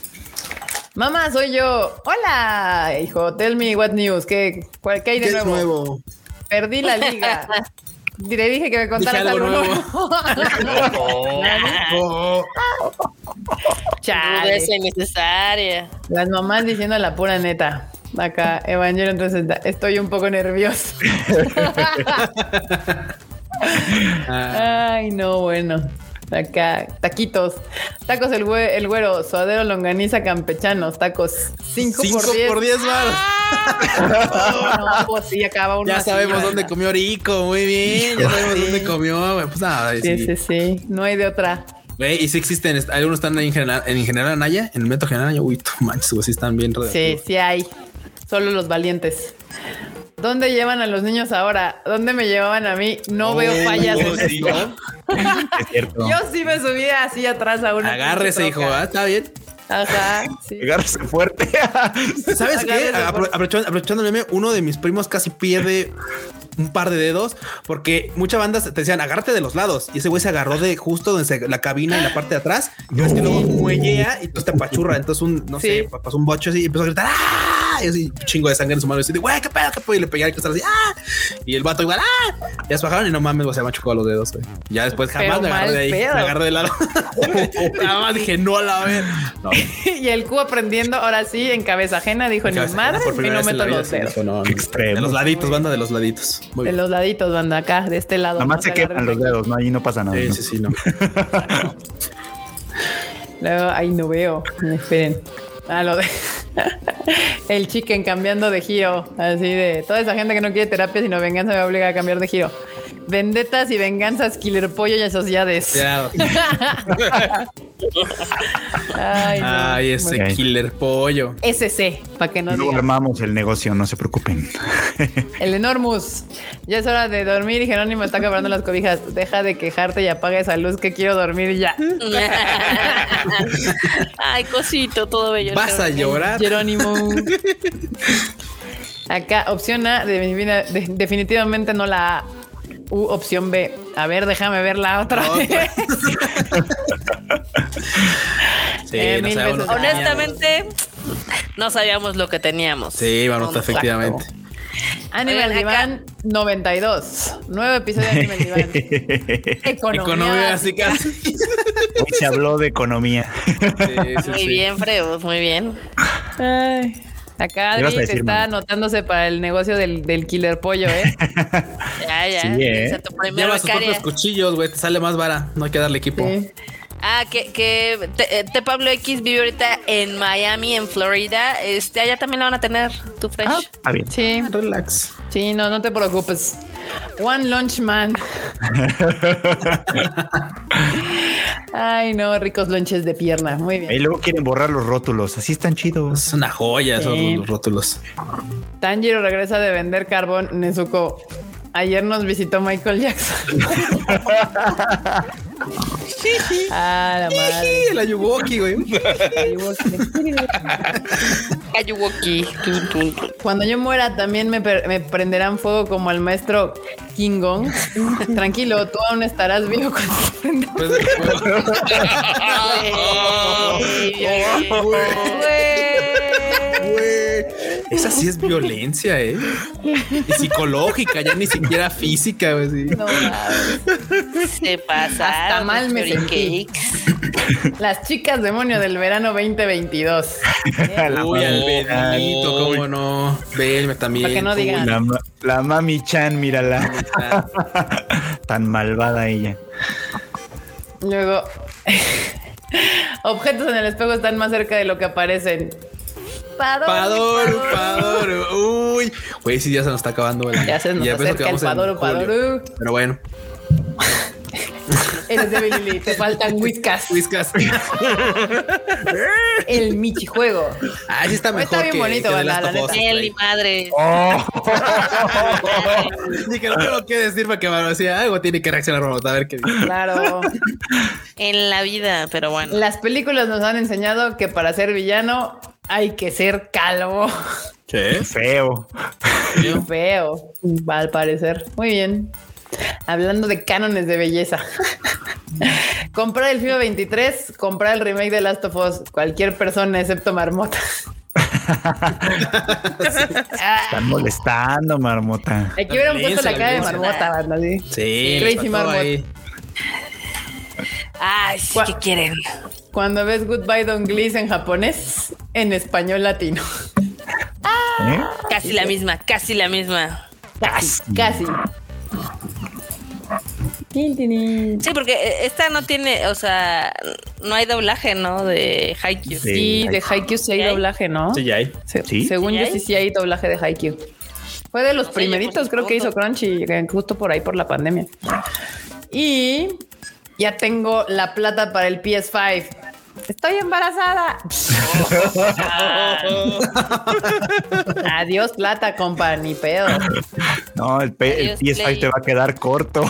Mamá, soy yo. Hola, hijo. Tell me what news. ¿Qué, cuál, qué hay de ¿Qué es nuevo? nuevo? Perdí la liga. [laughs] Le dije que me contaras Dije algo nuevo. nuevo. [laughs] Chale. Rudeza innecesaria. Las mamás diciendo la pura neta. Acá, Evangelio, entonces estoy un poco nervioso. [laughs] Ay, no, bueno. Acá, taquitos. Tacos el, güe- el güero, suadero, longaniza, campechanos, tacos 5 cinco por 10. por 10 baros. No, pues sí, acaba Ya sabemos dónde comió Rico, muy bien. Ya sabemos Sí. dónde comió. Pues nada, Sí, sí. sí, sí. No hay de otra. Güey, y sí existen, algunos están ahí en general, en general Anaya, en el metro general Anaya. Uy, tú manches, sí están bien Sí, sí hay. Solo los valientes. ¿Dónde llevan a los niños ahora? ¿Dónde me llevaban a mí? No veo fallas en Oh, sí. esto. Es cierto. Yo sí me subía así atrás a una. Agárrese, hijo. ¿ah? Está bien. Ajá, sí. Agárrese fuerte. [laughs] ¿Sabes qué? Agárrese, Apro- por- aprovechando, aprovechando el meme, uno de mis primos casi pierde un par de dedos porque muchas bandas te decían agárrate de los lados y ese güey se agarró de justo donde se- la cabina y la parte de atrás y ves que luego muellea y tú te apachurra. Entonces, un no sé, pasó un bocho así y empezó a gritar ¡Ah! Y así, chingo de sangre en su mano. Y así, de, güey, qué pedo, qué pedo. Y le pegué al costal así ¡Ah! Y el vato igual ¡Ah! Ya se bajaron y no mames, güey, se me machucó los dedos. güey. Ya después Pero jamás me agarré de ahí. pedo. Me agarré de lado. [laughs] Nada más dije no a la vez. No, [laughs] Y el Q aprendiendo, ahora sí, en cabeza ajena, dijo: Ni madre, y no meto los dedos. dijo, no, extremo. De los laditos, banda de los laditos. Muy De bien. los laditos, banda, acá, de este lado. Nada no más se quedan los de- dedos, ¿no? Ahí no pasa nada. Sí, ¿no? sí, sí, no. [laughs] Luego, ahí no veo. Esperen. Ah, lo de. [laughs] el chicken cambiando de giro. Así de. Toda esa gente que no quiere terapia, sino venganza, me obliga a cambiar de giro. Vendetas y venganzas, killer pollo y asociades. Ya. [laughs] Ay, no. Ay, ese Bueno. killer pollo. SC, para que no Luego armamos el negocio, no se preocupen. El Enormus. Ya es hora de dormir y Jerónimo está quebrando las cobijas. Deja de quejarte y apaga esa luz que quiero dormir ya. [laughs] Ay, cosito, todo bello. Vas a llorar. Jerónimo. [laughs] Acá, opción A, defini- de- definitivamente no la A. U, opción B. A ver, déjame ver la otra. [laughs] Sí, Eh, no mil sabemos veces. lo que Honestamente, no sabíamos lo que teníamos. Sí, No, efectivamente. Animal Oigan, acá- Diván 92. Nuevo episodio de Animal Diván. [laughs] Economía. Economía así casi. [laughs] Hoy se habló de economía. Sí, sí, Muy sí. bien, Freud, muy bien. Ay. Acá ¿Qué ibas a Adri decir, está mamá? anotándose para el negocio del, del killer pollo, ¿eh? [laughs] Ya, ya. Sí, ¿eh? Lleva sus propios cuchillos, güey. Te sale más vara. No hay que darle equipo. Sí. Ah, que, que te, te Pablo X vive ahorita en Miami, en Florida. Este, allá también la van a tener, tu fresh. Ah, está bien. Sí, Relax. sí, no, no te preocupes. One Lunch Man. Ay, no, ricos lonches de pierna. Muy Y bien. luego quieren borrar los rótulos. Así están chidos. Es una joya esos Sí. los rótulos. Tanjiro regresa de vender carbón. Nezuko. Ayer nos visitó Michael Jackson. ah, la madre. Sí, la Yuwoki, güey. Tun, tun. Cuando yo muera también me, per- me prenderán fuego como al maestro King Gong. Tranquilo, tú aún estarás vivo cuando te prenda Pues, pues, güey. Esa sí es violencia, ¿eh? Y psicológica, ya ni siquiera física, güey. sí. No. Se pasa. Hasta mal me sentí. Las chicas demonio del verano 2022. La Uy, al. Benito, cómo no. Belme también. Para que no digan. La, la mami Chan, mírala. [laughs] Tan malvada ella. Luego, [laughs] objetos en el espejo están más cerca de lo que aparecen. Pador, Padoro, Padoro. Uy, güey, sí, ya se nos está acabando. güey. Ya se nos Y apenas acerca el. Pero bueno, [laughs] Eres de Lili, te faltan whiskas. Whiskas. [laughs] El Michi juego. Ah, sí está Está mejor bien que, bonito, que la Us, neta. Él y madre. Oh, Ni que no tengo que decir para que me decía algo tiene que reaccionar Marmota, a ver qué dice. Claro. En la vida, pero bueno. Las películas nos han enseñado que para ser villano hay que ser calvo. ¿Qué? feo. Feo, al parecer. Muy bien. Hablando de cánones de belleza. [laughs] comprar el FIFA 23, comprar el remake de Last of Us. Cualquier persona excepto Marmota. Ah, Están molestando, marmota. aquí hubieran puesto la cara de. Marmota, banda, ¿sí? Sí, Crazy pasó Marmot. ahí. Ay, sí, ¿qué quieren? Cuando ves Goodbye Don Glees en japonés, en español latino. ¿Eh? Casi la misma, casi la misma. Casi. Casi. Sí, porque eh, esta no tiene, o sea, no hay doblaje, ¿no? De Haikyuu. Sí. Sí, de Haikyuu sí hay doblaje, ¿no? Sí, ya hay. Se- ¿Sí? Según ¿Sí yo hay? sí sí hay doblaje de Haikyuu. Fue de los primeritos, creo que hizo Crunchy, eh, justo por ahí por la pandemia. Y ya tengo la plata para el PS5. Estoy embarazada. [laughs] Adiós plata, compa, ni pedo. No, el, el Adiós, PS5 Play. te va a quedar corto.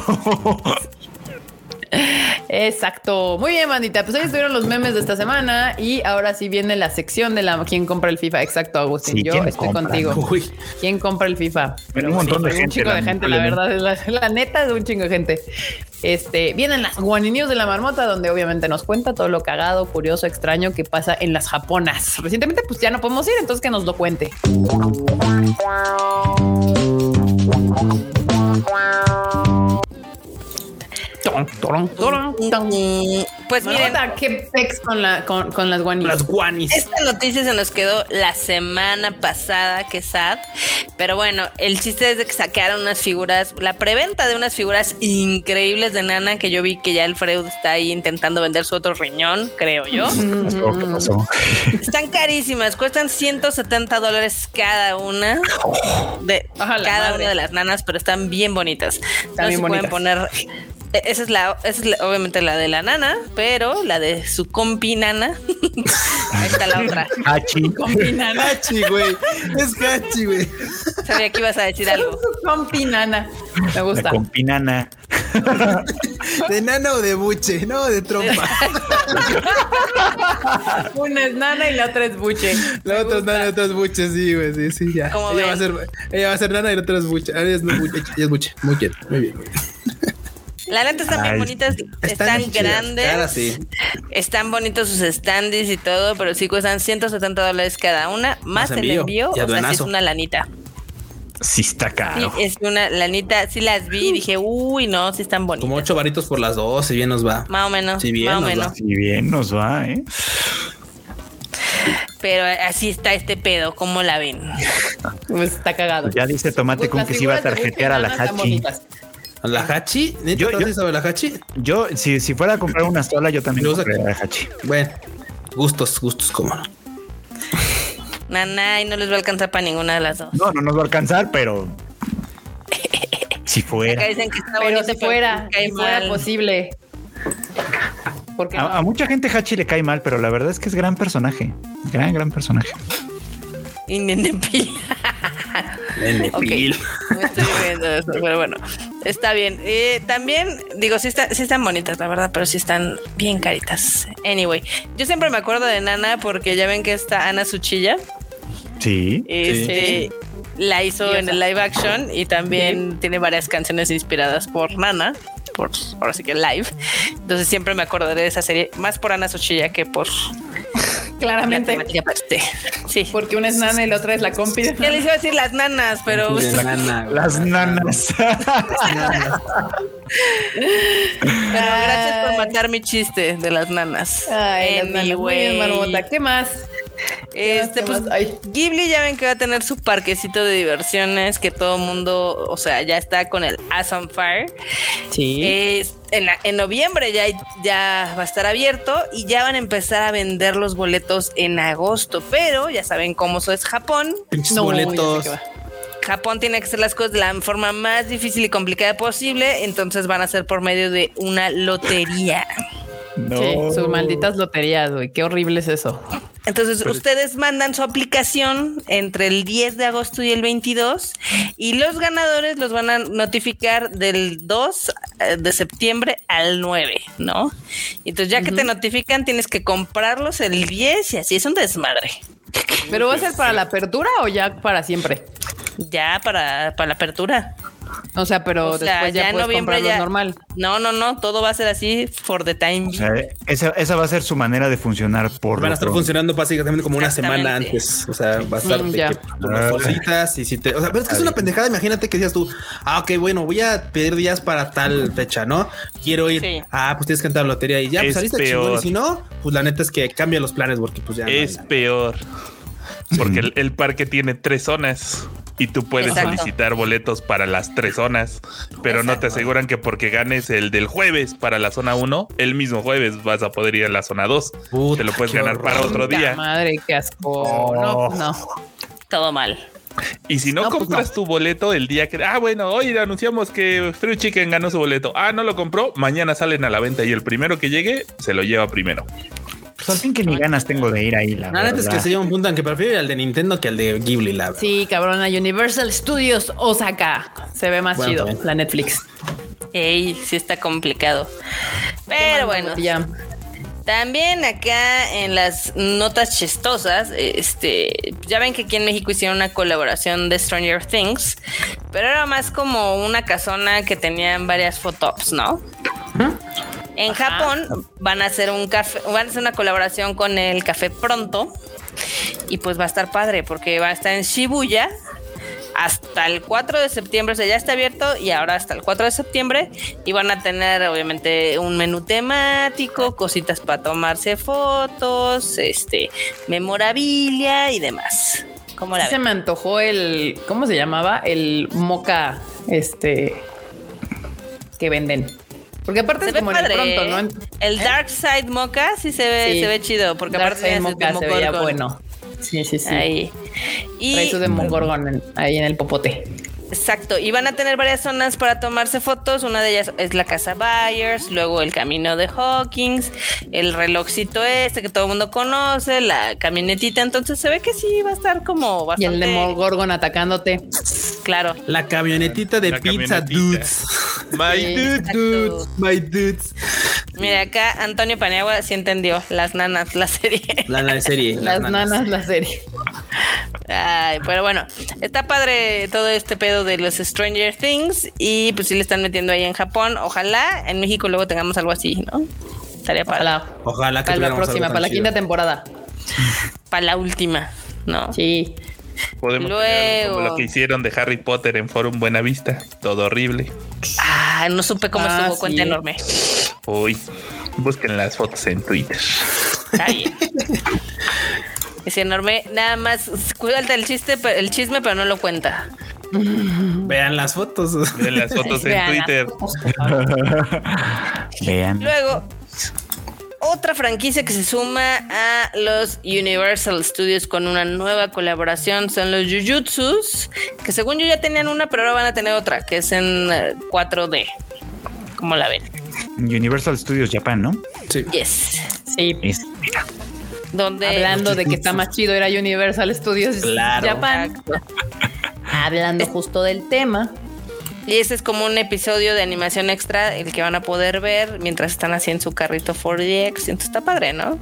Exacto. Muy bien, bandita. Pues ahí estuvieron los memes de esta semana y ahora sí viene la sección de la quién compra el FIFA. Exacto, Agustín. Sí, Yo ¿quién estoy compra? contigo. Uy, ¿Quién compra el FIFA? un montón de Un gente, chingo de gente, la verdad. es La, la neta es un chingo de gente. Este, vienen las guaninios de la marmota, donde obviamente nos cuenta todo lo cagado, curioso, extraño que pasa en las japonas. Recientemente, pues ya no podemos ir, entonces que nos lo cuente. Pues miren, ¿qué pex con, la, con, con las guanis? las guanis. esta noticia se nos quedó la semana pasada, que sad. Pero bueno, el chiste es de que sacaron unas figuras, la preventa de unas figuras increíbles de Nana, que yo vi que ya el Freud está ahí intentando vender su otro riñón, creo yo. [laughs] Mm. Están carísimas, cuestan 170 dólares cada una de cada madre. una de las nanas, pero están bien bonitas. Están no bien se pueden bonitas. poner Esa es la, esa es la- obviamente la de la nana, pero la de su compi nana. [laughs] Ahí está la otra. Hachi. Compinana. Hachi, güey. Es Hachi, güey. Sabía que ibas a decir algo. Compinana. Me La gusta. compinana. [laughs] ¿De nana o de buche? No, de trompa. [laughs] Una es nana y la otra es buche. La otra es nana, la otra es buche, sí, güey. Sí, sí, ya. ¿Cómo Ella va, a ser, ella va a ser nana y la otra es buche. Ah, Ella es, buche, ella es buche. Muy bien, muy bien. La neta están bien bonitas, están, grandes. Ahora sí. Están bonitos sus standees y todo, pero sí cuestan 170 dólares cada una, más, Más el envío O sea, sí es una lanita. Sí está Sí, caro. es una lanita. Sí las vi y dije, uy, no, sí están bonitas. Como ocho varitos por las dos, si bien nos va. Más o menos, Sí, bien más o nos va. Si bien nos va, ¿eh? Pero así está este pedo, ¿cómo la ven? [laughs] Pues está cagado. Ya dice Tomate Pues las que se iba a tarjetear a la Hachi. ¿La Hachi? ¿Neta Yo- yo- a la Hachi? Yo, si, si fuera a comprar una sola, yo también compraría la Hachi. Bueno, gustos, gustos, cómo no. Nana, y no les va a alcanzar para ninguna de las dos. No, no nos va a alcanzar, pero si fuera. Acá dicen que está Pero bonito, si fuera, si fuera posible. Porque A, a mucha gente Hachi le cae mal, pero la verdad es que es gran personaje. Gran, gran personaje. [laughs] [laughs] de pila. Ok, me estoy viendo eso, pero bueno, está bien. Eh, también, digo, sí, está- sí están bonitas, la verdad, pero sí están bien caritas. Anyway, yo siempre me acuerdo de Nana porque ya ven que está Ana Suchilla. Sí. Este, La hizo en el live action y también tiene varias canciones inspiradas por Nana. Por, ahora sí que live. Entonces siempre me acordaré de esa serie, más por Ana Suchilla que por claramente. Sí. Porque una es nana y la otra es la compi. Ya les iba a decir las nanas, pero Nana, güey. Las nanas. Pero gracias por matar mi chiste de las nanas. Ay, las nanas. Muy bien, Anyway. Marmota. ¿Qué más? Este, ¿Qué pues. Ghibli ya ven que va a tener su parquecito de diversiones que todo mundo, o sea, ya está con el As on Fire. Sí. En, la- en noviembre ya, ya va a estar abierto y ya van a empezar a vender los boletos en agosto. Pero ya saben cómo eso es Japón. Pinches No, boletos. Japón tiene que hacer las cosas de la forma más difícil y complicada posible, entonces van a ser por medio de una lotería. No. Sí, sus malditas loterías, güey. Qué horrible es eso. Entonces ustedes mandan su aplicación entre el 10 de agosto y el 22 y los ganadores los van a notificar del 2 de septiembre al 9, ¿no? Entonces ya que te notifican tienes que comprarlos el 10 y así es un desmadre. ¿Pero va a ser para la apertura o ya para siempre? Ya para, para la apertura. O sea, pero O sea, después ya, en puedes noviembre comprarlo ya- normal. No, no, no, todo va a ser así for the time O being. sea, esa, esa va a ser su manera de funcionar por Van a estar pronto. funcionando básicamente como una semana antes. O sea, va a estar Mm, de ya. que tomas cositas y si te. O sea, pero es que es una pendejada. Imagínate que digas tú, ah, ok, bueno, voy a pedir días para tal fecha, ¿no? Quiero ir. Sí. Ah, pues tienes que entrar a la lotería y ya, pues Es saliste peor. chingón. Y si no, pues la neta es que cambia los planes porque pues ya. no hay Es nada. peor. Porque el, el parque tiene tres zonas y tú puedes Exacto. solicitar boletos para las tres zonas, pero no te aseguran que porque ganes el del jueves para la zona 1, el mismo jueves vas a poder ir a la zona 2. Puta, te lo puedes ganar para otro día. Madre, qué asco. Oh. No, pues no. Todo mal. Y si no, No, pues compras tu boleto el día que, ah, bueno, hoy anunciamos que Free Chicken ganó su boleto. Ah, no lo compró, mañana salen a la venta y el primero que llegue se lo lleva primero. Pues al fin que ni ganas tengo de ir ahí, la, La neta es que verdad. se lleva un punto en que prefiero ir al de Nintendo que al de Ghibli, la verdad. Sí, cabrón, a Universal Studios Osaka. Se ve más Bueno, chido también. la Netflix. Ey, sí está complicado. Pero bueno, Ya. También acá en las notas chistosas, este, ya ven que aquí en México hicieron una colaboración de Stranger Things, pero era más como una casona que tenían varias fotops, ¿no? En Japón van a hacer un café, van a hacer una colaboración con el Café Pronto y pues va a estar padre porque va a estar en Shibuya hasta el 4 de septiembre, o sea, ya está abierto y ahora hasta el 4 de septiembre y van a tener obviamente un menú temático, cositas para tomarse fotos, este, memorabilia y demás. ¿Cómo la Sí se me antojó el. ¿Cómo se llamaba? El moca. Este. Que venden. Porque aparte Se es ve como en el padre. pronto, ¿eh? ¿no? En- El Dark Side Mocha sí se ve, Sí. se ve chido porque Dark aparte Side es moca se veía bueno. Sí, sí, sí. Ahí. Trae Y su Demogorgon en- ahí en el popote. Exacto, y van a tener varias zonas para tomarse fotos. Una de ellas es la casa Byers, luego el camino de Hawkins, el relojcito este que todo el mundo conoce, la camionetita. Entonces se ve que sí va a estar como Y bastante el de Morgorgon atacándote. claro. La camionetita de La pizza camionetita. dudes. My Sí. dude. Exacto. Dudes, my dudes. Mira, acá Antonio Paniagua sí entendió las nanas, la serie. La, la serie. [laughs] Las nanas, la serie. Ay, pero bueno, está padre todo este pedo de los Stranger Things y pues sí le están metiendo ahí en Japón. Ojalá en México luego tengamos algo así, ¿no? Estaría para Ojalá. Ojalá que Para la próxima, para la quinta temporada. [laughs] para la última, ¿no? Sí. Podemos algo como Luego. lo que hicieron de Harry Potter en Forum Buenavista. Todo horrible. Ah, no supe cómo Ah, estuvo, sí. cuenta enorme. Uy, busquen las fotos en Twitter. Está bien. [laughs] Es enorme, nada más cuídate el chiste, el chisme, pero no lo cuenta. [laughs] Vean las fotos. Miren las fotos [laughs] en Vean Twitter. fotos. [laughs] Vean. Luego, otra franquicia que se suma a los Universal Studios con una nueva colaboración son los Jujutsus, que según yo ya tenían una, pero ahora van a tener otra, que es en eh, 4D. ¿Cómo la ven? Universal Studios Japan, ¿no? Sí. Yes. Sí. Es- Donde Hablando de que está más chido, era Universal Studios Claro. Japan. Hablando justo del tema. Y ese es como un episodio de animación extra, el que van a poder ver mientras están haciendo su carrito 4DX. Entonces está padre, ¿no?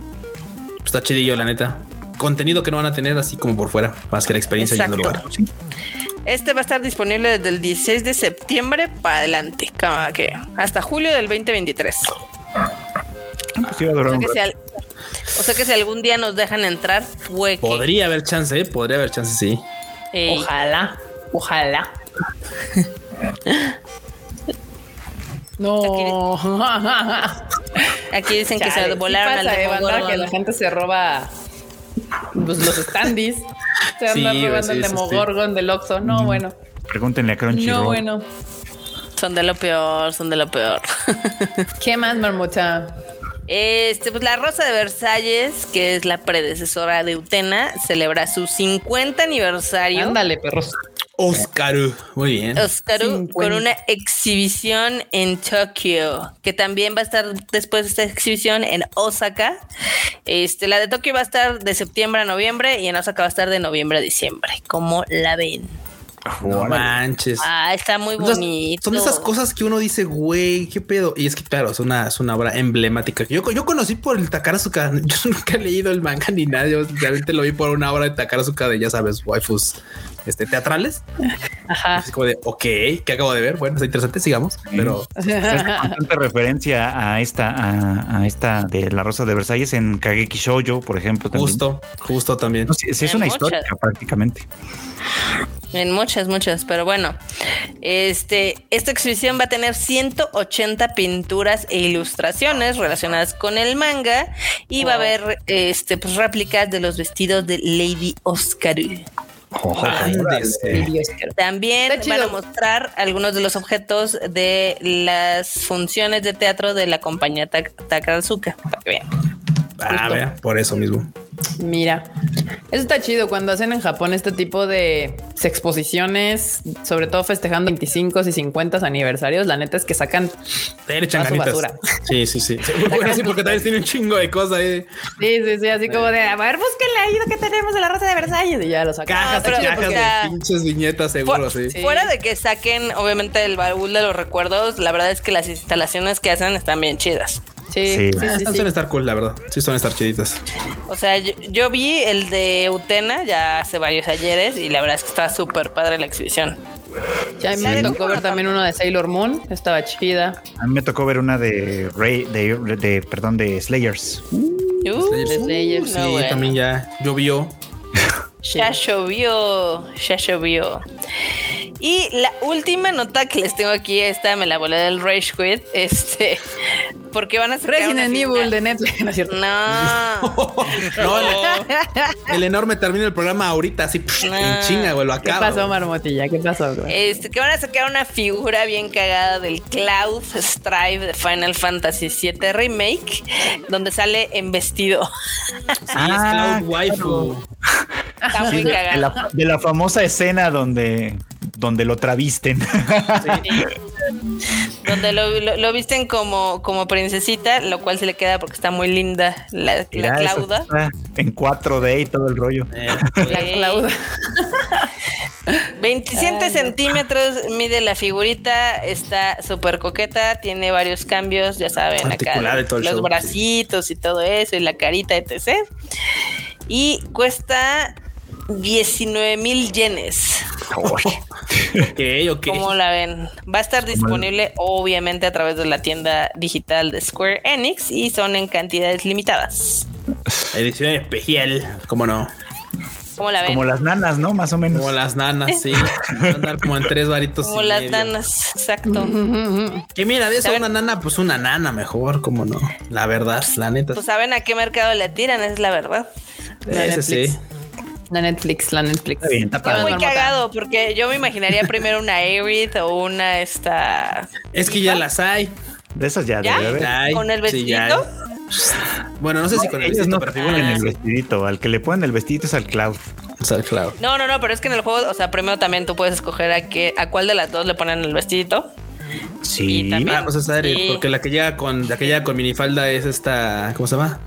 Está chidillo, la neta. Contenido que no van a tener así como por fuera, más que la experiencia yendo al Exacto. lugar. Este va a estar disponible desde el 16 de septiembre para adelante, como que hasta julio del 2023. pues sí va a durar O sea, un que si al- o sea que si algún día nos dejan entrar, fue que. Podría haber chance, ¿eh? podría haber chance, sí. Ey, Ojalá. Ojalá. No. aquí dicen que se sí volaron pasa, al banda, Demogorgon. que la gente se roba pues, los standees. Se Sí, anda robando sí, el sí, sí. Demogorgon del Oxxo. No, bueno. Pregúntenle a Crunchyroll. No, bueno. Son de lo peor, son de lo peor. ¿Qué más, marmota? Este, pues la Rosa de Versalles, que es la predecesora de Utena, celebra su 50 aniversario. Ándale, perros. Oscar. Muy bien. Oscaru 50. con una exhibición en Tokio, que también va a estar después de esta exhibición en Osaka. Este, la de Tokio va a estar de septiembre a noviembre y en Osaka va a estar de noviembre a diciembre. ¿Cómo la ven? No manches. Ah, está muy Son esas- bonito. Son esas cosas que uno dice, güey, qué pedo. Y es que, claro, es una, es una obra emblemática. Yo, yo conocí por el Takarazuka. [laughs] Yo nunca he leído el manga ni nada. Yo realmente lo vi por una obra de Takarazuka de, ya sabes, waifus este, teatrales. Ajá. Así como de, ok, ¿qué acabo de ver? Bueno, está interesante, sigamos. Pero [laughs] Esta constante referencia a esta, a, a esta de la Rosa de Versalles en Kageki Shoujo, por ejemplo. También. justo, justo también. No, sí, sí es En una muchas. historia prácticamente. En muchas, muchas, pero bueno. Este, esta exhibición va a tener 180 pinturas e ilustraciones relacionadas con el manga y va a haber este pues réplicas de los vestidos de Lady También van a mostrar algunos de los objetos de las funciones de teatro de la compañía Tak- Takarazuka. Ah, vea, por eso mismo. Mira, eso está chido cuando hacen en Japón este tipo de exposiciones, sobre todo festejando 25 y 50 aniversarios. La neta es que sacan. Te echan Toda su ganitas. basura. Sí, sí, sí. [laughs] Bueno, sí, porque también tiene un chingo de cosas ahí. Sí, sí, sí, así como de a ver, búsquenle ahí lo que tenemos en la Rosa de Versalles y ya lo sacan. Cajas cajas de pinches viñetas, seguro. Sí. Fuera de que saquen, obviamente, el baúl de los recuerdos, la verdad es que las instalaciones que hacen están bien chidas. Sí, Sí. sí, sí, Ah, sí. Suelen estar cool, la verdad. Sí, suelen estar chiditas. O sea, yo, yo vi el de Utena ya hace varios ayeres y la verdad es que está súper padre la exhibición. Ya me Sí. tocó ver también uno de Sailor Moon, estaba chida. A mí me tocó ver una de Rey, de, de- perdón, de Slayers. Uh, de Slayers. Sí, no, bueno. también ya llovió. Ya llovió, ya llovió. Y la última nota que les tengo aquí, esta me la volé del Rage Quit, este, porque van a sacar una Resident Evil de Netflix, [laughs] ¿no es cierto? No, No, el, el enorme termina el programa ahorita, así No. en chinga, güey, lo ¿Qué acaba. pasó, Marmotilla? ¿Qué pasó? güey? este, que van a sacar una figura bien cagada del Cloud Strive de Final Fantasy VII Remake, donde sale en vestido. Sí, es Cloud Waifu. Está muy cagado. la, de la famosa escena donde donde lo travisten. Donde lo, lo- lo visten como, como princesita, lo cual se le queda porque está muy linda la, Clauda. En 4D y todo el rollo. Eh, La. Clauda. [laughs] 27 Ay, no. centímetros mide la figurita, está súper coqueta, tiene varios cambios, ya saben, acá los show, bracitos y todo eso, y la carita, etc. Y cuesta 19 mil yenes. ok, ok. ¿Cómo la ven? Va a estar disponible obviamente a través de la tienda digital de Square Enix y son en cantidades limitadas. Edición especial, cómo no. ¿Cómo la ven? Como las nanas, ¿no? Más o menos. Como las nanas, sí. [laughs] Van a andar como en tres varitos. Como y las medio. nanas, exacto. [laughs] Que mira, de eso ¿Saben? una nana, pues una nana mejor, cómo no. La verdad, la neta. Pues saben a qué mercado le tiran, es la verdad. la ese Netflix. sí. La Netflix, la Netflix. Está bien, está padre. muy cagado porque yo me imaginaría primero una Aerith o una esta. Es que ya las hay. De esas ya, ¿Ya? debe haber. ¿Con el Sí, ya vestidito? Bueno, no sé si con el Ellos vestido, no pero ponen Ah, el vestidito. Al que le ponen el vestidito es al Cloud. O sea, claro. No, no, no, pero es que en el juego, o sea, primero también tú puedes escoger a qué, a cuál de las dos le ponen el vestidito. Sí. Y también- Ah, pues Sí. porque la que llega con la que llega con minifalda es esta, ¿cómo se llama?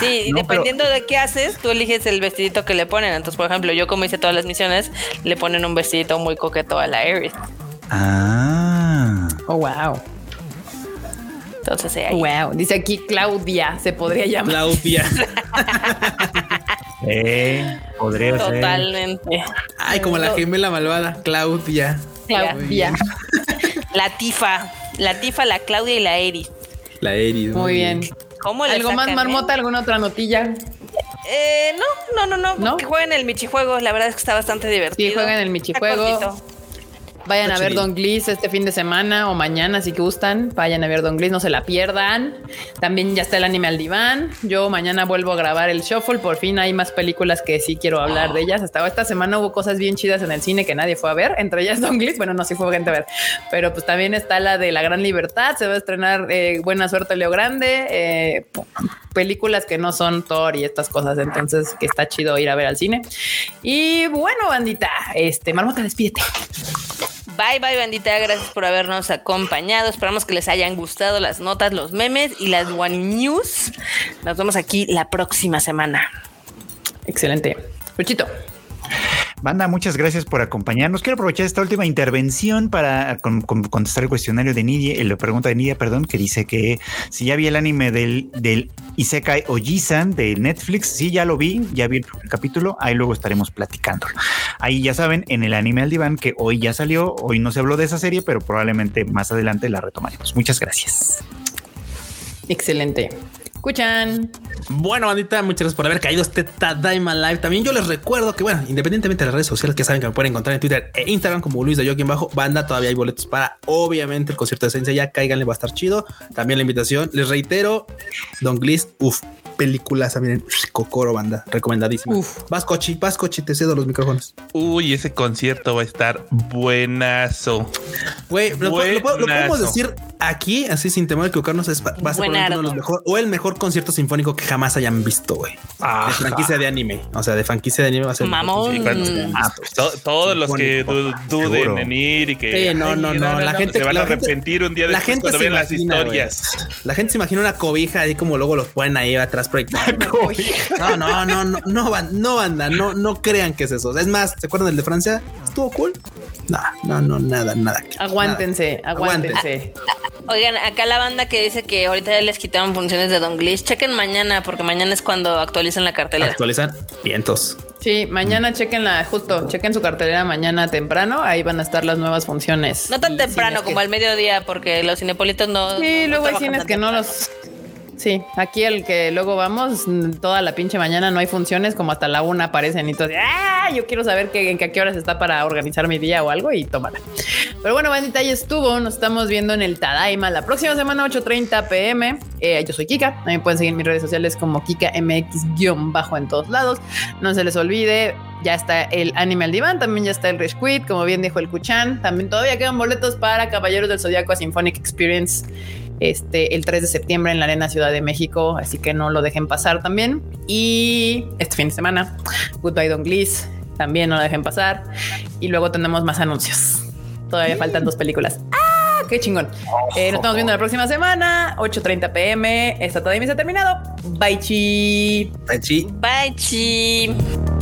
Sí, y no, dependiendo de qué haces, tú eliges el vestidito que le ponen. Entonces, por ejemplo, yo como hice todas las misiones, le ponen un vestidito muy coqueto a la Aerith. Ah. Oh, wow. Entonces, eh, ahí. Wow. Dice aquí Claudia, se podría llamar. Claudia. [laughs] Eh, podría ser. Totalmente. Ay, como la gemela malvada, Claudia. Claudia. La Tifa. La Tifa, la Claudia y la Eri. La Eris. Muy bien. ¿Cómo ¿Algo más? Marmota? ¿Alguna otra notilla? Eh, no, no, no, no. ¿No? Que jueguen el Michijuego. La verdad es que está bastante divertido. Sí, jueguen el Está Michijuego. cortito. Vayan Está a ver chido. Don Gliss este fin de semana o mañana si gustan. Vayan a ver Don Gliss, no se la pierdan. También ya está el anime al diván. Yo mañana vuelvo a grabar el Shuffle. Por fin hay más películas que sí quiero hablar de ellas. Hasta esta semana hubo cosas bien chidas en el cine que nadie fue a ver. Entre ellas Don Gliss. Bueno, no, sí fue gente a ver. Pero pues también está la de La Gran Libertad. Se va a estrenar eh, Buena Suerte Leo Grande. eh, películas que no son Thor y estas cosas. Entonces, que está chido ir a ver al cine. Y bueno, bandita, este Marmota, despídete. Bye, bye, bandita. Gracias por habernos acompañado. Esperamos que les hayan gustado las notas, los memes y las One News. Nos vemos aquí la próxima semana. Excelente. Luchito. Banda, muchas gracias por acompañarnos. Quiero aprovechar esta última intervención para con- con- contestar el cuestionario de Nidia, eh, la pregunta de Nidia, perdón, que dice que si ya vi el anime del, del Isekai Ojisan de Netflix. Sí, ya lo vi, ya vi el primer capítulo. Ahí luego estaremos platicando. Ahí ya saben, en el anime al diván, que hoy ya salió, hoy no se habló de esa serie, pero probablemente más adelante la retomaremos. Muchas gracias. Excelente. Escuchan. Bueno, bandita, muchas gracias por haber caído este Tadaima Live. También yo les recuerdo que, bueno, independientemente de las redes sociales que saben que me pueden encontrar en Twitter e Instagram como Luis de Joaquín Bajo, banda, todavía hay boletos para, obviamente, el concierto de Esencia. Ya cáiganle, va a estar chido. También la invitación, les reitero, Don Gliss, uff, películas, miren, Cocoro, banda, recomendadísima. Uf. Vas, Cochi, vas, Cochi, te cedo los micrófonos. Uy, ese concierto va a estar buenazo. Güey, lo, podemos decir aquí, así sin temor a equivocarnos, es, va a ser uno de los mejor o el mejor concierto sinfónico que jamás hayan visto, güey. De franquicia de anime. O sea, de franquicia de anime va a ser. Mamón. Ah, pues, to- todos los que du- duden Seguro. en ir y que Sí, no, no, no, la gente- se van a gente- arrepentir un día la después gente cuando se vean las historias. La gente se imagina una cobija ahí como luego los ponen ahí atrás [laughs] No, no, no, no, no, ban- no, banda, no, no crean que es eso. Es más, ¿se acuerdan del de Francia? ¿Estuvo cool? No, no, no, nada, nada. Aguántense, Nada. aguántense. Oigan, acá la banda que dice que ahorita ya les quitaron funciones de Don Gliss, chequen mañana porque mañana es cuando actualizan la cartelera. Actualizan vientos. Sí, mañana chequen la, justo, chequen su cartelera mañana temprano. Ahí van a estar las nuevas funciones. No tan Y temprano como que- al mediodía porque los cinepolitos no... Sí, no luego hay cines que no los. Sí, aquí el que luego vamos, toda la pinche mañana no hay funciones, como hasta la una aparecen y todo. ¡Ah! Yo quiero saber que, en qué, horas está para organizar mi día o algo y tómala. Pero bueno, bandita, ahí estuvo. Nos estamos viendo en el Tadaima la próxima semana, 8:30 pm. Eh, yo soy Kika. También pueden seguir mis redes sociales como KikaMX-bajo en todos lados. No se les olvide, ya está el Anime al Diván, también ya está el Rage Quit, como bien dijo el Kuchan. También todavía quedan boletos para Caballeros del Zodiaco a Symphonic Experience este, el 3 de septiembre en la Arena Ciudad de México, así que no lo dejen pasar también. Y este fin de semana, Goodbye Don Gliss, también no lo dejen pasar. y luego tenemos más anuncios. Todavía faltan dos películas. ¡Ah! ¡Qué chingón! Eh, nos estamos viendo la próxima semana, 8.30 pm. Esta todavía se ha terminado. Bye, chi. Ay, sí. Bye, chi.